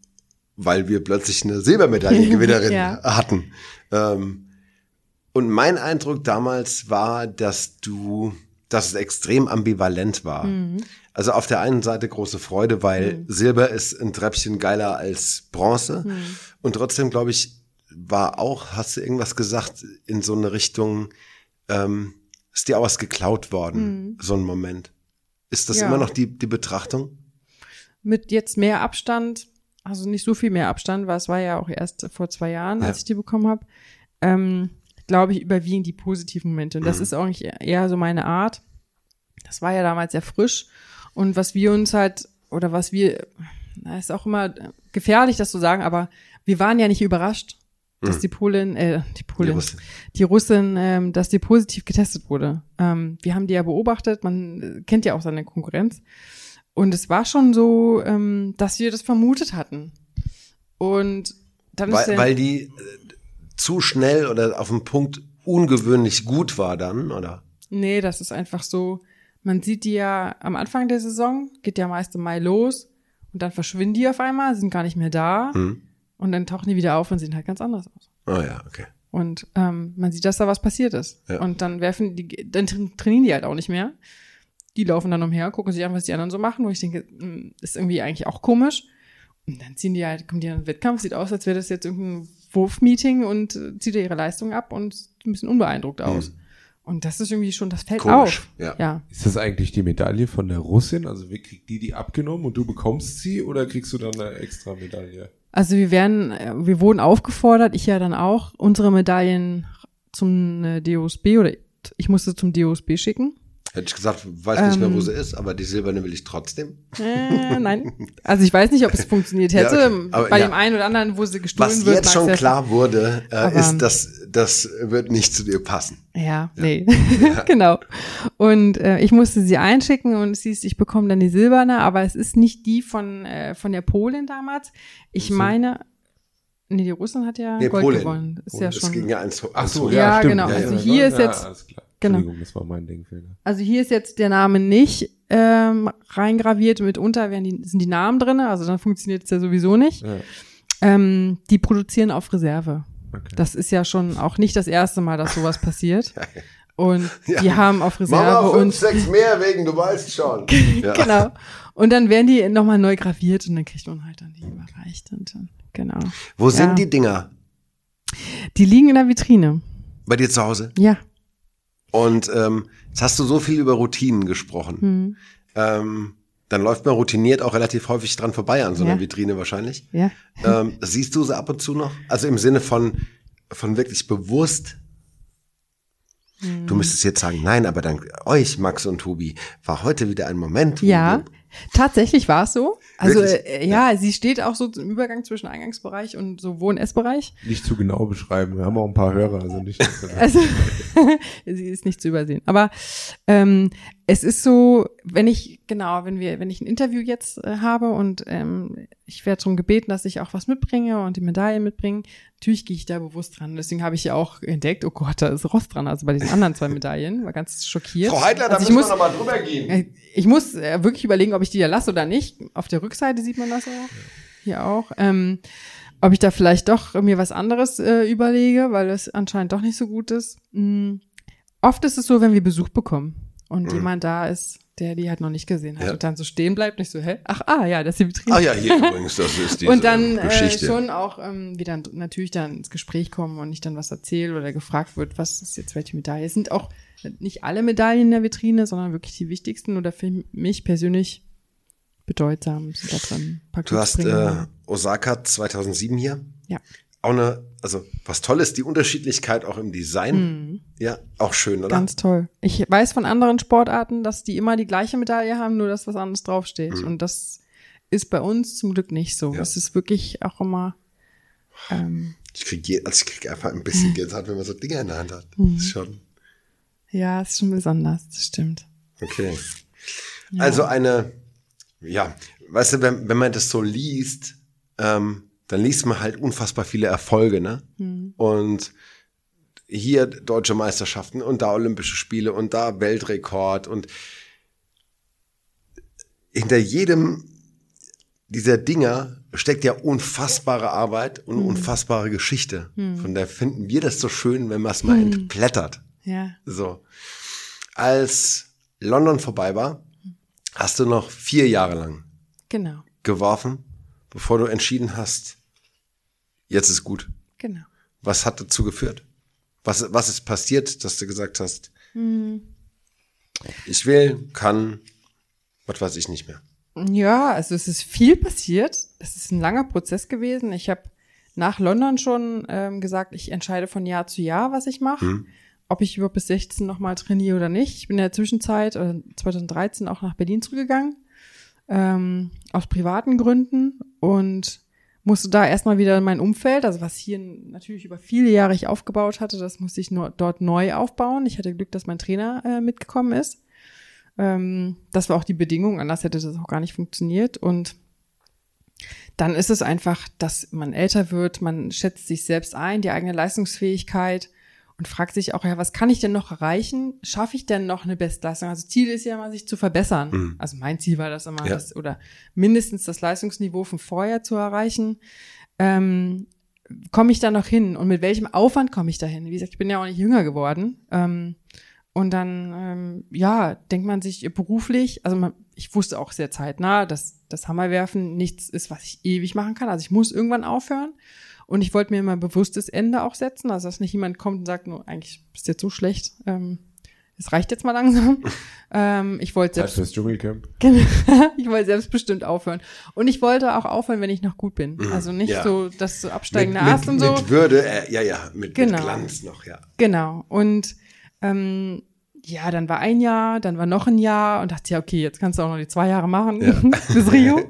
weil wir plötzlich eine Silbermedaillengewinnerin [laughs] Ja. hatten. Ähm, und mein Eindruck damals war, dass du, dass es extrem ambivalent war. Mhm. Also auf der einen Seite große Freude, weil Silber ist ein Treppchen geiler als Bronze. Mhm. Und trotzdem, glaube ich, war auch, hast du irgendwas gesagt, in so eine Richtung, ähm, ist dir auch was geklaut worden, so ein Moment. Ist das Mhm. Ja. immer noch die, die Betrachtung? Mit jetzt mehr Abstand, also nicht so viel mehr Abstand, weil es war ja auch erst vor zwei Jahren, als Ja. ich die bekommen habe, ähm, glaube ich, überwiegen die positiven Momente. Und das Mhm. ist auch nicht eher so meine Art. Das war ja damals sehr frisch. Und was wir uns halt, oder was wir, na, ist auch immer gefährlich, das zu sagen, aber wir waren ja nicht überrascht, dass die Polin, äh, die Polin, Mhm. Die Russin. die Russin, ähm, dass die positiv getestet wurde. Ähm, wir haben die ja beobachtet, man kennt ja auch seine Konkurrenz. Und es war schon so, ähm, dass wir das vermutet hatten. Und dann ist Weil, der, weil die äh, zu schnell oder auf dem Punkt ungewöhnlich gut war dann, oder? nee, das ist einfach so, man sieht die ja am Anfang der Saison, geht ja meist im Mai los und dann verschwinden die auf einmal, sind gar nicht mehr da Hm. und dann tauchen die wieder auf und sehen halt ganz anders aus. Oh ja, okay. Und ähm, man sieht, dass da was passiert ist. Ja. Und dann werfen die, dann tra- trainieren die halt auch nicht mehr. Die laufen dann umher, gucken sich an, was die anderen so machen, wo ich denke, hm, ist irgendwie eigentlich auch komisch. Und dann ziehen die halt, kommen die an den Wettkampf, sieht aus, als wäre das jetzt irgendein Wurfmeeting und äh, zieht ihre Leistung ab und sieht ein bisschen unbeeindruckt aus. Und das ist irgendwie schon, das fällt Komisch, auf. ja. ja. Ist das eigentlich die Medaille von der Russin? Also wie kriegt die die abgenommen und du bekommst sie oder kriegst du dann eine extra Medaille? Also wir werden, äh, wir wurden aufgefordert, ich ja dann auch, unsere Medaillen zum äh, DOSB oder ich musste zum DOSB schicken. Hätte ich gesagt, weiß nicht mehr, wo Ähm. sie ist, aber die silberne will ich trotzdem. Äh, [laughs] nein. Also ich weiß nicht, ob es funktioniert Ja, hätte. okay. Aber Bei ja. dem einen oder anderen, wo sie gestohlen Was wird. jetzt mag's schon ja- klar wurde, äh, ist, dass das wird nicht zu dir passen. Ja, nee. [laughs] genau. Und äh, ich musste sie einschicken und es hieß, ich bekomme dann die silberne, aber es ist nicht die von, äh, von der Polin damals. Ich meine, nee, die Russin hat ja Nee, Gold Polen. gewonnen. Ist ja Es schon. ging ja eins, Ach eins so, hoch. Ja, ja, stimmt. genau. Ja, Also ja, hier ja, ist jetzt-. Genau. Entschuldigung, das war mein Denkfehler. Also hier ist jetzt der Name nicht ähm, reingraviert. Mitunter werden die, sind die Namen drinne, also dann funktioniert es ja sowieso nicht. Ja, Ähm, die produzieren auf Reserve. okay. Das ist ja schon auch nicht das erste Mal, dass sowas passiert. [laughs] Und [laughs] Ja. die haben auf Reserve Mama, fünf, und sechs mehr wegen, du weißt schon. [laughs] Ja. genau. Und dann werden die nochmal neu graviert und dann kriegt man halt dann die überreicht und dann, genau. Wo sind Ja. die Dinger? Die liegen in der Vitrine. Bei dir zu Hause? Ja. Und ähm, jetzt hast du so viel über Routinen gesprochen. Hm. Ähm, dann läuft man routiniert auch relativ häufig dran vorbei an so einer Ja. Vitrine wahrscheinlich. Ja. Ähm, siehst du sie ab und zu noch? Also im Sinne von, von wirklich bewusst. Hm. Du müsstest jetzt sagen, nein, aber dank euch, Max und Tobi, war heute wieder ein Moment. Ja, tatsächlich war es so. Also Wirklich? äh, ja, sie steht auch so im Übergang zwischen Eingangsbereich und so Wohn- und Essbereich. Nicht zu genau beschreiben. Wir haben auch ein paar Hörer, also nicht. Also [laughs] sie ist nicht zu übersehen. Aber ähm, es ist so, wenn ich genau, wenn wir, wenn ich ein Interview jetzt äh, habe und ähm, ich werde darum gebeten, dass ich auch was mitbringe und die Medaille mitbringe, natürlich gehe ich da bewusst dran. Deswegen habe ich ja auch entdeckt, oh Gott, da ist Rost dran. Also bei diesen anderen zwei Medaillen war ganz schockiert. Frau Heidler, da also ich müssen muss, wir noch mal drüber gehen. äh, Ich muss äh, wirklich überlegen, ob ich die da lasse oder nicht. Auf der Rückseite sieht man das ja hier auch. Ähm, ob ich da vielleicht doch mir was anderes äh, überlege, weil es anscheinend doch nicht so gut ist. Mm. Oft ist es so, wenn wir Besuch bekommen und jemand da ist, der die halt noch nicht gesehen hat Mhm. Ja. und dann so stehen bleibt, nicht so, hä? Ach, ah, ja, das ist die Vitrine. Ah ja, hier übrigens, das ist [laughs] diese und dann äh, Geschichte. schon auch ähm, wieder natürlich dann ins Gespräch kommen und ich dann was erzähle oder gefragt wird, was ist jetzt welche Medaille. Es sind auch nicht alle Medaillen in der Vitrine, sondern wirklich die wichtigsten oder für mich persönlich bedeutsam sind da drin. Du hast äh. Osaka 2007 hier. ja. Auch eine, also was toll ist, die Unterschiedlichkeit auch im Design. Ja, auch schön, oder? Mhm. Ganz toll. Ich weiß von anderen Sportarten, dass die immer die gleiche Medaille haben, nur dass was anderes draufsteht. Und das ist bei uns zum Glück nicht so. Mhm. Ja. Es ist wirklich auch immer ähm, Ich krieg, je, also ich krieg einfach ein bisschen Gänsehaut, wenn man so Dinge in der Hand hat. Mhm. Ist schon Ja, ist schon besonders, das stimmt. okay. Also eine, ja, weißt du, wenn, wenn man das so liest, ähm, dann liest man halt unfassbar viele Erfolge, ne? Mhm. Und hier deutsche Meisterschaften und da Olympische Spiele und da Weltrekord und hinter jedem dieser Dinger steckt ja unfassbare Arbeit und unfassbare Geschichte. Von daher finden wir das so schön, wenn man es mal entblättert. Ja. So. Als London vorbei war, hast du noch vier Jahre lang Genau, geworfen, bevor du entschieden hast, jetzt ist gut. genau. Was hat dazu geführt? Was, was ist passiert, dass du gesagt hast, ich will, kann, was weiß ich nicht mehr. Ja, also es ist viel passiert. Es ist ein langer Prozess gewesen. Ich habe nach London schon ähm, gesagt, ich entscheide von Jahr zu Jahr, was ich mache. Ob ich überhaupt bis 16 nochmal trainiere oder nicht. Ich bin in der Zwischenzeit, äh, 2013, auch nach Berlin zurückgegangen. Ähm, aus privaten Gründen. Und musste da erstmal wieder mein Umfeld, also was hier natürlich über viele Jahre ich aufgebaut hatte, das musste ich nur dort neu aufbauen. Ich hatte Glück, dass mein Trainer äh, mitgekommen ist. Ähm, das war auch die Bedingung, anders hätte das auch gar nicht funktioniert. Und dann ist es einfach, dass man älter wird, man schätzt sich selbst ein, die eigene Leistungsfähigkeit und fragt sich auch, ja, was kann ich denn noch erreichen? Schaffe ich denn noch eine Bestleistung? Also Ziel ist ja immer, sich zu verbessern. Also mein Ziel war das immer, Ja. das, oder mindestens das Leistungsniveau von vorher zu erreichen. Ähm, komme ich da noch hin? Und mit welchem Aufwand komme ich da hin? Wie gesagt, ich bin ja auch nicht jünger geworden. Ähm, und dann, ähm, ja, denkt man sich beruflich, also man, ich wusste auch sehr zeitnah, dass das Hammerwerfen nichts ist, was ich ewig machen kann. Also ich muss irgendwann aufhören. Und ich wollte mir immer ein bewusstes Ende auch setzen, also dass nicht jemand kommt und sagt, nur eigentlich bist du jetzt so schlecht, ähm, es reicht jetzt mal langsam. [laughs] ähm, ich wollte selbst, fürs Dschungelcamp. Genau. [laughs] ich wollte selbstbestimmt aufhören. Und ich wollte auch aufhören, wenn ich noch gut bin. Also nicht Mhm. Ja. so das so absteigende Ast und so. mit Würde, äh, ja, ja, mit, Genau. mit Glanz noch, ja. Genau. Und ähm, ja, dann war ein Jahr, dann war noch ein Jahr und dachte ja, okay, jetzt kannst du auch noch die zwei Jahre machen [laughs] bis Rio.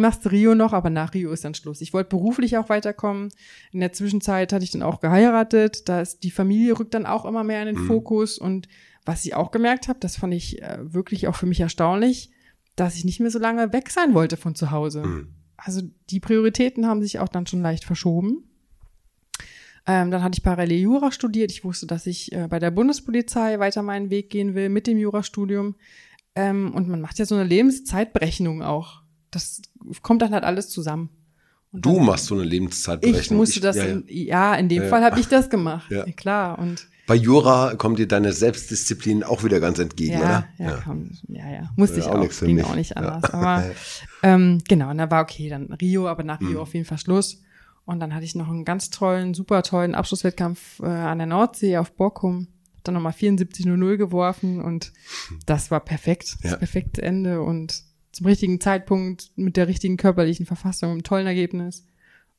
Machst Rio noch, aber nach Rio ist dann Schluss. Ich wollte beruflich auch weiterkommen. In der Zwischenzeit hatte ich dann auch geheiratet. Da ist die Familie rückt dann auch immer mehr in den Mhm. Fokus. Und was ich auch gemerkt habe, das fand ich äh, wirklich auch für mich erstaunlich, dass ich nicht mehr so lange weg sein wollte von zu Hause. Mhm. Also die Prioritäten haben sich auch dann schon leicht verschoben. Ähm, dann hatte ich parallel Jura studiert. Ich wusste, dass ich äh, bei der Bundespolizei weiter meinen Weg gehen will mit dem Jurastudium. Ähm, und man macht ja so eine Lebenszeitberechnung auch. Das kommt dann halt alles zusammen. Und Du machst so eine Lebenszeitberechnung. ich musste das, ja, ja. in, ja, in dem Ja, Fall habe ich das gemacht. Ja. Klar. Und Bei Jura kommt dir deine Selbstdisziplin auch wieder ganz entgegen, ja, oder? ja, Komm, ja, ja, musste ich auch ging auch nicht Ja. anders. Aber [laughs] ähm, genau, und da war okay, dann Rio, aber nach Mhm. Rio auf jeden Fall Schluss. Und dann hatte ich noch einen ganz tollen, super tollen Abschlusswettkampf äh, an der Nordsee auf Borkum. Hab Dann nochmal 74-0 geworfen und [laughs] das war perfekt. Das perfekte Ende und zum richtigen Zeitpunkt mit der richtigen körperlichen Verfassung, einem tollen Ergebnis.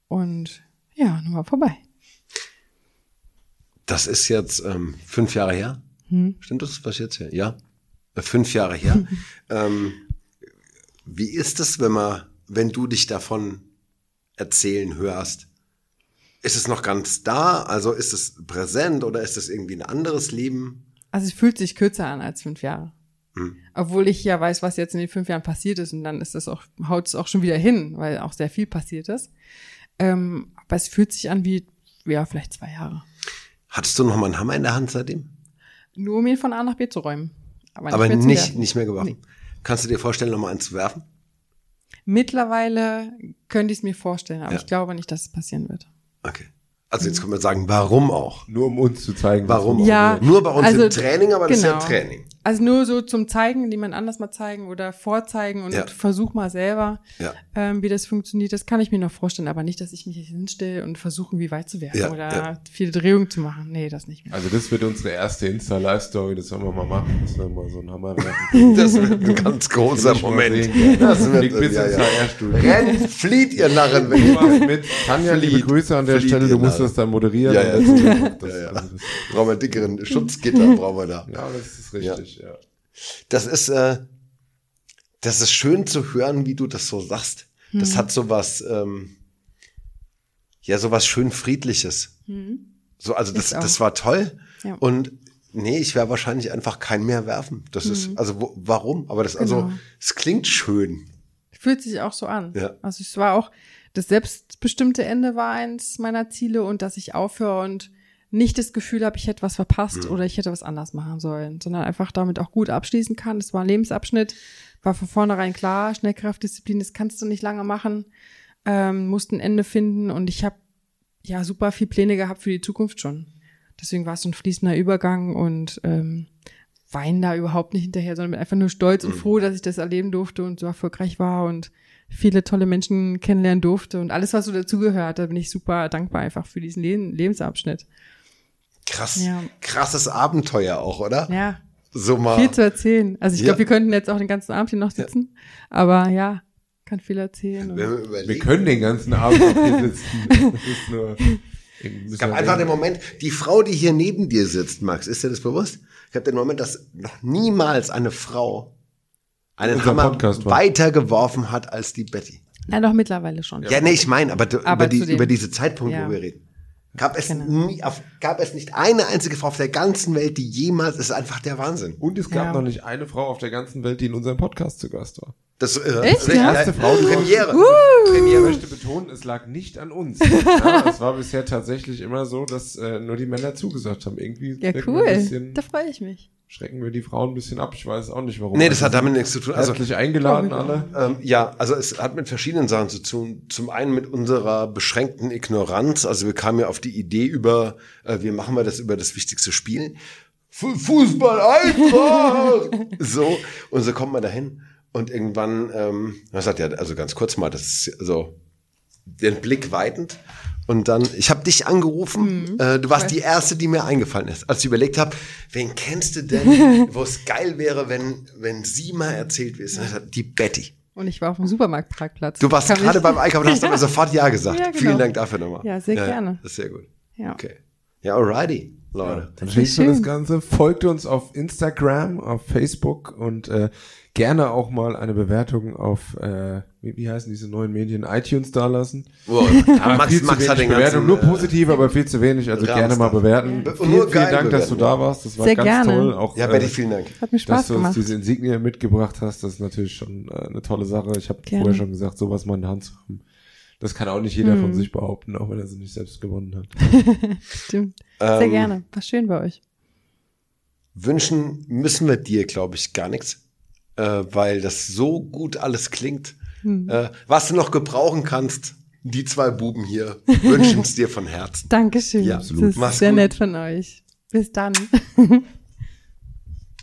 Und ja, nun war vorbei. Das ist jetzt ähm, fünf Jahre her. Hm. Stimmt das, was jetzt hier? Ja, Äh, fünf Jahre her. [laughs] ähm, wie ist es, wenn man, wenn du dich davon erzählen hörst? Ist es noch ganz da? Also ist es präsent oder ist es irgendwie ein anderes Leben? Also es fühlt sich kürzer an als fünf Jahre. Hm. Obwohl ich ja weiß, was jetzt in den fünf Jahren passiert ist und dann ist das auch, haut es auch schon wieder hin, weil auch sehr viel passiert ist. Ähm, aber es fühlt sich an wie, ja, vielleicht zwei Jahre. Hattest du noch mal einen Hammer in der Hand seitdem? Nur um ihn von A nach B zu räumen. Aber nicht, Aber mehr nicht, nicht mehr geworfen. Nee. Kannst du dir vorstellen, noch mal einen zu werfen? Mittlerweile könnte ich es mir vorstellen, aber Ja. ich glaube nicht, dass es passieren wird. Okay. Also jetzt können wir sagen, warum auch? Nur um uns zu zeigen, was Warum? Ja, Nur bei uns also, im Training, aber das ist ja genau. Training. Also nur so zum Zeigen, jemand anders mal zeigen oder vorzeigen und Ja. versuch mal selber, Ja. ähm, wie das funktioniert. Das kann ich mir noch vorstellen, aber nicht, dass ich mich jetzt hinstelle und versuche, wie weit zu werfen Ja, oder ja. viele Drehungen zu machen. Nee, das nicht mehr. Also das wird unsere erste Insta-Live-Story, das sollen wir mal machen, dass wir mal so einen Hammer werfen. [laughs] Das wird ein ganz großer Moment. sehen. Das wird, Fliegt bis ja, ins. HR-Studio. Rennt, flieht, ihr Narren, wenn Du mit. Tanja, liebe Flieht. Grüße an der Flieht, Stelle, du musst Narren. das dann moderieren. Ja, ja. Das, Ja, ja. also das, brauchen wir einen dickeren Schutzgitter, brauchen wir da. ja, das ist richtig, ja. Das ist, äh, das ist schön zu hören, wie du das so sagst. Das hat so was, ähm, ja, so was schön Friedliches. So, also das, das war toll. Ja. Und nee, ich werde wahrscheinlich einfach kein mehr werfen. Das ist, also wo, warum? Aber das, also, Genau. es klingt schön. Fühlt sich auch so an. Ja. Also es war auch, das selbstbestimmte Ende war eins meiner Ziele und dass ich aufhöre und nicht das Gefühl habe, ich hätte was verpasst oder ich hätte was anders machen sollen, sondern einfach damit auch gut abschließen kann. Das war ein Lebensabschnitt, war von vornherein klar, Schnellkraftdisziplin, das kannst du nicht lange machen, ähm, musst ein Ende finden und ich habe ja super viel Pläne gehabt für die Zukunft schon. Deswegen war es so ein fließender Übergang und ähm, weine da überhaupt nicht hinterher, sondern bin einfach nur stolz und froh, dass ich das erleben durfte und so erfolgreich war und viele tolle Menschen kennenlernen durfte und alles, was so dazugehört, da bin ich super dankbar einfach für diesen Le Lebensabschnitt. Krass, Ja. krasses Abenteuer auch, oder? Ja, So mal. viel zu erzählen. Also ich Ja. glaube, wir könnten jetzt auch den ganzen Abend hier noch sitzen, aber ja, kann viel erzählen. wir. Wir können den ganzen Abend hier sitzen. [laughs] Das ist nur, Es gab einfach den Moment, die Frau, die hier neben dir sitzt, Max, ist dir das bewusst? Ich habe den Moment, dass noch niemals eine Frau einen Unser Hammer Podcast war. weiter geworfen hat als die Betty. Na doch mittlerweile schon. Ja, nee, ich meine, aber, Aber über, die, über diese Zeitpunkte, Ja. wo wir reden. Gab es, Genau. nie, auf, gab es nicht eine einzige Frau auf der ganzen Welt, die jemals, das ist einfach der Wahnsinn. Und es gab Ja. noch nicht eine Frau auf der ganzen Welt, die in unserem Podcast zu Gast war. Das, äh, Echt, die ja? erste Frau, die Premiere. Ich Premiere. möchte betonen, es lag nicht an uns. [laughs] Ja, es war bisher tatsächlich immer so, dass äh, nur die Männer zugesagt haben. Irgendwie Ja, cool. wir ein bisschen, Da freue ich mich. Schrecken wir die Frauen ein bisschen ab. Ich weiß auch nicht warum. Nee, das Also hat damit nichts zu tun. Also, herzlich eingeladen alle. Ähm, ja, also es hat mit verschiedenen Sachen zu tun. Zum einen mit unserer beschränkten Ignoranz. Also wir kamen ja auf die Idee über, äh, wir machen mal das über das wichtigste Spiel. Fu- Fußball einfach! [laughs] so, und so kommt man dahin. Und irgendwann, ähm, das hat ja, also ganz kurz mal, das ist so den Blick weitend. Und dann, ich habe dich angerufen. Mhm. Äh, du warst die erste, die mir eingefallen ist, als ich überlegt habe, wen kennst du denn, [laughs] wo es geil wäre, wenn wenn sie mal erzählt, ist. Die Betty. Und ich war auf dem Supermarktparkplatz. Du warst gerade beim Einkaufen und hast aber [laughs] sofort ja gesagt. Ja, genau. Vielen Dank dafür nochmal. Ja, sehr gerne. Das ist sehr gut. Ja. Okay. Ja, alrighty, Leute. Dann ist schenkt mir das. Ganze. Folgt uns auf Instagram, auf Facebook und äh, gerne auch mal eine Bewertung auf, äh, wie, wie heißen diese neuen Medien, iTunes da lassen. Wow. [laughs] Aber Max, viel zu Max wenig hat den Bewertung, ganzen, nur äh, positiv, aber viel zu wenig. Also Rahmen gerne mal bewerten. Ja. Vielen, vielen Dank, dass du bewerten. da warst. Das war Sehr ganz gerne. toll. Auch, Ja, äh, Betty, vielen Dank. Hat mir dass Spaß du uns gemacht. diese Insignie mitgebracht hast, das ist natürlich schon äh, eine tolle Sache. Ich habe vorher schon gesagt, sowas mal in der Hand zu haben. Das kann auch nicht jeder Hm. von sich behaupten, auch wenn er sie nicht selbst gewonnen hat. [laughs] Stimmt. Sehr Ähm, gerne. War schön bei euch. Wünschen müssen wir dir, glaube ich, gar nichts, äh, weil das so gut alles klingt. Hm. Äh, was du noch gebrauchen kannst, die zwei Buben hier wünschen es [laughs] dir von Herzen. Dankeschön. Ja, das absolut. ist Mach's sehr gut. nett von euch. Bis dann. [laughs]